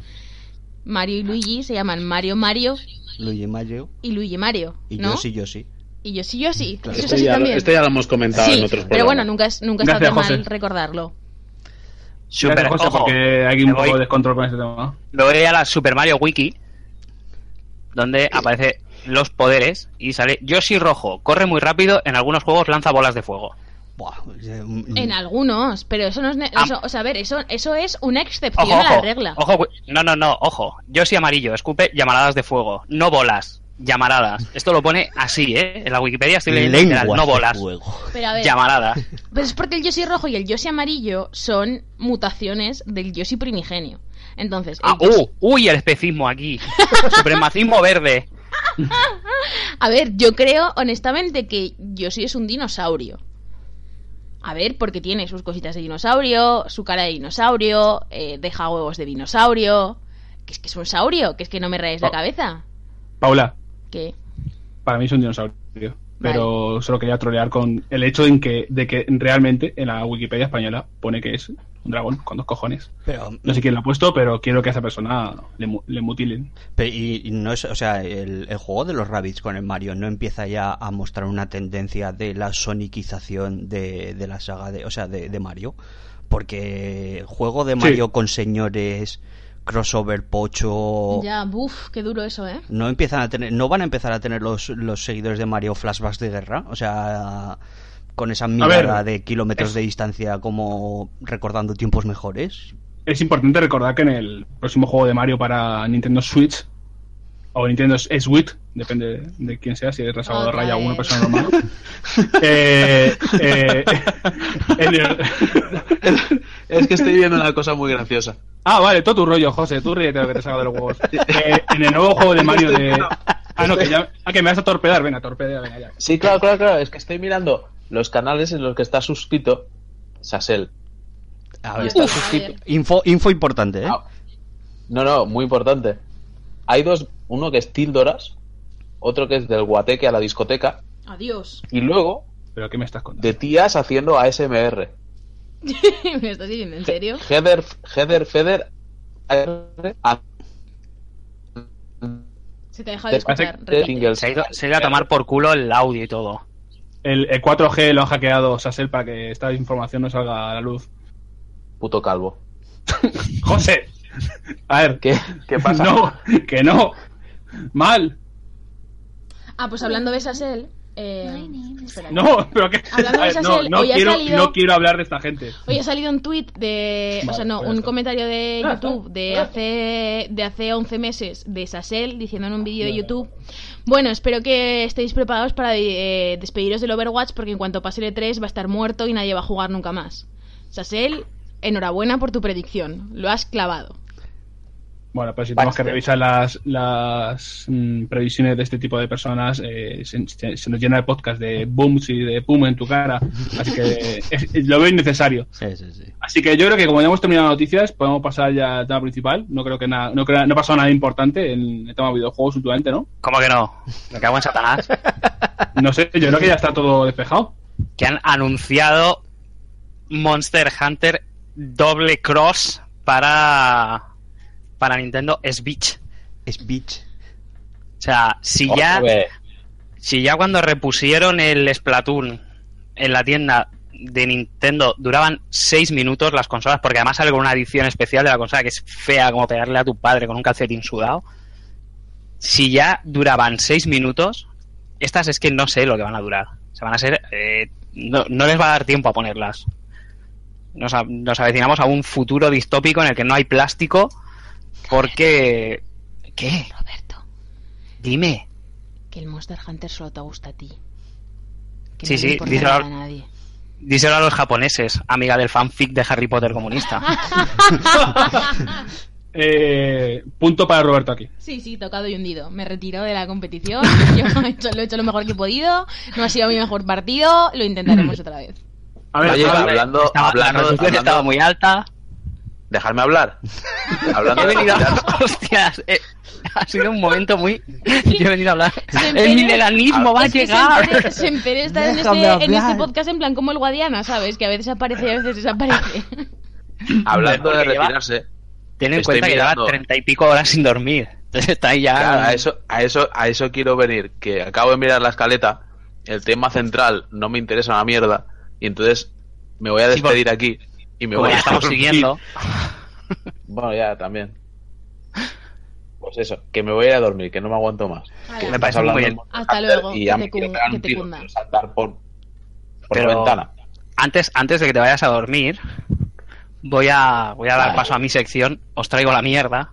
Speaker 2: Mario y Luigi se llaman Mario Mario
Speaker 3: Luigi Mario
Speaker 2: y Luigi Mario,
Speaker 3: y
Speaker 2: ¿no?
Speaker 3: Yoshi Yoshi.
Speaker 2: Y Yoshi Yoshi.
Speaker 3: Claro.
Speaker 2: Eso es
Speaker 5: Esto
Speaker 2: así
Speaker 5: ya, lo-
Speaker 2: también.
Speaker 5: esto ya lo hemos comentado
Speaker 2: sí,
Speaker 5: en otros
Speaker 2: pero bueno,
Speaker 5: programas.
Speaker 2: nunca, es, nunca está tan mal recordarlo.
Speaker 4: Super,
Speaker 1: Gracias, José,
Speaker 4: ojo,
Speaker 1: porque hay un
Speaker 4: me
Speaker 1: poco
Speaker 4: voy-
Speaker 1: de descontrol con este tema.
Speaker 4: Me voy a la Super Mario Wiki, donde aparece los poderes y sale Yoshi rojo, corre muy rápido, en algunos juegos lanza bolas de fuego.
Speaker 3: Buah,
Speaker 2: En algunos, pero eso no es... ne-
Speaker 4: Ah.
Speaker 2: eso- o sea, a ver, eso, eso es una excepción
Speaker 4: Ojo,
Speaker 2: a la
Speaker 4: ojo,
Speaker 2: regla.
Speaker 4: ojo, no, no, no, ojo. Yoshi amarillo, escupe llamaradas de fuego, no bolas, llamaradas. Esto lo pone así, ¿eh? En la Wikipedia estoy leyendo literal, no bolas.
Speaker 2: Pero a ver,
Speaker 4: llamaradas.
Speaker 2: Pero es porque el Yoshi rojo y el Yoshi amarillo son mutaciones del Yoshi primigenio. Entonces, el
Speaker 4: Ah,
Speaker 2: Yoshi-
Speaker 4: uh, uy, el especismo aquí. Supremacismo verde.
Speaker 2: a ver, yo creo honestamente que Yoshi es un dinosaurio. A ver, porque tiene sus cositas de dinosaurio, su cara de dinosaurio, eh, deja huevos de dinosaurio. Que es que es un saurio, que es que no me rayes la
Speaker 1: Oh.
Speaker 2: cabeza.
Speaker 1: Paula,
Speaker 2: Que
Speaker 1: para mí es un dinosaurio. Pero solo quería trolear con el hecho en que, de que realmente en la Wikipedia española pone que es un dragón con dos cojones.
Speaker 3: Pero,
Speaker 1: No sé quién lo ha puesto, pero quiero que a esa persona le, le mutilen.
Speaker 3: Pe- Y, y no es, o sea, el, el juego de los Rabbits con el Mario no empieza ya a mostrar una tendencia de la sonicización de, de la saga de, o sea, de, de Mario, porque juego de
Speaker 1: Sí.
Speaker 3: Mario con señores crossover pocho.
Speaker 2: Ya, buf, qué duro eso, ¿eh?
Speaker 3: No empiezan a tener, no van a empezar a tener los, los seguidores de Mario flashbacks de guerra, o sea, con esa mirada
Speaker 1: ver,
Speaker 3: de kilómetros
Speaker 1: es-
Speaker 3: de distancia como recordando tiempos mejores.
Speaker 1: Es importante recordar que en el próximo juego de Mario para Nintendo Switch o Nintendo Switch, depende de quién sea, si es reservado
Speaker 2: Otra
Speaker 1: raya o una persona normal. eh, eh, el-
Speaker 5: Es que estoy viendo una cosa muy graciosa.
Speaker 1: Ah, vale, todo tu rollo, José, tú ríete de lo que te salga de los huevos. Eh, en el nuevo juego de Mario de... Ah, no, que ya... Ah, que me vas a torpedar, venga, torpedea, venga, ya.
Speaker 5: Sí, claro, claro, claro. Es que estoy mirando los canales en los que está suscrito Sasel.
Speaker 3: A ver,
Speaker 5: está
Speaker 2: Uf,
Speaker 5: suscrito.
Speaker 3: info, info importante, ¿eh?
Speaker 5: Ah, No, no, muy importante. Hay dos, uno que es Tildoras, otro que es del guateque a la discoteca,
Speaker 2: Adiós.
Speaker 5: y luego
Speaker 1: ¿Pero qué me estás contando?
Speaker 5: de tías haciendo ASMR.
Speaker 2: ¿Me estás diciendo en serio?
Speaker 5: Heather, Heather, Feder, a-
Speaker 2: Se te ha dejado de escuchar.
Speaker 4: Se ha, ido, se ha ido a tomar por culo el audio y todo.
Speaker 1: El, el 4G lo ha hackeado Sassel para que esta información no salga a la luz.
Speaker 5: puto calvo.
Speaker 1: José, a ver,
Speaker 5: ¿Qué, qué pasa?
Speaker 1: No, que no. Mal.
Speaker 2: Ah, pues hablando de Sassel. Eh.
Speaker 1: No, pero que.
Speaker 2: Hablando de
Speaker 1: no, no
Speaker 2: hoy ha
Speaker 1: quiero,
Speaker 2: salido-
Speaker 1: no quiero hablar de esta gente.
Speaker 2: Hoy ha salido un tweet de. o sea, no, un comentario de YouTube de hace, de hace 11 meses de Sassel diciendo en un vídeo de YouTube. Bueno, espero que estéis preparados para eh, despediros del Overwatch porque en cuanto pase el E3 va a estar muerto y nadie va a jugar nunca más. Sassel, enhorabuena por tu predicción. Lo has clavado.
Speaker 1: Bueno, pues si tenemos que revisar las, las mm, previsiones de este tipo de personas, eh, se, se- se nos llena el podcast de booms y de pum en tu cara. Así que es- es- lo veo innecesario.
Speaker 3: Sí, sí, sí.
Speaker 1: Así que yo creo que como ya hemos terminado noticias, podemos pasar ya al tema principal. No creo que nada, no, creo, no ha pasado nada importante en el tema de videojuegos últimamente, ¿no?
Speaker 4: ¿Cómo que no? Me cago en Satanás.
Speaker 1: No sé, yo creo que ya está todo despejado.
Speaker 4: que han anunciado Monster Hunter doble cross para para Nintendo Switch.
Speaker 3: Es bitch.
Speaker 4: O sea, si ya si ya cuando repusieron el Splatoon en la tienda de Nintendo duraban 6 minutos las consolas, porque además sale con una edición especial de la consola que es fea como pegarle a tu padre con un calcetín sudado. Si ya duraban 6 minutos, estas es que no sé lo que van a durar. Se van a ser. eh, no, no les va a dar tiempo a ponerlas. Nos, nos avecinamos a un futuro distópico en el que no hay plástico, porque. ¿Qué?
Speaker 2: Roberto,
Speaker 4: Dime.
Speaker 2: que el Monster Hunter solo te gusta a ti. Que
Speaker 4: Sí,
Speaker 2: no
Speaker 4: sí, la-
Speaker 2: a nadie.
Speaker 4: Díselo a los japoneses, amiga del fanfic de Harry Potter comunista.
Speaker 1: Eh, punto para Roberto aquí.
Speaker 2: Sí, sí, tocado y hundido. Me retiro de la competición. Yo he hecho, lo he hecho lo mejor que he podido. No ha sido mi mejor partido. Lo intentaremos otra vez.
Speaker 1: A ver,
Speaker 5: Oye,
Speaker 1: a ver,
Speaker 5: hablando,
Speaker 4: Estaba- la
Speaker 5: hablando,
Speaker 4: resolución
Speaker 5: hablando-
Speaker 4: estaba muy alta.
Speaker 5: Dejarme hablar. Hablando
Speaker 4: He
Speaker 5: de
Speaker 4: venido a... Hostias, eh, ha sido un momento muy... Yo he venido a hablar.
Speaker 2: Semper-
Speaker 4: El milenanismo va a llegar.
Speaker 2: Semper- Semper está en este, en este podcast en plan como el Guadiana, ¿sabes? Que a veces aparece y a veces desaparece.
Speaker 5: hablando de
Speaker 4: Porque lleva-
Speaker 5: retirarse.
Speaker 4: Ten en cuenta que lleva treinta y pico horas sin dormir. Entonces está ahí ya...
Speaker 5: Claro, a eso, a eso, a eso quiero venir. Que acabo de mirar la escaleta. El tema central no me interesa una mierda. Y entonces me voy a
Speaker 4: Sí, por-
Speaker 5: despedir aquí. Y me voy a
Speaker 4: estamos
Speaker 5: dormir.
Speaker 4: siguiendo.
Speaker 5: Bueno, ya también. Pues eso, que me voy a ir a dormir, que no me aguanto más. Que
Speaker 4: Me
Speaker 5: estás
Speaker 4: parece muy
Speaker 5: hablando
Speaker 4: bien.
Speaker 2: Hasta luego,
Speaker 5: Y ya
Speaker 2: que te que
Speaker 5: tiro,
Speaker 2: cunda.
Speaker 5: saltar por, por
Speaker 4: Pero-
Speaker 5: la ventana.
Speaker 4: Antes, antes de que te vayas a dormir, voy a, voy a dar paso a mi sección. Os traigo la mierda.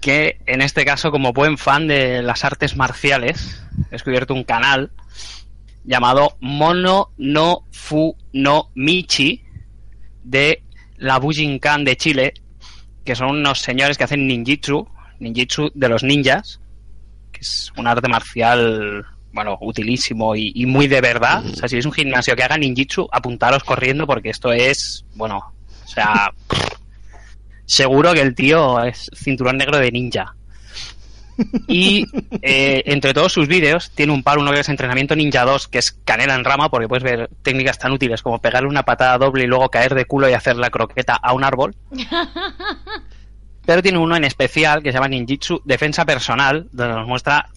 Speaker 4: Que en este caso, como buen fan de las artes marciales, he descubierto un canal llamado Mono no Fu no Michi de la Bujinkan de Chile, que son unos señores que hacen ninjitsu, ninjitsu de los ninjas, que es un arte marcial, bueno, utilísimo y, muy de verdad. O sea, si es un gimnasio que haga ninjitsu, apuntaros corriendo porque esto es, bueno, o sea, seguro que el tío es cinturón negro de ninja. Y eh, entre todos sus vídeos tiene un par, uno que es entrenamiento ninja 2, que es canela en rama, porque puedes ver técnicas tan útiles como pegarle una patada doble y luego caer de culo y hacer la croqueta a un árbol. Pero tiene uno en especial que se llama Ninjitsu Defensa Personal, donde nos muestra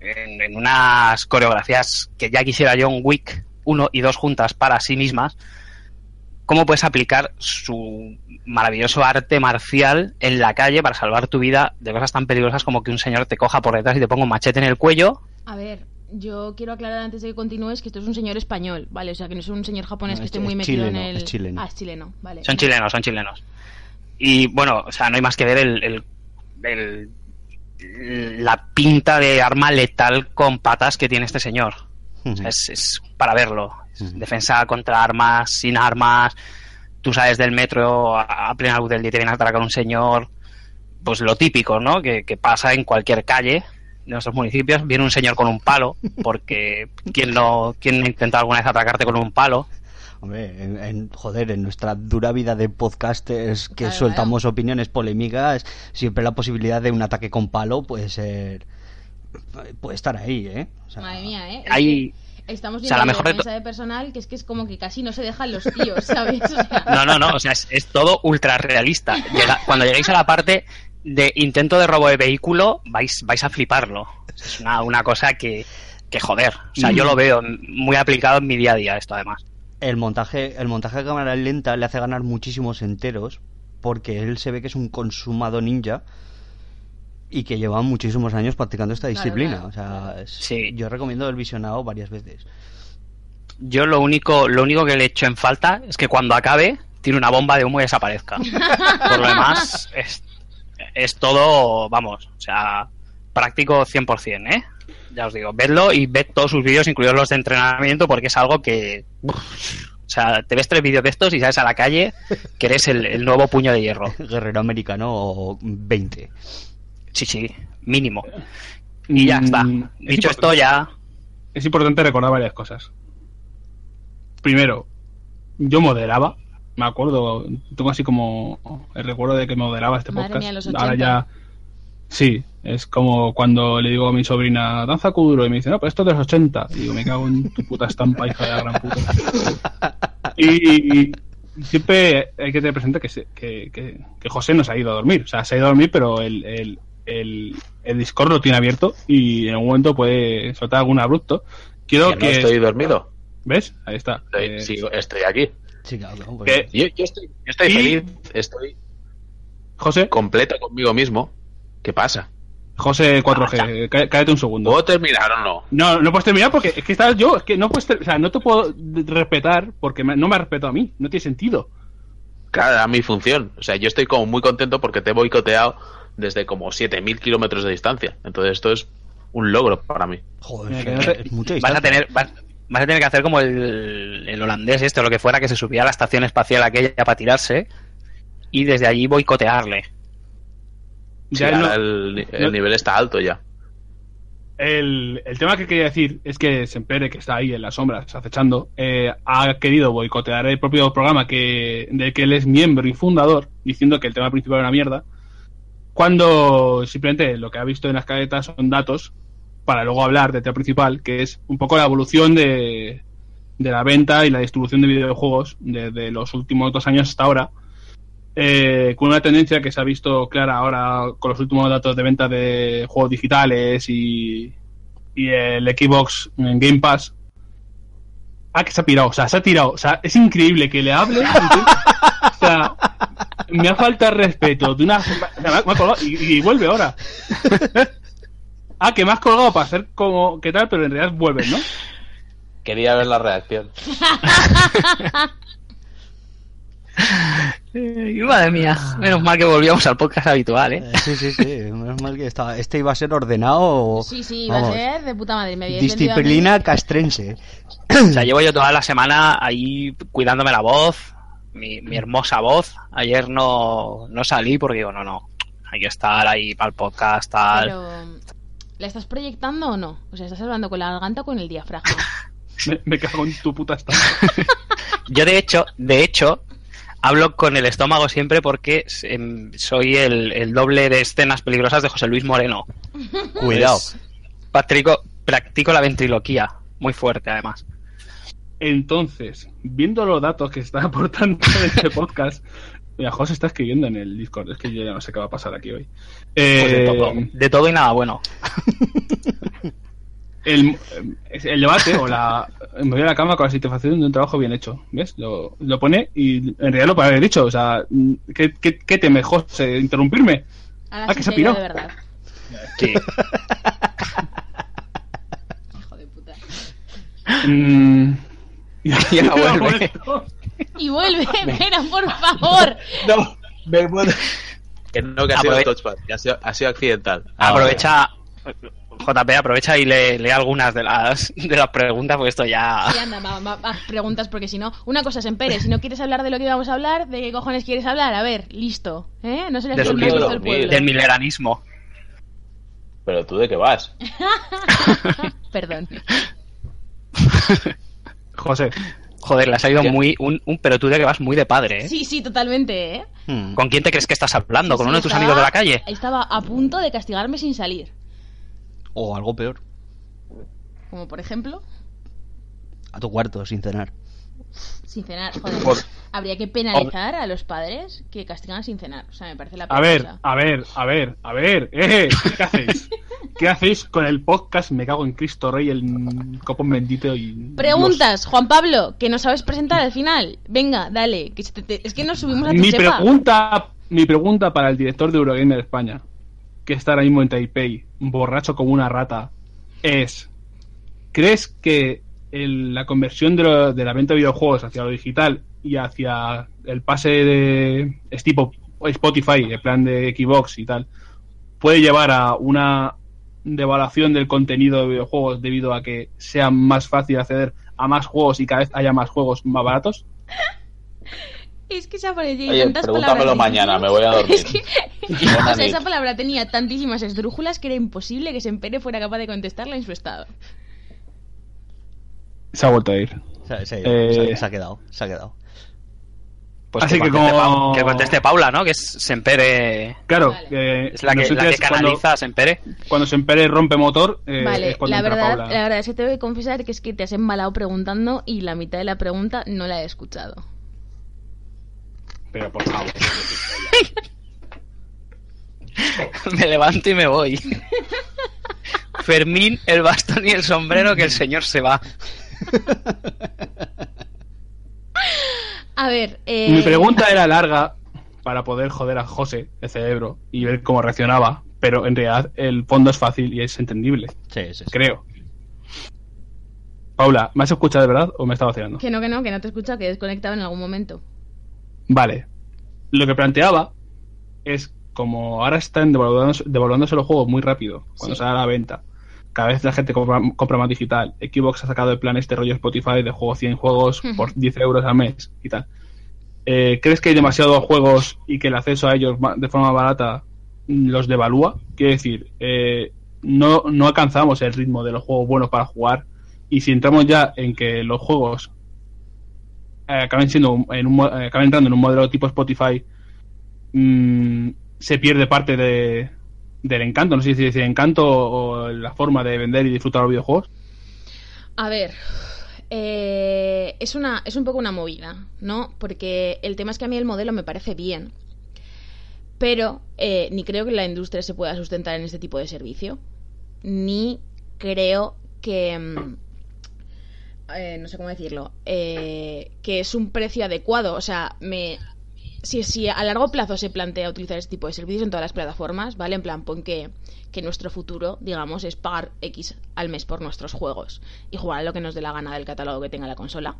Speaker 4: en, en unas coreografías que ya quisiera John Wick 1 y 2 juntas para sí mismas, cómo puedes aplicar su maravilloso arte marcial en la calle para salvar tu vida de cosas tan peligrosas como que un señor te coja por detrás y te ponga un machete en el cuello.
Speaker 2: A ver, yo quiero aclarar antes de que continúes que esto es un señor español, ¿vale? O sea, que no es un señor japonés
Speaker 3: No,
Speaker 2: que
Speaker 3: es-
Speaker 2: esté muy
Speaker 3: es
Speaker 2: metido en el...
Speaker 3: es chileno.
Speaker 2: Ah, es chileno, vale.
Speaker 4: Son chilenos, son chilenos. Y bueno, o sea, no hay más que ver el, el- el- la pinta de arma letal con patas que tiene este señor. O sea, es, es para verlo. Es
Speaker 3: Ujú.
Speaker 4: Defensa contra armas, sin armas. Tú sales del metro a, a plena luz del día y te viene a atracar un señor. Pues lo típico, ¿no? Que, que pasa en cualquier calle de nuestros municipios. Viene un señor con un palo, porque ¿quién no, quién ha intentado alguna vez atracarte con un palo?
Speaker 3: Hombre, en, en- joder, en nuestra dura vida de podcasters que
Speaker 2: Claro,
Speaker 3: soltamos opiniones polémicas, siempre la posibilidad de un ataque con palo puede ser. puede estar ahí, ¿eh? O sea,
Speaker 2: Madre mía, ¿eh? Que Estamos
Speaker 4: o sea,
Speaker 2: viendo
Speaker 4: la
Speaker 2: la
Speaker 4: mejor de
Speaker 2: de personal que es que es como que casi no se dejan los tíos, ¿sabes? O sea,
Speaker 4: No, no, no, o sea, es, es todo ultra realista. Llega- cuando llegáis a la parte de intento de robo de vehículo, vais, vais a fliparlo. Es una, una cosa que, que joder. O sea, yo lo veo muy aplicado en mi día a día esto además.
Speaker 3: el montaje, el montaje a cámara lenta le hace ganar muchísimos enteros porque él se ve que es un consumado ninja y que lleva muchísimos años practicando esta disciplina.
Speaker 2: claro,
Speaker 3: o sea,
Speaker 2: claro.
Speaker 3: es-
Speaker 4: Sí.
Speaker 3: yo recomiendo el visionado varias veces.
Speaker 4: Yo lo único, lo único que le echo en falta es que cuando acabe tiene una bomba de humo y desaparezca. Por lo demás, es, es todo, vamos, o sea, práctico 100%, ¿eh? Ya os digo, vedlo y ved todos sus vídeos, incluidos los de entrenamiento, porque es algo que... o sea, te ves tres vídeos de estos y sales a la calle que eres el, el nuevo puño de hierro.
Speaker 3: Guerrero americano 20.
Speaker 4: Sí, sí, mínimo. Y ya está.
Speaker 1: Mm, es
Speaker 4: Dicho esto, ya...
Speaker 1: Es importante recordar varias cosas. Primero, yo moderaba. Me acuerdo, tengo así como el recuerdo de que moderaba este
Speaker 2: Madre
Speaker 1: podcast.
Speaker 2: mía, los
Speaker 1: Ahora
Speaker 2: 80.
Speaker 1: ya. Sí, es como cuando le digo a mi sobrina, danza kuduro, y me dice, no, pero esto es de los 80. Y digo, me cago en tu puta estampa, hija de la gran puta. y, y siempre hay que tener presente que, se- que, que, que José no se ha ido a dormir. O sea, se ha ido a dormir, pero el, el, el, el Discord lo tiene abierto y en algún momento puede soltar algún abrupto. Quiero
Speaker 5: Que no
Speaker 1: que.
Speaker 5: estoy dormido.
Speaker 1: ¿Ves? Ahí está.
Speaker 5: Estoy,
Speaker 1: Eh,
Speaker 5: sigo- estoy aquí.
Speaker 3: Sí, claro, claro,
Speaker 1: que-
Speaker 3: pues-
Speaker 5: Yo, yo estoy, yo estoy
Speaker 1: Y-
Speaker 5: feliz, estoy
Speaker 1: José,
Speaker 5: completo conmigo mismo. ¿Qué pasa?
Speaker 1: José 4G, cá- cállate un segundo.
Speaker 5: ¿Puedo terminar o no?
Speaker 1: No, no puedes terminar porque es que estás yo, es que no puedes, o sea, no te puedo respetar porque me- no me has respetado a mí, no tiene sentido.
Speaker 5: Claro, era mi función. O sea, yo estoy como muy contento porque te he boicoteado desde como 7.000 kilómetros de distancia. Entonces esto es un logro para mí.
Speaker 3: Joder,
Speaker 1: no te-
Speaker 3: es mucha
Speaker 4: Vas a tener, vas, vas a tener que hacer como el, el holandés este o lo que fuera que se subía a la estación espacial aquella para tirarse y desde allí boicotearle.
Speaker 5: Sí,
Speaker 1: no-
Speaker 5: el, el
Speaker 1: no-
Speaker 5: nivel está alto ya.
Speaker 1: el, el tema que quería decir es que Sempere, que está ahí en las sombras acechando, eh, ha querido boicotear el propio programa que, del que él es miembro y fundador, diciendo que el tema principal era una mierda, cuando simplemente lo que ha visto en las cadetas son datos para luego hablar del tema principal, que es un poco la evolución de, de la venta y la distribución de videojuegos desde los últimos dos años hasta ahora, eh, con una tendencia que se ha visto clara ahora con los últimos datos de venta de juegos digitales y, y el Xbox en Game Pass. Ah, que se ha pirado, o sea, se ha tirado. O sea, es increíble que le hable. Me ha faltado respeto. De una, me ha- me ha colgado y, y vuelve ahora. ah, que me has colgado para hacer como. ¿Qué tal? Pero en realidad vuelves, ¿no?
Speaker 5: Quería ver la reacción.
Speaker 4: Madre mía, menos mal que volvíamos al podcast habitual, ¿eh?
Speaker 3: Eh, Sí, sí, sí. Menos mal que estaba. Este iba a ser ordenado.
Speaker 2: Sí, sí, va a ser de puta madre. Me
Speaker 3: Disciplina castrense.
Speaker 4: O sea, llevo yo toda la semana ahí cuidándome la voz, mi, mi hermosa voz. Ayer no, no salí porque digo, no, no, hay que estar ahí para el podcast, tal.
Speaker 2: Pero, ¿la estás proyectando o no? O sea, ¿estás hablando con la garganta o con el diafragma?
Speaker 1: Me, me cago en tu puta estampa.
Speaker 4: Yo de hecho, de hecho, hablo con el estómago siempre porque em, soy el, el doble de escenas peligrosas de José Luis Moreno.
Speaker 3: Cuidado.
Speaker 4: Pues, Patrico, practico la ventriloquía, muy fuerte además.
Speaker 1: Entonces, viendo los datos que está aportando este podcast, mira, José está escribiendo en el Discord, es que yo ya no sé qué va a pasar aquí hoy.
Speaker 4: Pues de
Speaker 1: Eh,
Speaker 4: todo, de todo y nada bueno.
Speaker 1: el, el debate o la. Me voy a la cama con la satisfacción de un trabajo bien hecho. ¿Ves? Lo, lo pone y en realidad lo puede haber dicho. O sea, ¿qué, qué, qué teme, José? ¿Interrumpirme?
Speaker 2: Ahora
Speaker 1: Ah, que se piró.
Speaker 2: de verdad.
Speaker 4: Sí.
Speaker 2: Hijo de puta.
Speaker 1: Mm, ya,
Speaker 4: Ya vuelve.
Speaker 2: Y vuelve, espera, por favor.
Speaker 5: No, me puedo. Que no, que ha sido
Speaker 4: Aprove-
Speaker 5: touchpad, que ha sido, ha sido accidental.
Speaker 4: Aprovecha, JP, aprovecha y lee, lee algunas de las, de las preguntas, porque esto ya...
Speaker 2: Sí, anda, va, va, va, preguntas, porque si no, una cosa es Empere, si no quieres hablar de lo que íbamos a habar, ¿de qué cojones quieres hablar? A ver, listo, ¿eh? No se le
Speaker 4: De
Speaker 2: hace
Speaker 4: su
Speaker 2: un
Speaker 4: libro,
Speaker 2: caso al
Speaker 5: dormir.
Speaker 2: pueblo.
Speaker 4: Del mileranismo.
Speaker 5: Pero tú de qué vas?
Speaker 2: Perdón.
Speaker 1: José,
Speaker 4: Joder, le ha salido
Speaker 5: Ya.
Speaker 4: muy... Un, un de que vas muy de padre, ¿eh?
Speaker 2: Sí, sí, totalmente, ¿eh?
Speaker 3: Hmm.
Speaker 4: ¿Con quién te crees que estás hablando? ¿Con
Speaker 2: Sí,
Speaker 4: uno de tus
Speaker 2: estaba-
Speaker 4: amigos de la calle?
Speaker 2: Estaba a punto de castigarme sin salir.
Speaker 3: O algo peor,
Speaker 2: Como por ejemplo,
Speaker 3: a tu cuarto sin cenar.
Speaker 2: Sin cenar. Joder,
Speaker 5: Pues-
Speaker 2: habría que penalizar a los padres que castigan sin cenar. O sea, me parece la
Speaker 1: a ver,
Speaker 2: cosa.
Speaker 1: a ver, a ver, a ver. ¿eh? ¿Qué hacéis? ¿Qué hacéis con el podcast? Me cago en Cristo Rey, el copón bendito y.
Speaker 2: Preguntas, Juan Pablo, que no sabes presentar al final. Venga, dale. Que te- te- es que nos subimos a tu
Speaker 1: Mi
Speaker 2: sepa.
Speaker 1: pregunta, mi pregunta para el director de Eurogamer España, que está ahora mismo en Taipei, borracho como una rata, es: ¿crees que el- la conversión de, lo- de la venta de videojuegos hacia lo digital y hacia el pase de es tipo Spotify, el plan de Xbox y tal, puede llevar a una devaluación del contenido de videojuegos debido a que sea más fácil acceder a más juegos y cada vez haya más juegos más baratos?
Speaker 2: Es que esa palabra tiene
Speaker 5: Oye,
Speaker 2: tantas
Speaker 5: pregúntamelo
Speaker 2: palabras
Speaker 5: mañana, me voy a dormir.
Speaker 2: Es que,
Speaker 5: Buena
Speaker 2: o sea,
Speaker 5: nit.
Speaker 2: esa palabra tenía tantísimas esdrújulas que era imposible que Sempere fuera capaz de contestarla en su estado.
Speaker 1: Se ha vuelto a ir.
Speaker 3: Se, se-
Speaker 1: Eh.
Speaker 3: se- se ha quedado, se ha quedado.
Speaker 4: Pues
Speaker 1: Así que
Speaker 4: conteste
Speaker 1: como-
Speaker 4: Pa- que conteste Paula, ¿no? Que es Sempere...
Speaker 1: Claro,
Speaker 2: Vale.
Speaker 1: eh,
Speaker 4: Es la que, la que
Speaker 1: ausencias, cuando-
Speaker 4: canaliza a Sempere.
Speaker 1: Cuando, se empere rompe motor, eh,
Speaker 2: vale,
Speaker 1: es cuando
Speaker 2: la
Speaker 1: entra
Speaker 2: verdad,
Speaker 1: Paula.
Speaker 2: la verdad es que te voy a confesar que es que te has embalado preguntando y la mitad de la pregunta no la he escuchado.
Speaker 1: Pero por favor.
Speaker 4: me levanto y me voy. Fermín, el bastón y el sombrero, que el señor se va.
Speaker 2: A ver, eh...
Speaker 1: Mi pregunta era larga para poder joder a José, el cerebro, y ver cómo reaccionaba. Pero en realidad el fondo es fácil y es entendible,
Speaker 3: Sí, sí, sí.
Speaker 1: creo. Paula, ¿me has escuchado de verdad o me estaba vaciando?
Speaker 2: Que no, que no, que no te he escuchado, que he desconectado en algún momento.
Speaker 1: Vale. Lo que planteaba es como ahora están devaluándose, devaluándose los juegos muy rápido cuando
Speaker 2: Sí.
Speaker 1: sale a la venta. Cada vez la gente compra, compra más digital. Xbox ha sacado el plan este rollo Spotify de juego 100 juegos por 10 euros al mes y tal. Eh, ¿Crees que hay demasiados juegos y que el acceso a ellos de forma barata mm, los devalúa? Quiero decir, eh, no, no alcanzamos el ritmo de los juegos buenos para jugar y si entramos ya en que los juegos eh, acaben siendo en un, eh, acaben entrando en un modelo tipo Spotify mm, se pierde parte de, del encanto no sé si decir encanto o la forma de vender y disfrutar los videojuegos
Speaker 2: A ver, eh, es, una, es un poco una movida, ¿no? Porque el tema es que a mí el modelo me parece bien, pero eh, ni creo que la industria se pueda sustentar en este tipo de servicio, ni creo que... mm, eh, no sé cómo decirlo, eh, que es un precio adecuado. O sea, me, si, si a largo plazo se plantea utilizar este tipo de servicios en todas las plataformas, ¿vale? En plan, pon que, nuestro futuro, digamos, es pagar X al mes por nuestros juegos y jugar a lo que nos dé la gana del catálogo que tenga la consola.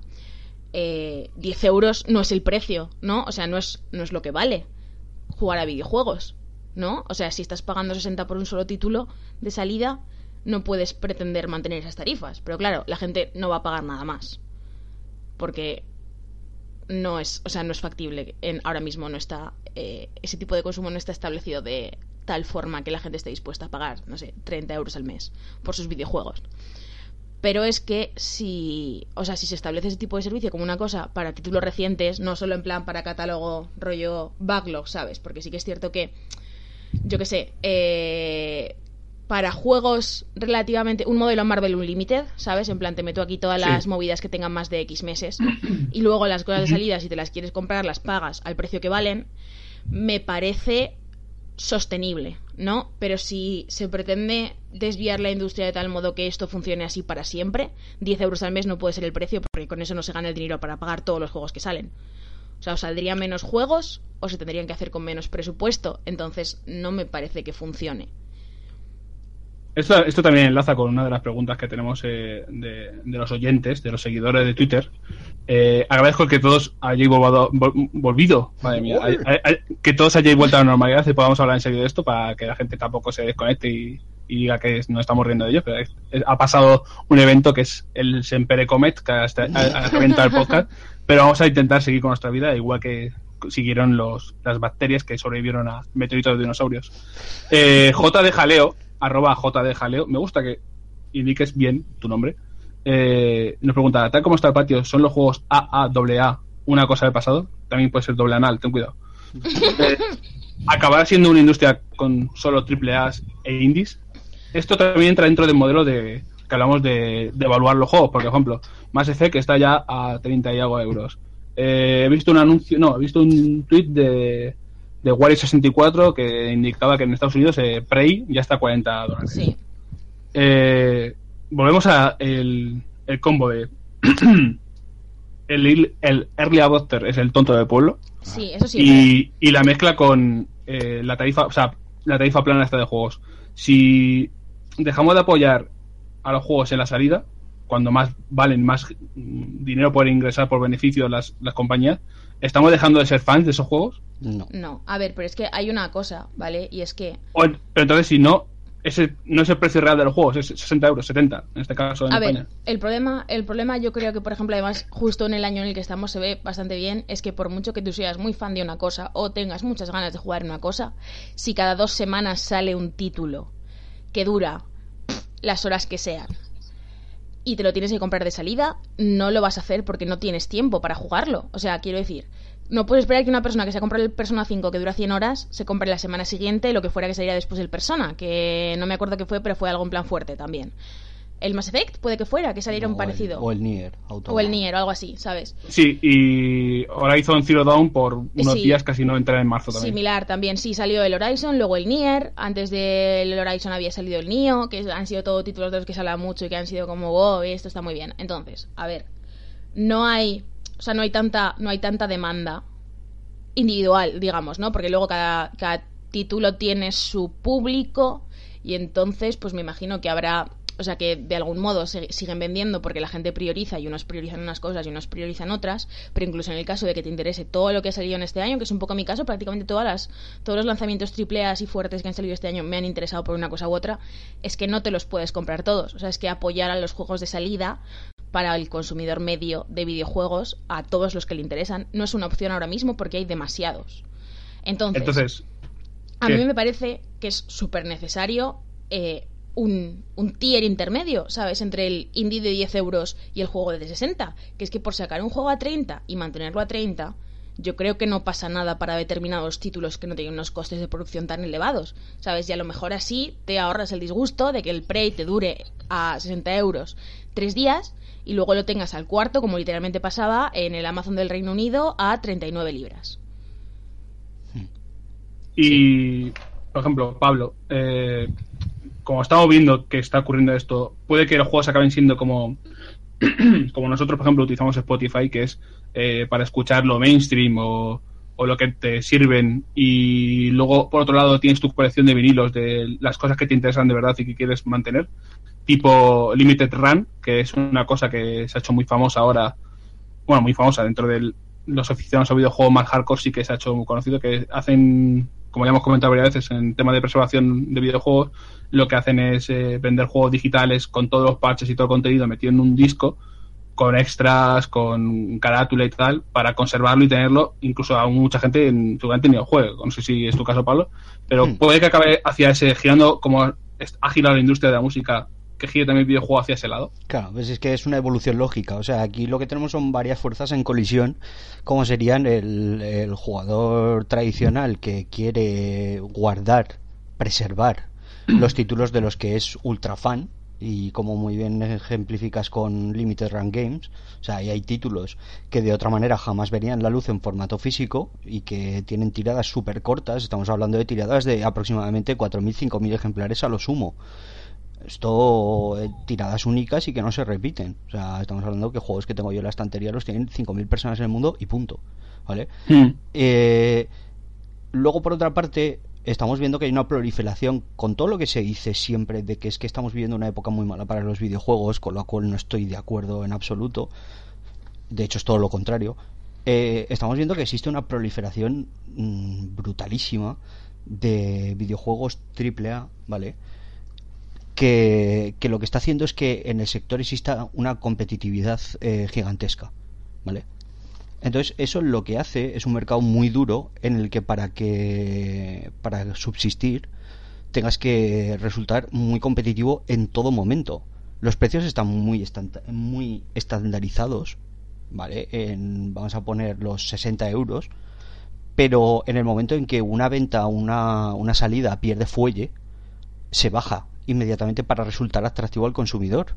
Speaker 2: Eh, 10 euros no es el precio, ¿no? O sea, no es, no es lo que vale jugar a videojuegos, ¿no? O sea, si estás pagando 60 por un solo título de salida, no puedes pretender mantener esas tarifas. Pero claro, la gente no va a pagar nada más. Porque no es, o sea, no es factible. En, ahora mismo no está, eh, ese tipo de consumo no está establecido de tal forma que la gente esté dispuesta a pagar, no sé, 30 euros al mes por sus videojuegos. Pero es que si, o sea, si se establece ese tipo de servicio como una cosa para títulos recientes, no solo en plan para catálogo rollo backlog, ¿sabes? Porque sí que es cierto que, yo qué sé, eh, para juegos relativamente un modelo Marvel Unlimited, ¿sabes? En plan te meto aquí todas
Speaker 1: Sí.
Speaker 2: las movidas que tengan más de X meses y luego las cosas de salida si te las quieres comprar las pagas al precio que valen, me parece sostenible ¿no? Pero si se pretende desviar la industria de tal modo que esto funcione así para siempre, 10 euros al mes no puede ser el precio porque con eso no se gana el dinero para pagar todos los juegos que salen. O sea, o saldrían menos juegos o se tendrían que hacer con menos presupuesto. Entonces, no me parece que funcione.
Speaker 1: Esto, esto también enlaza con una de las preguntas que tenemos eh, de, de los oyentes, de los seguidores de Twitter. Eh, agradezco que todos hayáis volvado- vol- volvido, madre mía, que todos hayáis vuelto a la normalidad y podamos hablar en serio de esto para que la gente tampoco se desconecte y, y diga que no estamos riendo de ello. Pero es- es- ha pasado un evento que es el Sempere Comet, que ha, ha- ha reventado el podcast, pero vamos a intentar seguir con nuestra vida, igual que siguieron los, las bacterias que sobrevivieron a meteoritos de dinosaurios. Eh, J de Jaleo, arroba J de Jaleo, me gusta que indiques bien tu nombre. Eh, nos pregunta, tal como está el patio, ¿son los juegos AA, una cosa del pasado? También puede ser doble anal, ten cuidado. Eh, ¿Acabará siendo una industria con solo triple e indies? Esto también entra dentro del modelo de que hablamos de, de evaluar los juegos, por ejemplo, Mass Effect está ya a 30 y algo euros. Eh, he visto un anuncio, no, he visto un tweet de, de Wario64 que indicaba que en Estados Unidos eh, Prey ya está a 40 dólares.
Speaker 2: Sí.
Speaker 1: Eh, volvemos a el, el combo de el, el early adopter es el tonto del pueblo
Speaker 2: Sí, eso sí.
Speaker 1: y, y la mezcla con eh, la tarifa, o sea, la tarifa plana esta de juegos. Si dejamos de apoyar a los juegos en la salida, cuando más valen, más dinero pueden ingresar por beneficio las, las compañías, ¿estamos dejando de ser fans de esos juegos?
Speaker 3: No.
Speaker 2: No, a ver, pero es que hay una cosa, ¿vale? Y es que
Speaker 1: O- pero entonces, si no, ese no es el precio real de los juegos, es 60 euros, 70 en este caso en
Speaker 2: A
Speaker 1: España.
Speaker 2: ver, el problema, el problema yo creo que, por ejemplo, además, justo en el año en el que estamos se ve bastante bien, es que por mucho que tú seas muy fan de una cosa o tengas muchas ganas de jugar en una cosa, si cada dos semanas sale un título que dura las horas que sean y te lo tienes que comprar de salida, no lo vas a hacer porque no tienes tiempo para jugarlo. O sea, quiero decir, no puedes esperar que una persona que se ha comprado el Persona 5 que dura 100 horas se compre la semana siguiente lo que fuera que saliera después del Persona, que no me acuerdo qué fue, pero fue algo en plan fuerte también. El Mass Effect puede que fuera, que saliera un
Speaker 3: el-
Speaker 2: parecido.
Speaker 3: O el Nier.
Speaker 2: O el Nier o algo así, ¿sabes?
Speaker 1: Sí, y Horizon Zero Dawn por unos
Speaker 2: Sí.
Speaker 1: días casi no entra en marzo también.
Speaker 2: Similar también, sí, salió el Horizon, luego el Nier, antes del Horizon había salido el Nioh, que han sido todos títulos de los que se habla mucho y que han sido como, wow, esto está muy bien. Entonces, a ver, no hay, o sea, no hay tanta, no hay tanta demanda individual, digamos, ¿no? Porque luego cada, cada título tiene su público y entonces, pues me imagino que habrá, o sea, que de algún modo se- siguen vendiendo porque la gente prioriza y unos priorizan unas cosas y unos priorizan otras, pero incluso en el caso de que te interese todo lo que ha salido en este año, que es un poco mi caso, prácticamente todas las, todos los lanzamientos triple A y fuertes que han salido este año me han interesado por una cosa u otra, es que no te los puedes comprar todos, o sea, es que apoyar a los juegos de salida para el consumidor medio de videojuegos, a todos los que le interesan, no es una opción ahora mismo porque hay demasiados. Entonces,
Speaker 1: Entonces,
Speaker 2: a mí me parece que es súper necesario eh, un, un tier intermedio, ¿sabes? Entre el indie de 10 euros y el juego de 60. Que es que por sacar un juego a 30 y mantenerlo a 30, yo creo que no pasa nada para determinados títulos que no tienen unos costes de producción tan elevados, ¿sabes? Y a lo mejor así te ahorras el disgusto de que el Prey te dure a 60 euros tres días y luego lo tengas al cuarto, como literalmente pasaba en el Amazon del Reino Unido, a 39 libras.
Speaker 1: Y, por ejemplo, Pablo, eh, como estamos viendo que está ocurriendo esto, puede que los juegos acaben siendo como, como nosotros, por ejemplo, utilizamos Spotify, que es eh, para escuchar lo mainstream o, o lo que te sirven, y luego, por otro lado, tienes tu colección de vinilos de las cosas que te interesan de verdad y que quieres mantener, tipo Limited Run, que es una cosa que se ha hecho muy famosa ahora, bueno, muy famosa dentro de los aficionados a videojuegos más hardcore, sí que se ha hecho muy conocido, que hacen como ya hemos comentado varias veces en tema de preservación de videojuegos, lo que hacen es eh, vender juegos digitales con todos los parches y todo el contenido metido en un disco, con extras, con carátula y tal, para conservarlo y tenerlo. Incluso a mucha gente en, seguramente ni lo juegue. No sé si es tu caso, Pablo, pero
Speaker 3: Hmm.
Speaker 1: puede que acabe hacia ese, girando como ha girado la industria de la música, que gire también el videojuego hacia ese lado.
Speaker 3: Claro, pues es que es una evolución lógica. O sea, aquí lo que tenemos son varias fuerzas en colisión, como serían el, el jugador tradicional que quiere guardar, preservar los títulos de los que es ultra fan y como muy bien ejemplificas con Limited Run Games, o sea, hay títulos que de otra manera jamás verían la luz en formato físico y que tienen tiradas súper cortas, estamos hablando de tiradas de aproximadamente 4.000, 5.000 ejemplares a lo sumo. Esto, eh, tiradas únicas y que no se repiten. O sea, estamos hablando que juegos que tengo yo en la estantería los tienen 5.000 personas en el mundo y punto. ¿Vale?
Speaker 1: Hmm.
Speaker 3: Eh, luego, por otra parte, estamos viendo que hay una proliferación con todo lo que se dice siempre de que es que estamos viviendo una época muy mala para los videojuegos, con lo cual no estoy de acuerdo en absoluto. De hecho, es todo lo contrario. Eh, estamos viendo que existe una proliferación mm, brutalísima de videojuegos AAA, ¿vale? Que, lo que está haciendo es que en el sector exista una competitividad eh, gigantesca, ¿vale? Entonces, eso lo que hace es un mercado muy duro en el que para que para subsistir tengas que resultar muy competitivo en todo momento. Los precios están muy muy estandarizados, ¿vale? En- vamos a poner los 60 euros, pero en el momento en que una venta, una, una salida pierde fuelle, se baja inmediatamente para resultar atractivo al consumidor.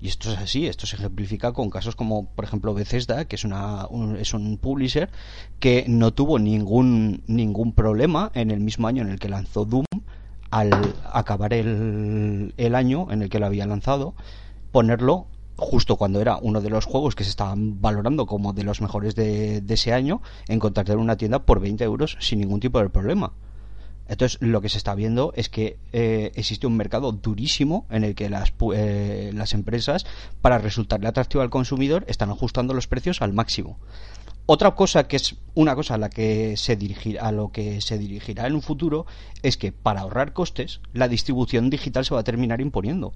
Speaker 3: Y esto es así, esto se ejemplifica con casos como, por ejemplo, Bethesda, que es, una, un, es un publisher que no tuvo ningún, ningún problema en el mismo año en el que lanzó Doom, al acabar el, el año en el que lo había lanzado, ponerlo justo cuando era uno de los juegos que se estaban valorando como de los mejores de, de ese año, encontrarte en una tienda por 20 euros sin ningún tipo de problema. Entonces, lo que se está viendo es que eh, existe un mercado durísimo en el que las, eh, las empresas, para resultarle atractivo al consumidor, están ajustando los precios al máximo. Otra cosa que es una cosa a la que se dirigirá, a lo que se dirigirá en un futuro es que para ahorrar costes, la distribución digital se va a terminar imponiendo.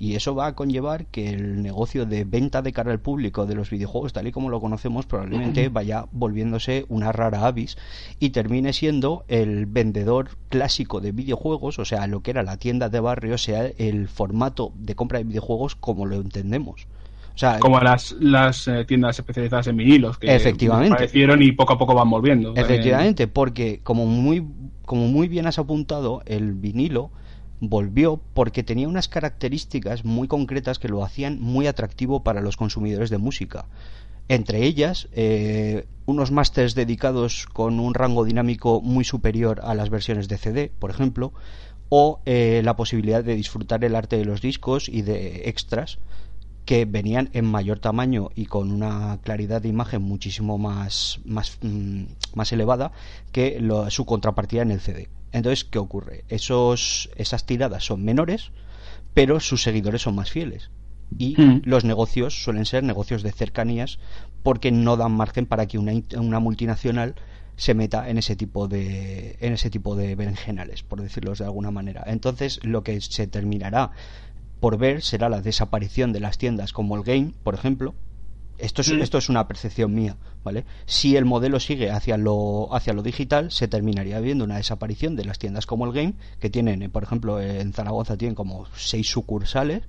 Speaker 3: Y eso va a conllevar que el negocio de venta de cara al público de los videojuegos, tal y como lo conocemos, probablemente vaya volviéndose una rara avis y termine siendo el vendedor clásico de videojuegos, o sea, lo que era la tienda de barrio, sea el formato de compra de videojuegos como lo entendemos. O sea,
Speaker 1: Como las, las eh, tiendas especializadas en vinilos que
Speaker 3: Efectivamente.
Speaker 1: aparecieron y poco a poco van volviendo.
Speaker 3: Efectivamente, porque como muy, como muy bien has apuntado, el vinilo volvió porque tenía unas características muy concretas que lo hacían muy atractivo para los consumidores de música. Entre ellas, eh, unos másters dedicados con un rango dinámico muy superior a las versiones de CD, por ejemplo, o eh, la posibilidad de disfrutar el arte de los discos y de extras que venían en mayor tamaño y con una claridad de imagen muchísimo más, más, mm, más elevada que lo- su contrapartida en el CD. Entonces, ¿qué ocurre? Esos, esas tiradas son menores, pero sus seguidores son más fieles. Y
Speaker 1: Mm.
Speaker 3: los negocios suelen ser negocios de cercanías porque no dan margen para que una, una multinacional se meta en ese tipo de en ese tipo de berenjenales, por decirlo de alguna manera. Entonces, lo que se terminará por ver será la desaparición de las tiendas como el Game, por ejemplo. Esto es,
Speaker 1: Mm.
Speaker 3: esto es una percepción mía, ¿vale? Si el modelo sigue hacia lo, hacia lo digital, se terminaría viendo una desaparición de las tiendas como el Game, que tienen, eh, por ejemplo, en Zaragoza tienen como seis sucursales,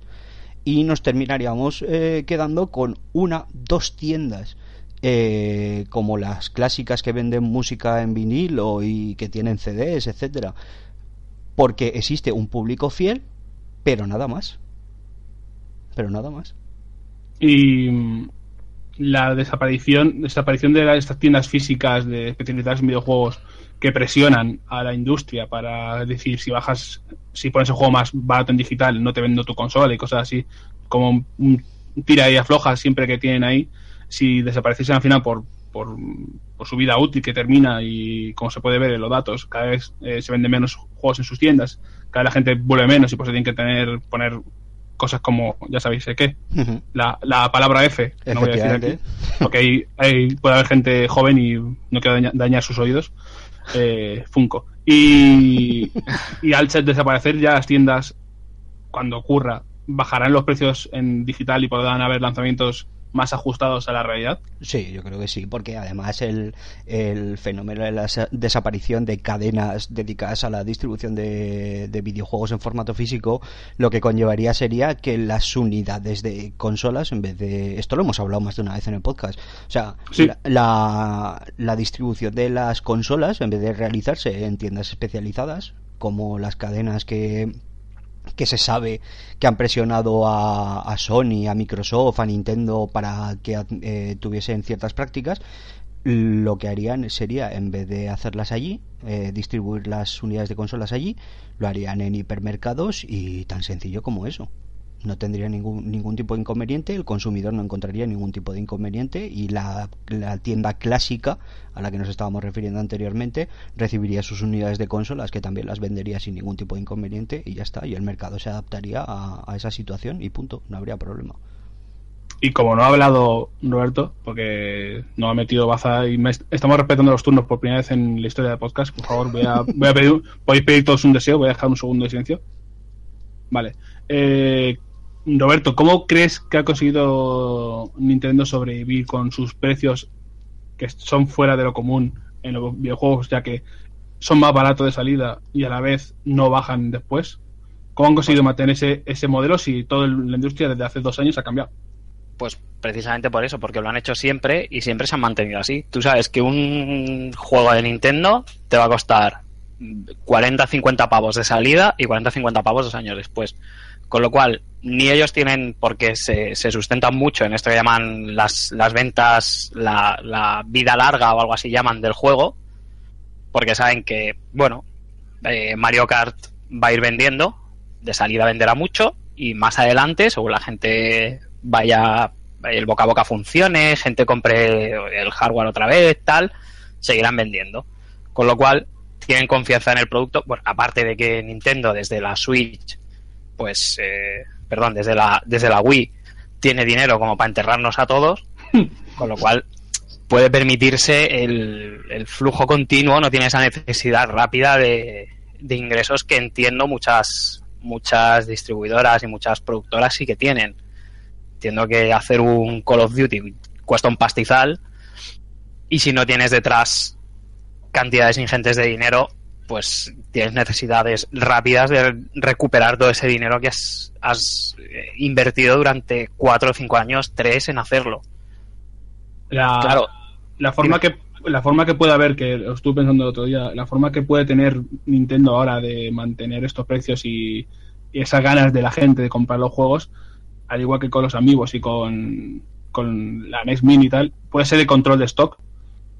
Speaker 3: y nos terminaríamos eh, quedando con una, dos tiendas eh, como las clásicas que venden música en vinilo y que tienen CDs, etcétera, porque existe un público fiel, pero nada más. Pero nada más.
Speaker 1: Y mm, la desaparición, desaparición de estas tiendas físicas de especializadas en videojuegos que presionan a la industria para decir si bajas, si pones el juego más barato en digital, no te vendo tu consola y cosas así, como un tira y afloja siempre que tienen ahí, si desapareciesen al final por, por, su vida útil que termina y como se puede ver en los datos, cada vez eh, se venden menos juegos en sus tiendas, cada vez la gente vuelve menos y pues tienen que tener, poner cosas como, ya sabéis de qué, la, la palabra F, no voy a decir aquí, porque hay, hay- puede haber gente joven y no quiero daña- dañar sus oídos. Eh, Funko. Y, y al desaparecer ya las tiendas, cuando ocurra, bajarán los precios en digital y podrán haber lanzamientos más ajustados a la realidad.
Speaker 3: Sí, yo creo que sí, porque además el, el fenómeno de la sa- desaparición de cadenas dedicadas a la distribución de, de videojuegos en formato físico, lo que conllevaría sería que las unidades de consolas, en vez de... Esto lo hemos hablado más de una vez en el podcast. O sea,
Speaker 1: Sí.
Speaker 3: la, la, la distribución de las consolas, en vez de realizarse en tiendas especializadas, como las cadenas que que se sabe que han presionado a, Sony, a Microsoft, a Nintendo para que eh, tuviesen ciertas prácticas, lo que harían sería, en vez de hacerlas allí, eh, distribuir las unidades de consolas allí, lo harían en hipermercados y tan sencillo como eso. No tendría ningún, ningún tipo de inconveniente, el consumidor no encontraría ningún tipo de inconveniente y la, la tienda clásica a la que nos estábamos refiriendo anteriormente recibiría sus unidades de consolas que también las vendería sin ningún tipo de inconveniente y ya está, y el mercado se adaptaría a, a esa situación y punto, no habría problema.
Speaker 1: Y como no ha hablado Roberto, porque no ha metido baza y me est- estamos respetando los turnos por primera vez en la historia del podcast, por favor, voy a, voy a pedir, podéis pedir todos un deseo, voy a dejar un segundo de silencio. Vale. Eh, Roberto, ¿cómo crees que ha conseguido Nintendo sobrevivir con sus precios que son fuera de lo común en los videojuegos, ya que son más baratos de salida y a la vez no bajan después? ¿Cómo han conseguido mantener ese, ese modelo si toda la industria desde hace dos años ha cambiado?
Speaker 4: Pues precisamente por eso, porque lo han hecho siempre y siempre se han mantenido así. Tú sabes que un juego de Nintendo te va a costar 40-50 pavos de salida y 40-50 pavos dos años después. Con lo cual, ni ellos tienen, porque se, se sustentan mucho en esto que llaman las, las ventas, la, vida larga o algo así llaman del juego, porque saben que, bueno, eh, Mario Kart va a ir vendiendo, de salida venderá mucho y más adelante, según la gente vaya, el boca a boca funcione, gente compre el hardware otra vez, tal, seguirán vendiendo. Con lo cual, tienen confianza en el producto. Bueno, aparte de que Nintendo desde la Switch, pues, eh, perdón, desde la, desde la Wii, tiene dinero como para enterrarnos a todos, con lo cual puede permitirse el, el flujo continuo, no tiene esa necesidad rápida de, de ingresos que entiendo muchas, muchas distribuidoras y muchas productoras sí que tienen. Entiendo que hacer un Call of Duty cuesta un pastizal y si no tienes detrás cantidades ingentes de dinero, pues tienes necesidades rápidas de recuperar todo ese dinero que has, has eh, invertido durante cuatro o cinco años, tres en hacerlo.
Speaker 1: La,
Speaker 4: Claro.
Speaker 1: la forma que la forma que puede haber, que lo estuve pensando el otro día, la forma que puede tener Nintendo ahora de mantener estos precios y, y esas ganas de la gente de comprar los juegos, al igual que con los amigos y con, con la NES Mini y tal, puede ser el control de stock,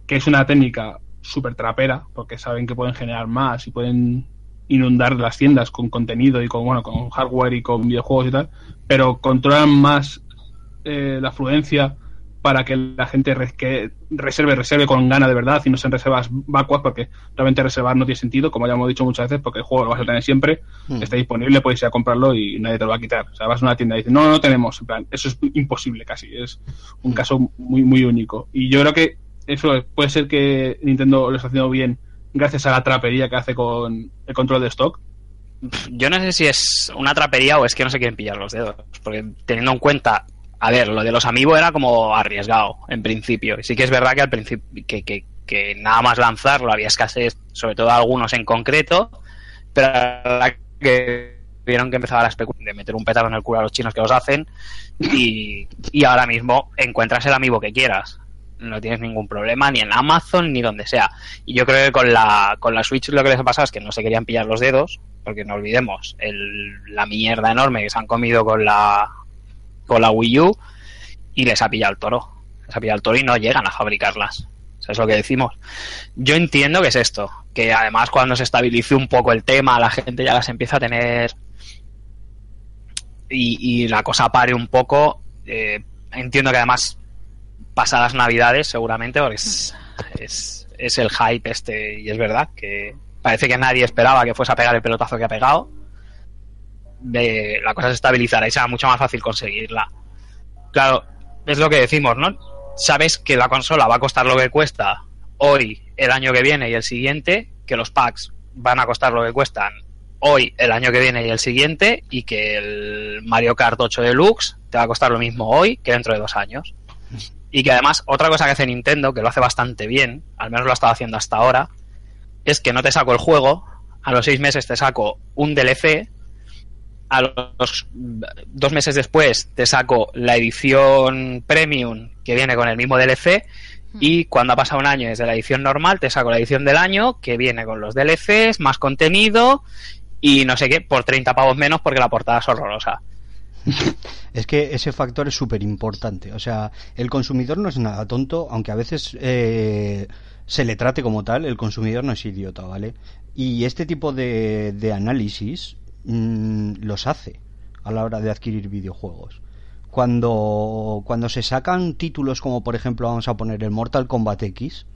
Speaker 1: que es una técnica súper trapera, porque saben que pueden generar más y pueden inundar las tiendas con contenido y con bueno con hardware y con videojuegos y tal, pero controlan más eh, la afluencia para que la gente res- que reserve, reserve con gana de verdad y no sean reservas vacuas, porque realmente reservar no tiene sentido, como ya hemos dicho muchas veces, porque el juego lo vas a tener siempre,
Speaker 3: Mm.
Speaker 1: está disponible, puedes ir a comprarlo y nadie te lo va a quitar. O sea, vas a una tienda y dices, no, no tenemos, en plan, eso es imposible casi, es un caso muy, muy único. Y yo creo que eso puede ser que Nintendo lo está haciendo bien gracias a la trapería que hace con el control de stock.
Speaker 4: Yo no sé si es una trapería o es que no se quieren pillar los dedos, porque teniendo en cuenta, a ver, lo de los amigos era como arriesgado en principio, y sí que es verdad que al principio que, que, nada más lanzarlo había escasez, sobre todo algunos en concreto, pero la que vieron que empezaba la especulación de meter un petardo en el culo a los chinos que los hacen y, y ahora mismo encuentras el amigo que quieras. No tienes ningún problema ni en Amazon ni donde sea. Y yo creo que con la, con la Switch lo que les ha pasado es que no se querían pillar los dedos, porque no olvidemos el, la mierda enorme que se han comido con la, con la Wii U y les ha pillado el toro. Les ha pillado el toro y no llegan a fabricarlas. Eso es lo que decimos. Yo entiendo que es esto, que además cuando se estabilice un poco el tema, la gente ya las empieza a tener y, y la cosa pare un poco. eh, entiendo que además pasadas navidades seguramente, porque es, es, es el hype este y es verdad que parece que nadie esperaba que fuese a pegar el pelotazo que ha pegado. De, la cosa se estabilizará y será mucho más fácil conseguirla. Claro, es lo que decimos, ¿no? Sabes que la consola va a costar lo que cuesta hoy, el año que viene y el siguiente, que los packs van a costar lo que cuestan hoy, el año que viene y el siguiente, y que el Mario Kart 8 Deluxe te va a costar lo mismo hoy que dentro de dos años. Y que además, otra cosa que hace Nintendo, que lo hace bastante bien, al menos lo ha estado haciendo hasta ahora, es que no te saco el juego, a los seis meses te saco un DLC, a los dos meses después te saco la edición premium que viene con el mismo DLC y cuando ha pasado un año desde la edición normal te saco la edición del año que viene con los DLCs, más contenido y no sé qué, por 30 pavos menos porque la portada es horrorosa.
Speaker 3: Es que ese factor es súper importante. O sea, el consumidor no es nada tonto, aunque a veces eh, se le trate como tal, el consumidor no es idiota, ¿vale? Y este tipo de, análisis mm, los hace a la hora de adquirir videojuegos. Cuando, cuando se sacan títulos como por ejemplo vamos a poner el Mortal Kombat X,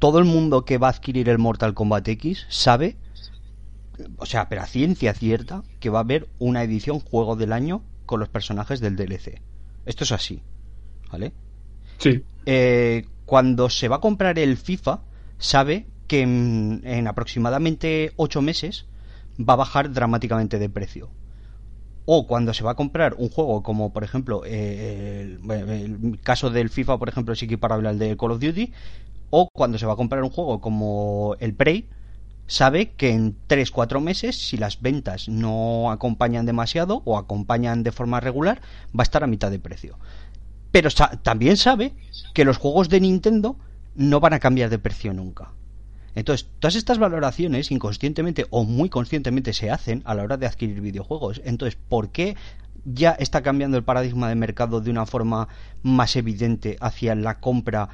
Speaker 3: todo el mundo que va a adquirir el Mortal Kombat X sabe, o sea, pero a ciencia cierta, que va a haber una edición juego del año con los personajes del DLC. Esto es así, ¿vale?
Speaker 1: Sí.
Speaker 3: Eh, cuando se va a comprar el FIFA, sabe que en, en aproximadamente 8 meses va a bajar dramáticamente de precio. O cuando se va a comprar un juego como, por ejemplo, eh, el, el caso del FIFA, por ejemplo, es equiparable al de Call of Duty. O cuando se va a comprar un juego como el Prey, sabe que en 3-4 meses, si las ventas no acompañan demasiado o acompañan de forma regular, va a estar a mitad de precio. Pero también sabe que los juegos de Nintendo no van a cambiar de precio nunca. Entonces, todas estas valoraciones inconscientemente o muy conscientemente se hacen a la hora de adquirir videojuegos. Entonces, ¿por qué ya está cambiando el paradigma de mercado de una forma más evidente hacia la compra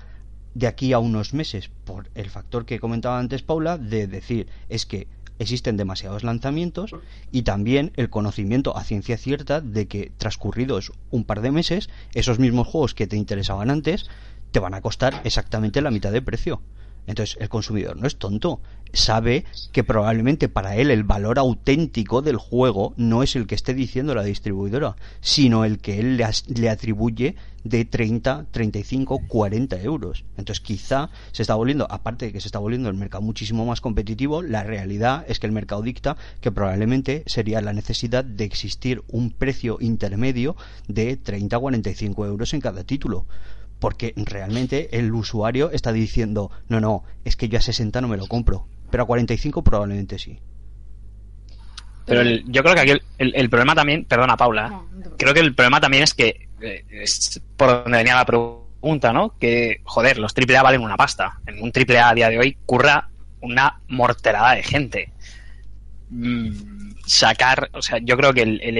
Speaker 3: de aquí a unos meses? Por el factor que comentaba antes Paula, de decir, es que existen demasiados lanzamientos y también el conocimiento a ciencia cierta de que transcurridos un par de meses, esos mismos juegos que te interesaban antes te van a costar exactamente la mitad de precio. Entonces el consumidor no es tonto, sabe que probablemente para él el valor auténtico del juego no es el que esté diciendo la distribuidora, sino el que él le, atribuye de 30, 35, 40 euros. Entonces quizá se está volviendo, aparte de que se está volviendo el mercado muchísimo más competitivo, la realidad es que el mercado dicta que probablemente sería la necesidad de existir un precio intermedio de 30, 45 euros en cada título porque realmente el usuario está diciendo, no, no, es que yo a 60 no me lo compro, pero a 45 probablemente sí.
Speaker 4: Pero el- yo creo que aquí el, el- el problema también, perdona Paula,
Speaker 2: No, no
Speaker 4: creo que el problema también es que eh, es por donde venía la pregunta, ¿no? Que, joder, los AAA valen una pasta. En un AAA a día de hoy curra una morterada de gente. Mm, sacar, o sea, yo creo que el, el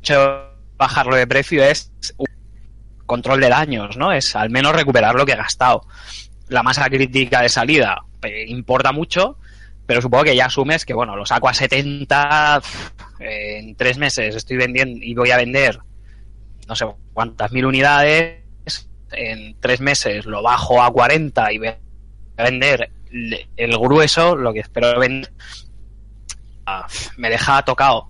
Speaker 4: hecho de bajarlo de precio es un control de daños, ¿no? Es al menos recuperar lo que he gastado. La masa crítica de salida eh, importa mucho, pero supongo que ya asumes que, bueno, lo saco a 70, eh, en tres meses estoy vendiendo y voy a vender no sé cuántas mil unidades, en tres meses lo bajo a 40 y voy a vender el grueso, lo que espero vender, ah, me deja tocado.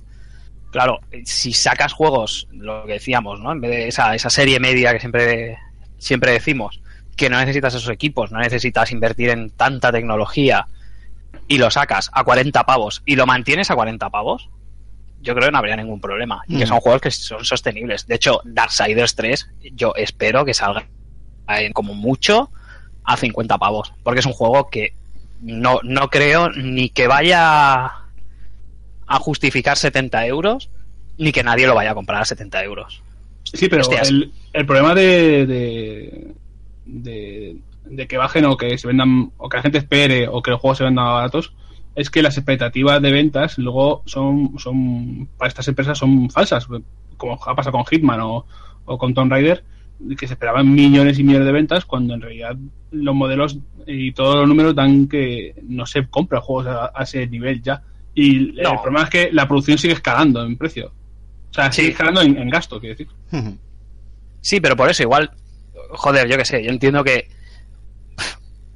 Speaker 4: Claro, si sacas juegos, lo que decíamos, ¿no? En vez de esa, esa serie media que siempre, siempre decimos, que no necesitas esos equipos, no necesitas invertir en tanta tecnología y lo sacas a 40 pavos y lo mantienes a 40 pavos, yo creo que no habría ningún problema. Y que
Speaker 3: Mm.
Speaker 4: son juegos que son sostenibles. De hecho, Darksiders 3, yo espero que salga en como mucho a 50 pavos. Porque es un juego que no, no creo ni que vaya a justificar 70 euros, ni que nadie lo vaya a comprar a 70 euros.
Speaker 1: Sí, pero
Speaker 4: Hostias.
Speaker 1: el, el problema de, de, de, de que bajen o que se vendan, o que la gente espere, o que los juegos se vendan baratos, es que las expectativas de ventas luego son, son para estas empresas son falsas, como ha pasado con Hitman o, o con Tomb Raider, que se esperaban millones y millones de ventas cuando en realidad los modelos y todos los números dan que no se compra juegos a, a ese nivel ya. Y el problema es que la producción sigue escalando en precio. O sea,
Speaker 4: Sí.
Speaker 1: sigue escalando en, en gasto, quiero decir.
Speaker 4: Sí, pero por eso igual, joder, yo qué sé, yo entiendo que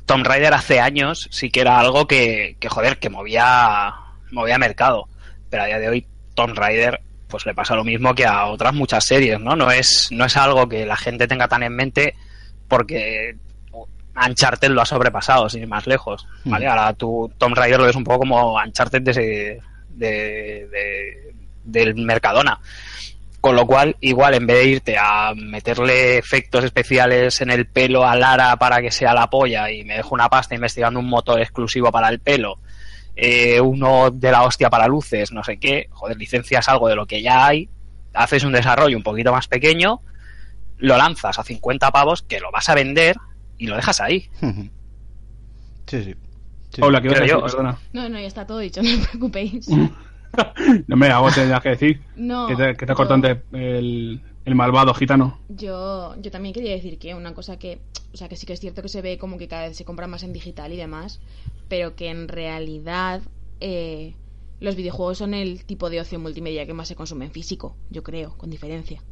Speaker 4: Tomb Raider hace años sí que era algo que, que joder, que movía, movía mercado, pero a día de hoy Tomb Raider pues le pasa lo mismo que a otras muchas series, ¿no? No es, no es algo que la gente tenga tan en mente porque Uncharted lo ha sobrepasado, sin ir más lejos, ¿vale?
Speaker 3: Mm.
Speaker 4: Ahora tú Tomb Raider lo ves un poco como Uncharted de, ese- de- de- del Mercadona. Con lo cual, igual en vez de irte a meterle efectos especiales en el pelo a Lara para que sea la polla y me dejo una pasta investigando un motor exclusivo para el pelo, eh, uno de la hostia para luces, no sé qué, joder, licencias algo de lo que ya hay, haces un desarrollo un poquito más pequeño, lo lanzas a 50 pavos, que lo vas a vender y lo dejas ahí.
Speaker 3: Sí, sí. Sí.
Speaker 1: Paula, ¿qué ibas a decir? Perdona.
Speaker 2: No, no, ya está todo dicho, no os preocupéis.
Speaker 1: No me hago tener que decir.
Speaker 2: No,
Speaker 1: que te, que te ha
Speaker 2: yo-
Speaker 1: cortado ante el, el malvado gitano.
Speaker 2: Yo, yo también quería decir que una cosa que, o sea, que sí que es cierto que se ve como que cada vez se compra más en digital y demás, pero que en realidad eh, los videojuegos son el tipo de ocio multimedia que más se consume en físico, yo creo, con diferencia.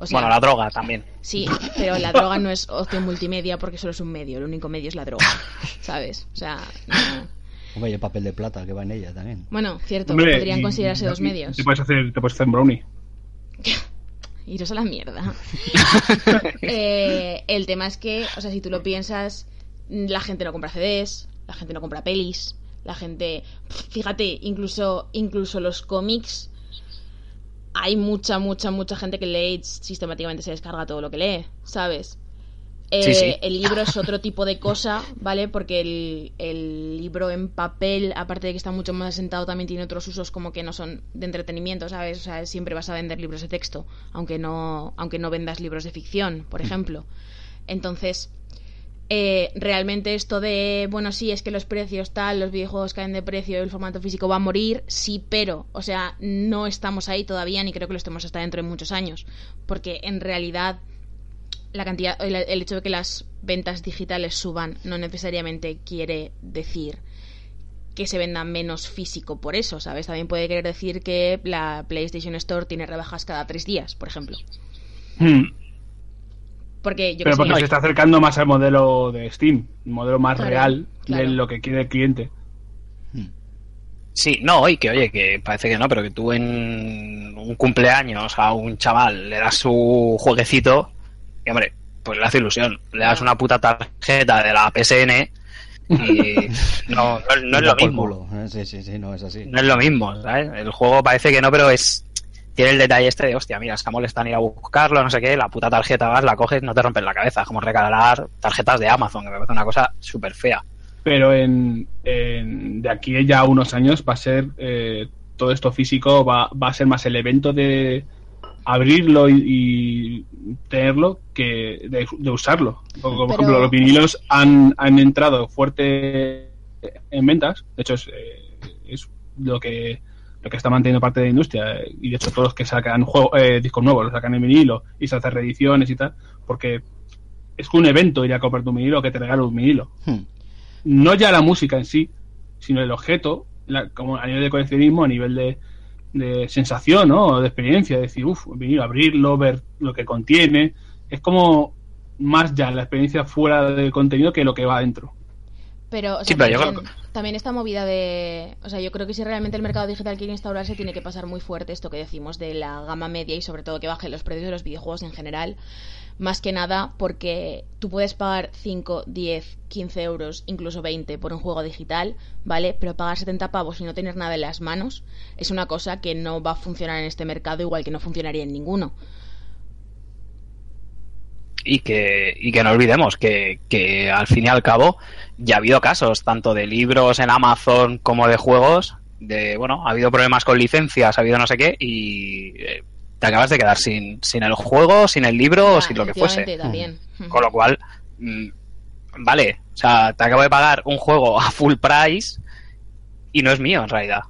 Speaker 2: O sea,
Speaker 4: Bueno, la droga también.
Speaker 2: sí, pero la droga no es ocio multimedia porque solo es un medio, el único medio es la droga, ¿sabes? O sea, no.
Speaker 3: Hombre, y el papel de plata que va en ella también.
Speaker 2: bueno, cierto,
Speaker 1: Hombre,
Speaker 2: podrían
Speaker 1: y-
Speaker 2: considerarse
Speaker 1: y-
Speaker 2: dos
Speaker 1: y
Speaker 2: medios.
Speaker 1: Te puedes hacer, te puedes hacer un brownie.
Speaker 2: Iros a la mierda. Eh, el tema es que, o sea, si tú lo piensas, la gente no compra CDs, la gente no compra pelis, la gente, fíjate, incluso, incluso los cómics, hay mucha, mucha, mucha gente que lee y sistemáticamente se descarga todo lo que lee, ¿sabes? Eh,
Speaker 4: Sí, sí.
Speaker 2: El libro es otro tipo de cosa, ¿vale? Porque el, el libro en papel, aparte de que está mucho más asentado, también tiene otros usos como que no son de entretenimiento, ¿sabes? O sea, siempre vas a vender libros de texto, aunque no, aunque no vendas libros de ficción, por ejemplo. Entonces, eh, realmente esto de, bueno, sí, es que los precios tal, los videojuegos caen de precio, el formato físico va a morir, sí, pero, o sea, no estamos ahí todavía, ni creo que lo estemos hasta dentro de muchos años, porque en realidad la cantidad, el, el hecho de que las ventas digitales suban no necesariamente quiere decir que se venda menos físico por eso, ¿sabes? También puede querer decir que la PlayStation Store tiene rebajas cada tres días, por ejemplo.
Speaker 1: Hmm.
Speaker 2: Porque yo
Speaker 1: Pero
Speaker 2: que
Speaker 1: porque
Speaker 2: sé,
Speaker 1: se está acercando más al modelo de Steam, un modelo más
Speaker 2: Claro,
Speaker 1: real
Speaker 2: claro.
Speaker 1: de lo que quiere el cliente.
Speaker 4: Sí, no, y que oye, que parece que no, pero que tú en un cumpleaños a un chaval le das su jueguecito y hombre, pues le hace ilusión. Le das una puta tarjeta de la PSN y no, no, no es lo mismo.
Speaker 3: Eh, Sí, sí, sí, no es así.
Speaker 4: No es lo mismo, ¿sabes? El juego parece que no, pero es. Tiene el detalle este de, hostia, mira, es que molestan ir a buscarlo, no sé qué, la puta tarjeta vas, la coges, no te rompes la cabeza. Es como regalar tarjetas de Amazon, que me parece una cosa súper fea.
Speaker 1: Pero en, en- de aquí ya a unos años va a ser eh, todo esto físico, va, va a ser más el evento de abrirlo y, y tenerlo que de, de usarlo. Por, por ejemplo, los vinilos han, han entrado fuerte en ventas. De hecho, es, eh, es lo que lo que está manteniendo parte de la industria eh, y de hecho todos los que sacan juego, eh, discos nuevos los sacan en vinilo y se hacen reediciones y tal porque es un evento ir a comprarte un vinilo que te regala un vinilo
Speaker 3: Hmm.
Speaker 1: no ya la música en sí, sino el objeto, la- como a nivel de coleccionismo, a nivel de, de sensación, ¿no? O de experiencia, decir, uff, venir a abrirlo, ver lo que contiene, es como más ya la experiencia fuera del contenido que lo que va adentro.
Speaker 2: Pero, o sea,
Speaker 4: Sí, pero yo
Speaker 2: también,
Speaker 4: creo
Speaker 2: también esta movida de... O sea, yo creo que si realmente el mercado digital quiere instaurarse, tiene que pasar muy fuerte esto que decimos de la gama media y sobre todo que bajen los precios de los videojuegos en general. Más que nada porque tú puedes pagar 5, 10, 15 euros, incluso 20 por un juego digital, ¿vale? Pero pagar 70 pavos y no tener nada en las manos es una cosa que no va a funcionar en este mercado igual que no funcionaría en ninguno.
Speaker 4: Y que, y que no olvidemos que, que al fin y al cabo ya ha habido casos tanto de libros en Amazon como de juegos de bueno ha habido problemas con licencias ha habido no sé qué y eh, te acabas de quedar sin, sin el juego sin el libro o
Speaker 2: Ya,
Speaker 4: sin lo que fuese
Speaker 2: también.
Speaker 4: con lo cual mm, vale o sea te acabo de pagar un juego a full price y no es mío en realidad.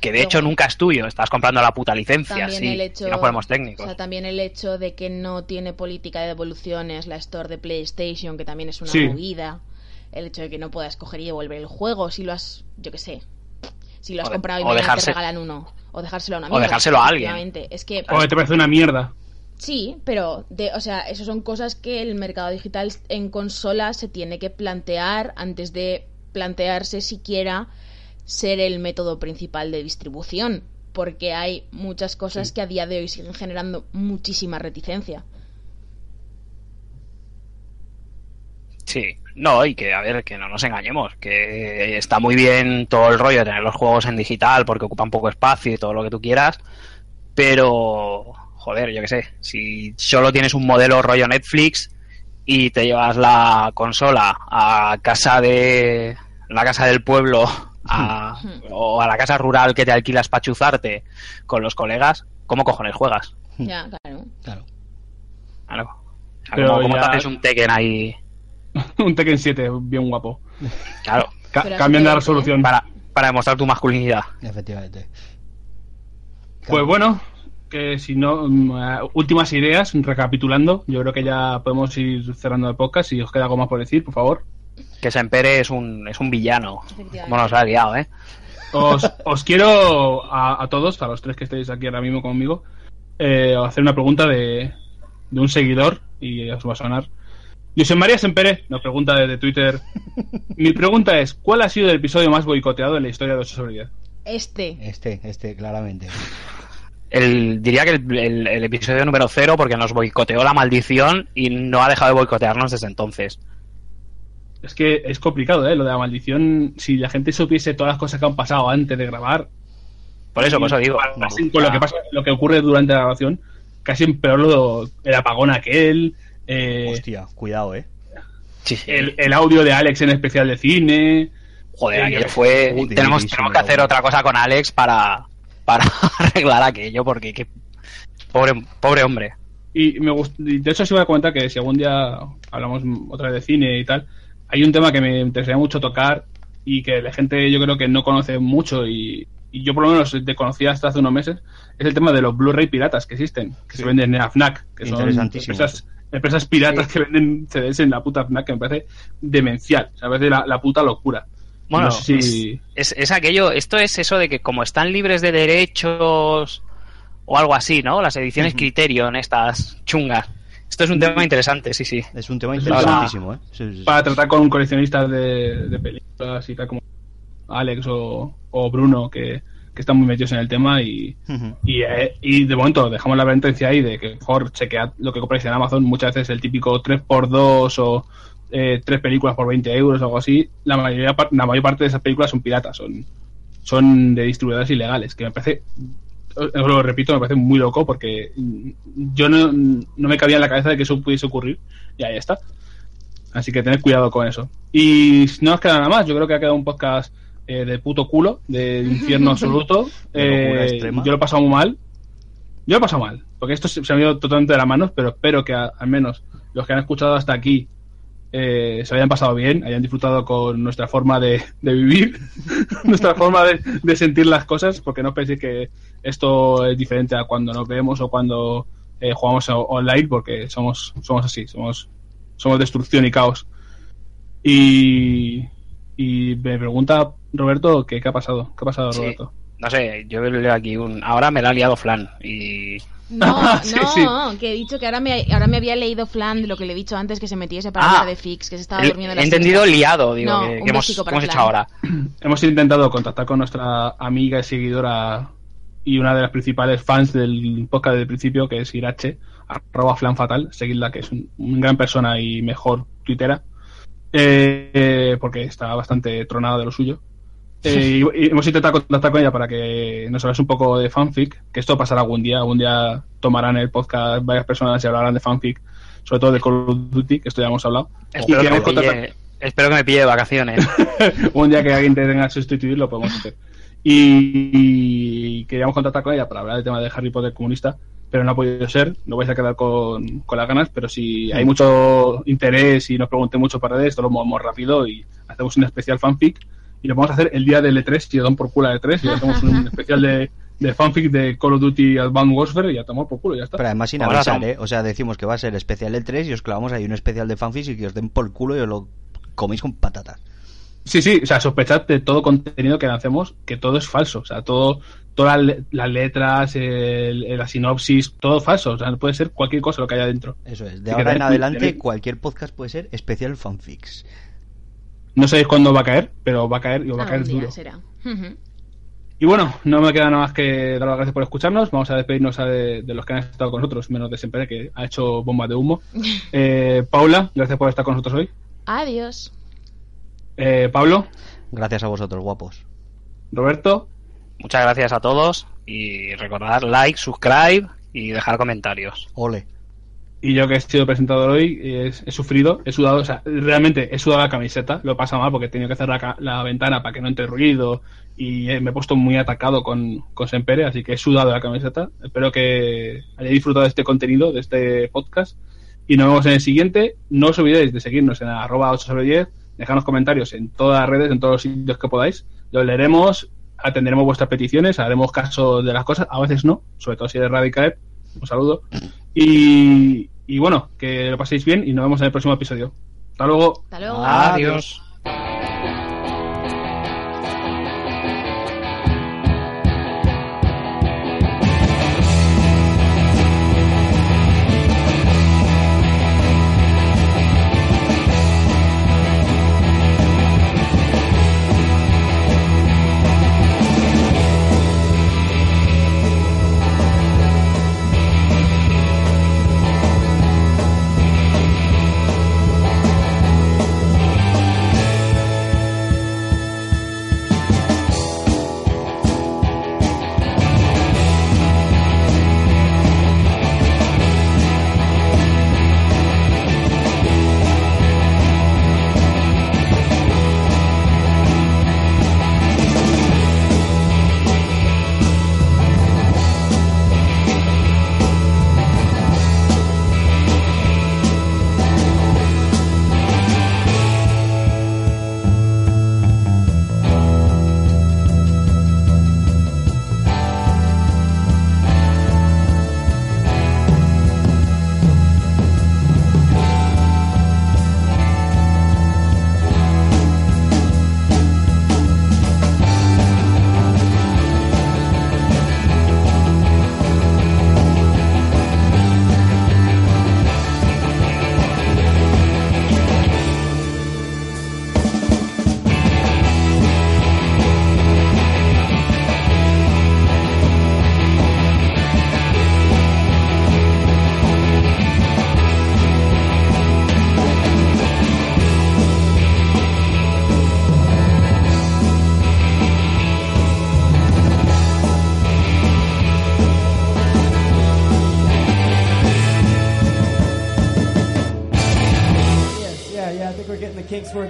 Speaker 4: Que de hecho nunca es tuyo estás comprando la puta licencia
Speaker 2: también
Speaker 4: sí
Speaker 2: el hecho
Speaker 4: si no ponemos técnicos
Speaker 2: o sea, también el hecho de que no tiene política de devoluciones la store de PlayStation que también es una
Speaker 1: Sí.
Speaker 2: movida el hecho de que no puedas coger y devolver el juego si lo has yo qué sé si lo has
Speaker 4: O de-
Speaker 2: comprado y
Speaker 4: o
Speaker 2: mañana
Speaker 4: dejarse-
Speaker 2: te regalan uno o dejárselo a un
Speaker 4: o
Speaker 2: amigo
Speaker 4: dejárselo a alguien.
Speaker 2: es que
Speaker 1: O te parece una mierda.
Speaker 2: sí pero de, o sea eso son cosas que el mercado digital en consola se tiene que plantear antes de plantearse siquiera ser el método principal de distribución, porque hay muchas cosas que a día de hoy siguen generando muchísima reticencia.
Speaker 4: Sí, no, y que, a ver, que no nos engañemos, que está muy bien todo el rollo de tener los juegos en digital porque ocupan poco espacio y todo lo que tú quieras, pero, joder, yo qué sé, si solo tienes un modelo rollo Netflix y te llevas la consola a casa de la casa del pueblo a- o a la casa rural que te alquilas para chuzarte con los colegas, ¿cómo cojones juegas?
Speaker 2: Ya, claro.
Speaker 3: Claro.
Speaker 4: Claro. O sea,
Speaker 1: Pero
Speaker 4: ¿cómo, cómo te haces un Tekken ahí?
Speaker 1: un Tekken 7, bien guapo.
Speaker 4: Claro,
Speaker 1: Ca- cambian la resolución.
Speaker 4: para, para demostrar tu masculinidad.
Speaker 3: Efectivamente.
Speaker 1: Pues bueno, que si no, mm, eh, últimas ideas, recapitulando. Yo creo que ya podemos ir cerrando el podcast. Si os queda algo más por decir, por favor.
Speaker 4: Que Sempere es un, es un villano. Como nos ha liado, ¿eh?
Speaker 1: Os, os quiero a, a todos, a los tres que estáis aquí ahora mismo conmigo, eh, hacer una pregunta de, de un seguidor y os va a sonar. José María Sempere nos pregunta desde Twitter. Mi pregunta es: ¿Cuál ha sido el episodio más boicoteado en la historia de 8 sobre 10?
Speaker 2: Este.
Speaker 3: Este, este, claramente.
Speaker 4: El, diría que el, el- el episodio número cero, porque nos boicoteó la maldición y no ha dejado de boicotearnos desde entonces.
Speaker 1: Es que es complicado, ¿eh? Lo de la maldición. Si la gente supiese todas las cosas que han pasado antes de grabar.
Speaker 4: Por eso, por eso digo.
Speaker 1: Así, con lo que pasa, lo que ocurre durante la grabación, casi empeor lo, el apagón aquel. eh,
Speaker 3: Hostia, cuidado, eh.
Speaker 1: El, el audio de Alex en especial de cine.
Speaker 4: Joder,
Speaker 1: Eh,
Speaker 4: aquello fue.
Speaker 3: joder,
Speaker 4: tenemos, tenemos que hacer
Speaker 3: cabrón.
Speaker 4: otra cosa con Alex para, para arreglar aquello, porque qué pobre, pobre hombre.
Speaker 1: Y me gust- y de hecho, sí voy a comentar que si algún día hablamos otra vez de cine y tal, hay un tema que me interesaría mucho tocar y que la gente yo creo que no conoce mucho y, y yo por lo menos desconocía hasta hace unos meses, es el tema de los Blu-ray piratas que existen, que
Speaker 3: Sí.
Speaker 1: se venden en la FNAC, que son
Speaker 3: Interesantísimo.
Speaker 1: empresas, empresas piratas que venden CDs en la puta FNAC, que me parece demencial, o sea, me parece la, la puta locura.
Speaker 4: Bueno,
Speaker 1: No sé si-
Speaker 4: es, es aquello, esto es eso de que como están libres de derechos o algo así, ¿no? Las ediciones. Criterion, estas chungas. Esto es un tema interesante, sí, sí.
Speaker 3: Es un tema
Speaker 1: Es
Speaker 3: interesantísimo, eh. Sí, sí, sí.
Speaker 1: para tratar con coleccionistas de, de películas y tal como Alex o, o Bruno que, que están muy metidos en el tema y, y, eh, y de momento dejamos la advertencia ahí de que mejor chequead lo que compráis en Amazon muchas veces el típico 3x2 o eh, tres películas por 20 euros o algo así la mayoría la mayor parte de esas películas son piratas son son de distribuidores ilegales que me parece lo repito me parece muy loco porque yo no, no me cabía en la cabeza de que eso pudiese ocurrir y ahí está Así que tened cuidado con eso. Y no nos queda nada más. Yo creo que ha quedado un podcast eh, de puto culo, de infierno absoluto. Eh, yo lo he pasado muy mal. Yo lo he pasado mal. Porque esto se, se me ha ido totalmente de las manos, pero espero que a- al menos los que han escuchado hasta aquí eh, se hayan pasado bien, hayan disfrutado con nuestra forma de, de vivir, nuestra forma de, de sentir las cosas, porque no penséis que esto es diferente a cuando nos vemos o cuando eh, jugamos online, porque somos, somos así, somos, somos destrucción y caos. Y, y me pregunta Roberto que qué ha pasado. ¿Qué ha pasado,
Speaker 4: Sí.
Speaker 1: Roberto?
Speaker 4: No sé, yo leo aquí un... Ahora me la ha liado Flan y...
Speaker 2: No,
Speaker 1: Sí,
Speaker 2: no, que he dicho que ahora me, ahora me había leído Flan de lo que le he dicho antes que se metiese para
Speaker 4: Ah.
Speaker 2: hablar de Fix, que se estaba
Speaker 4: He,
Speaker 2: durmiendo
Speaker 4: he
Speaker 2: la
Speaker 4: entendido
Speaker 2: siesta.
Speaker 4: liado, digo,
Speaker 2: No,
Speaker 4: que,
Speaker 2: un
Speaker 4: que hemos, hecho ahora.
Speaker 1: Hemos intentado contactar con nuestra amiga y seguidora y una de las principales fans del podcast del principio, que es Irache, arroba flan fatal, seguidla, que es un, un gran persona y mejor tuitera, eh, eh, porque está bastante tronada de lo suyo. Eh, y, y hemos intentado contactar con ella para que nos hables un poco de fanfic, que esto pasará algún día, algún día tomarán el podcast varias personas y hablarán de fanfic, sobre todo de Call of Duty, que esto ya hemos hablado.
Speaker 4: Espero que, me pille, espero que me pille de vacaciones.
Speaker 1: un día que alguien te tenga que sustituir lo podemos hacer. Y, y queríamos contactar con ella para hablar del tema de Harry Potter comunista, pero no ha podido ser. No vais a quedar con, con las ganas, pero si hay mucho interés y nos pregunté mucho para esto, lo movemos rápido y hacemos un especial fanfic. Y lo vamos a hacer el día del E3, si dan por culo al E3, y hacemos un especial de, de fanfic de Call of Duty Advanced Warfare y ya tomamos por culo, ya está.
Speaker 3: Pero además sin
Speaker 4: Ahora
Speaker 3: avisar, ¿eh? O sea, decimos que va a ser especial el 3 y os clavamos ahí un especial de fanfics y que os den por culo y os lo coméis con patatas.
Speaker 1: Sí, sí, o sea, sospechad de todo contenido que lancemos, que todo es falso. O sea, todo, todas las le- las letras, el- el- la sinopsis, todo falso. O sea, puede ser cualquier cosa lo que haya dentro.
Speaker 3: Eso es. De ahora en adelante, cualquier podcast puede ser especial fanfics.
Speaker 1: No sabéis cuándo va a caer, pero va a caer y va a caer duro.
Speaker 2: será.
Speaker 1: Y bueno, no me queda nada más que dar las gracias por escucharnos. Vamos a despedirnos a de, de los que han estado con nosotros, menos de siempre que ha hecho bombas de humo. Eh, Paula, gracias por estar con nosotros hoy.
Speaker 2: Adiós.
Speaker 1: Eh, Pablo,
Speaker 3: Gracias a vosotros, guapos.
Speaker 1: Roberto,
Speaker 4: Muchas gracias a todos y recordar like, subscribe y dejar comentarios.
Speaker 3: Ole.
Speaker 1: Y yo que he sido presentador hoy, he, sufrido, he sudado, o sea, realmente he sudado la camiseta, lo he pasado mal porque he tenido que cerrar la ventana para que no entre ruido y eh, me he puesto muy atacado con, con Sempere, así que he sudado la camiseta. Espero que hayáis disfrutado de este contenido, de este podcast y nos vemos en el siguiente. No os olvidéis de seguirnos en arroba 8 sobre 10, dejarnos comentarios en todas las redes, en todos los sitios que podáis, los leeremos, atenderemos vuestras peticiones, haremos caso de las cosas, a veces no, sobre todo si eres Radical. Un saludo. Y, y bueno, que lo paséis bien y nos vemos en el próximo episodio. Hasta luego.
Speaker 2: Hasta luego.
Speaker 4: Adiós.
Speaker 6: Yes,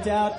Speaker 6: doubt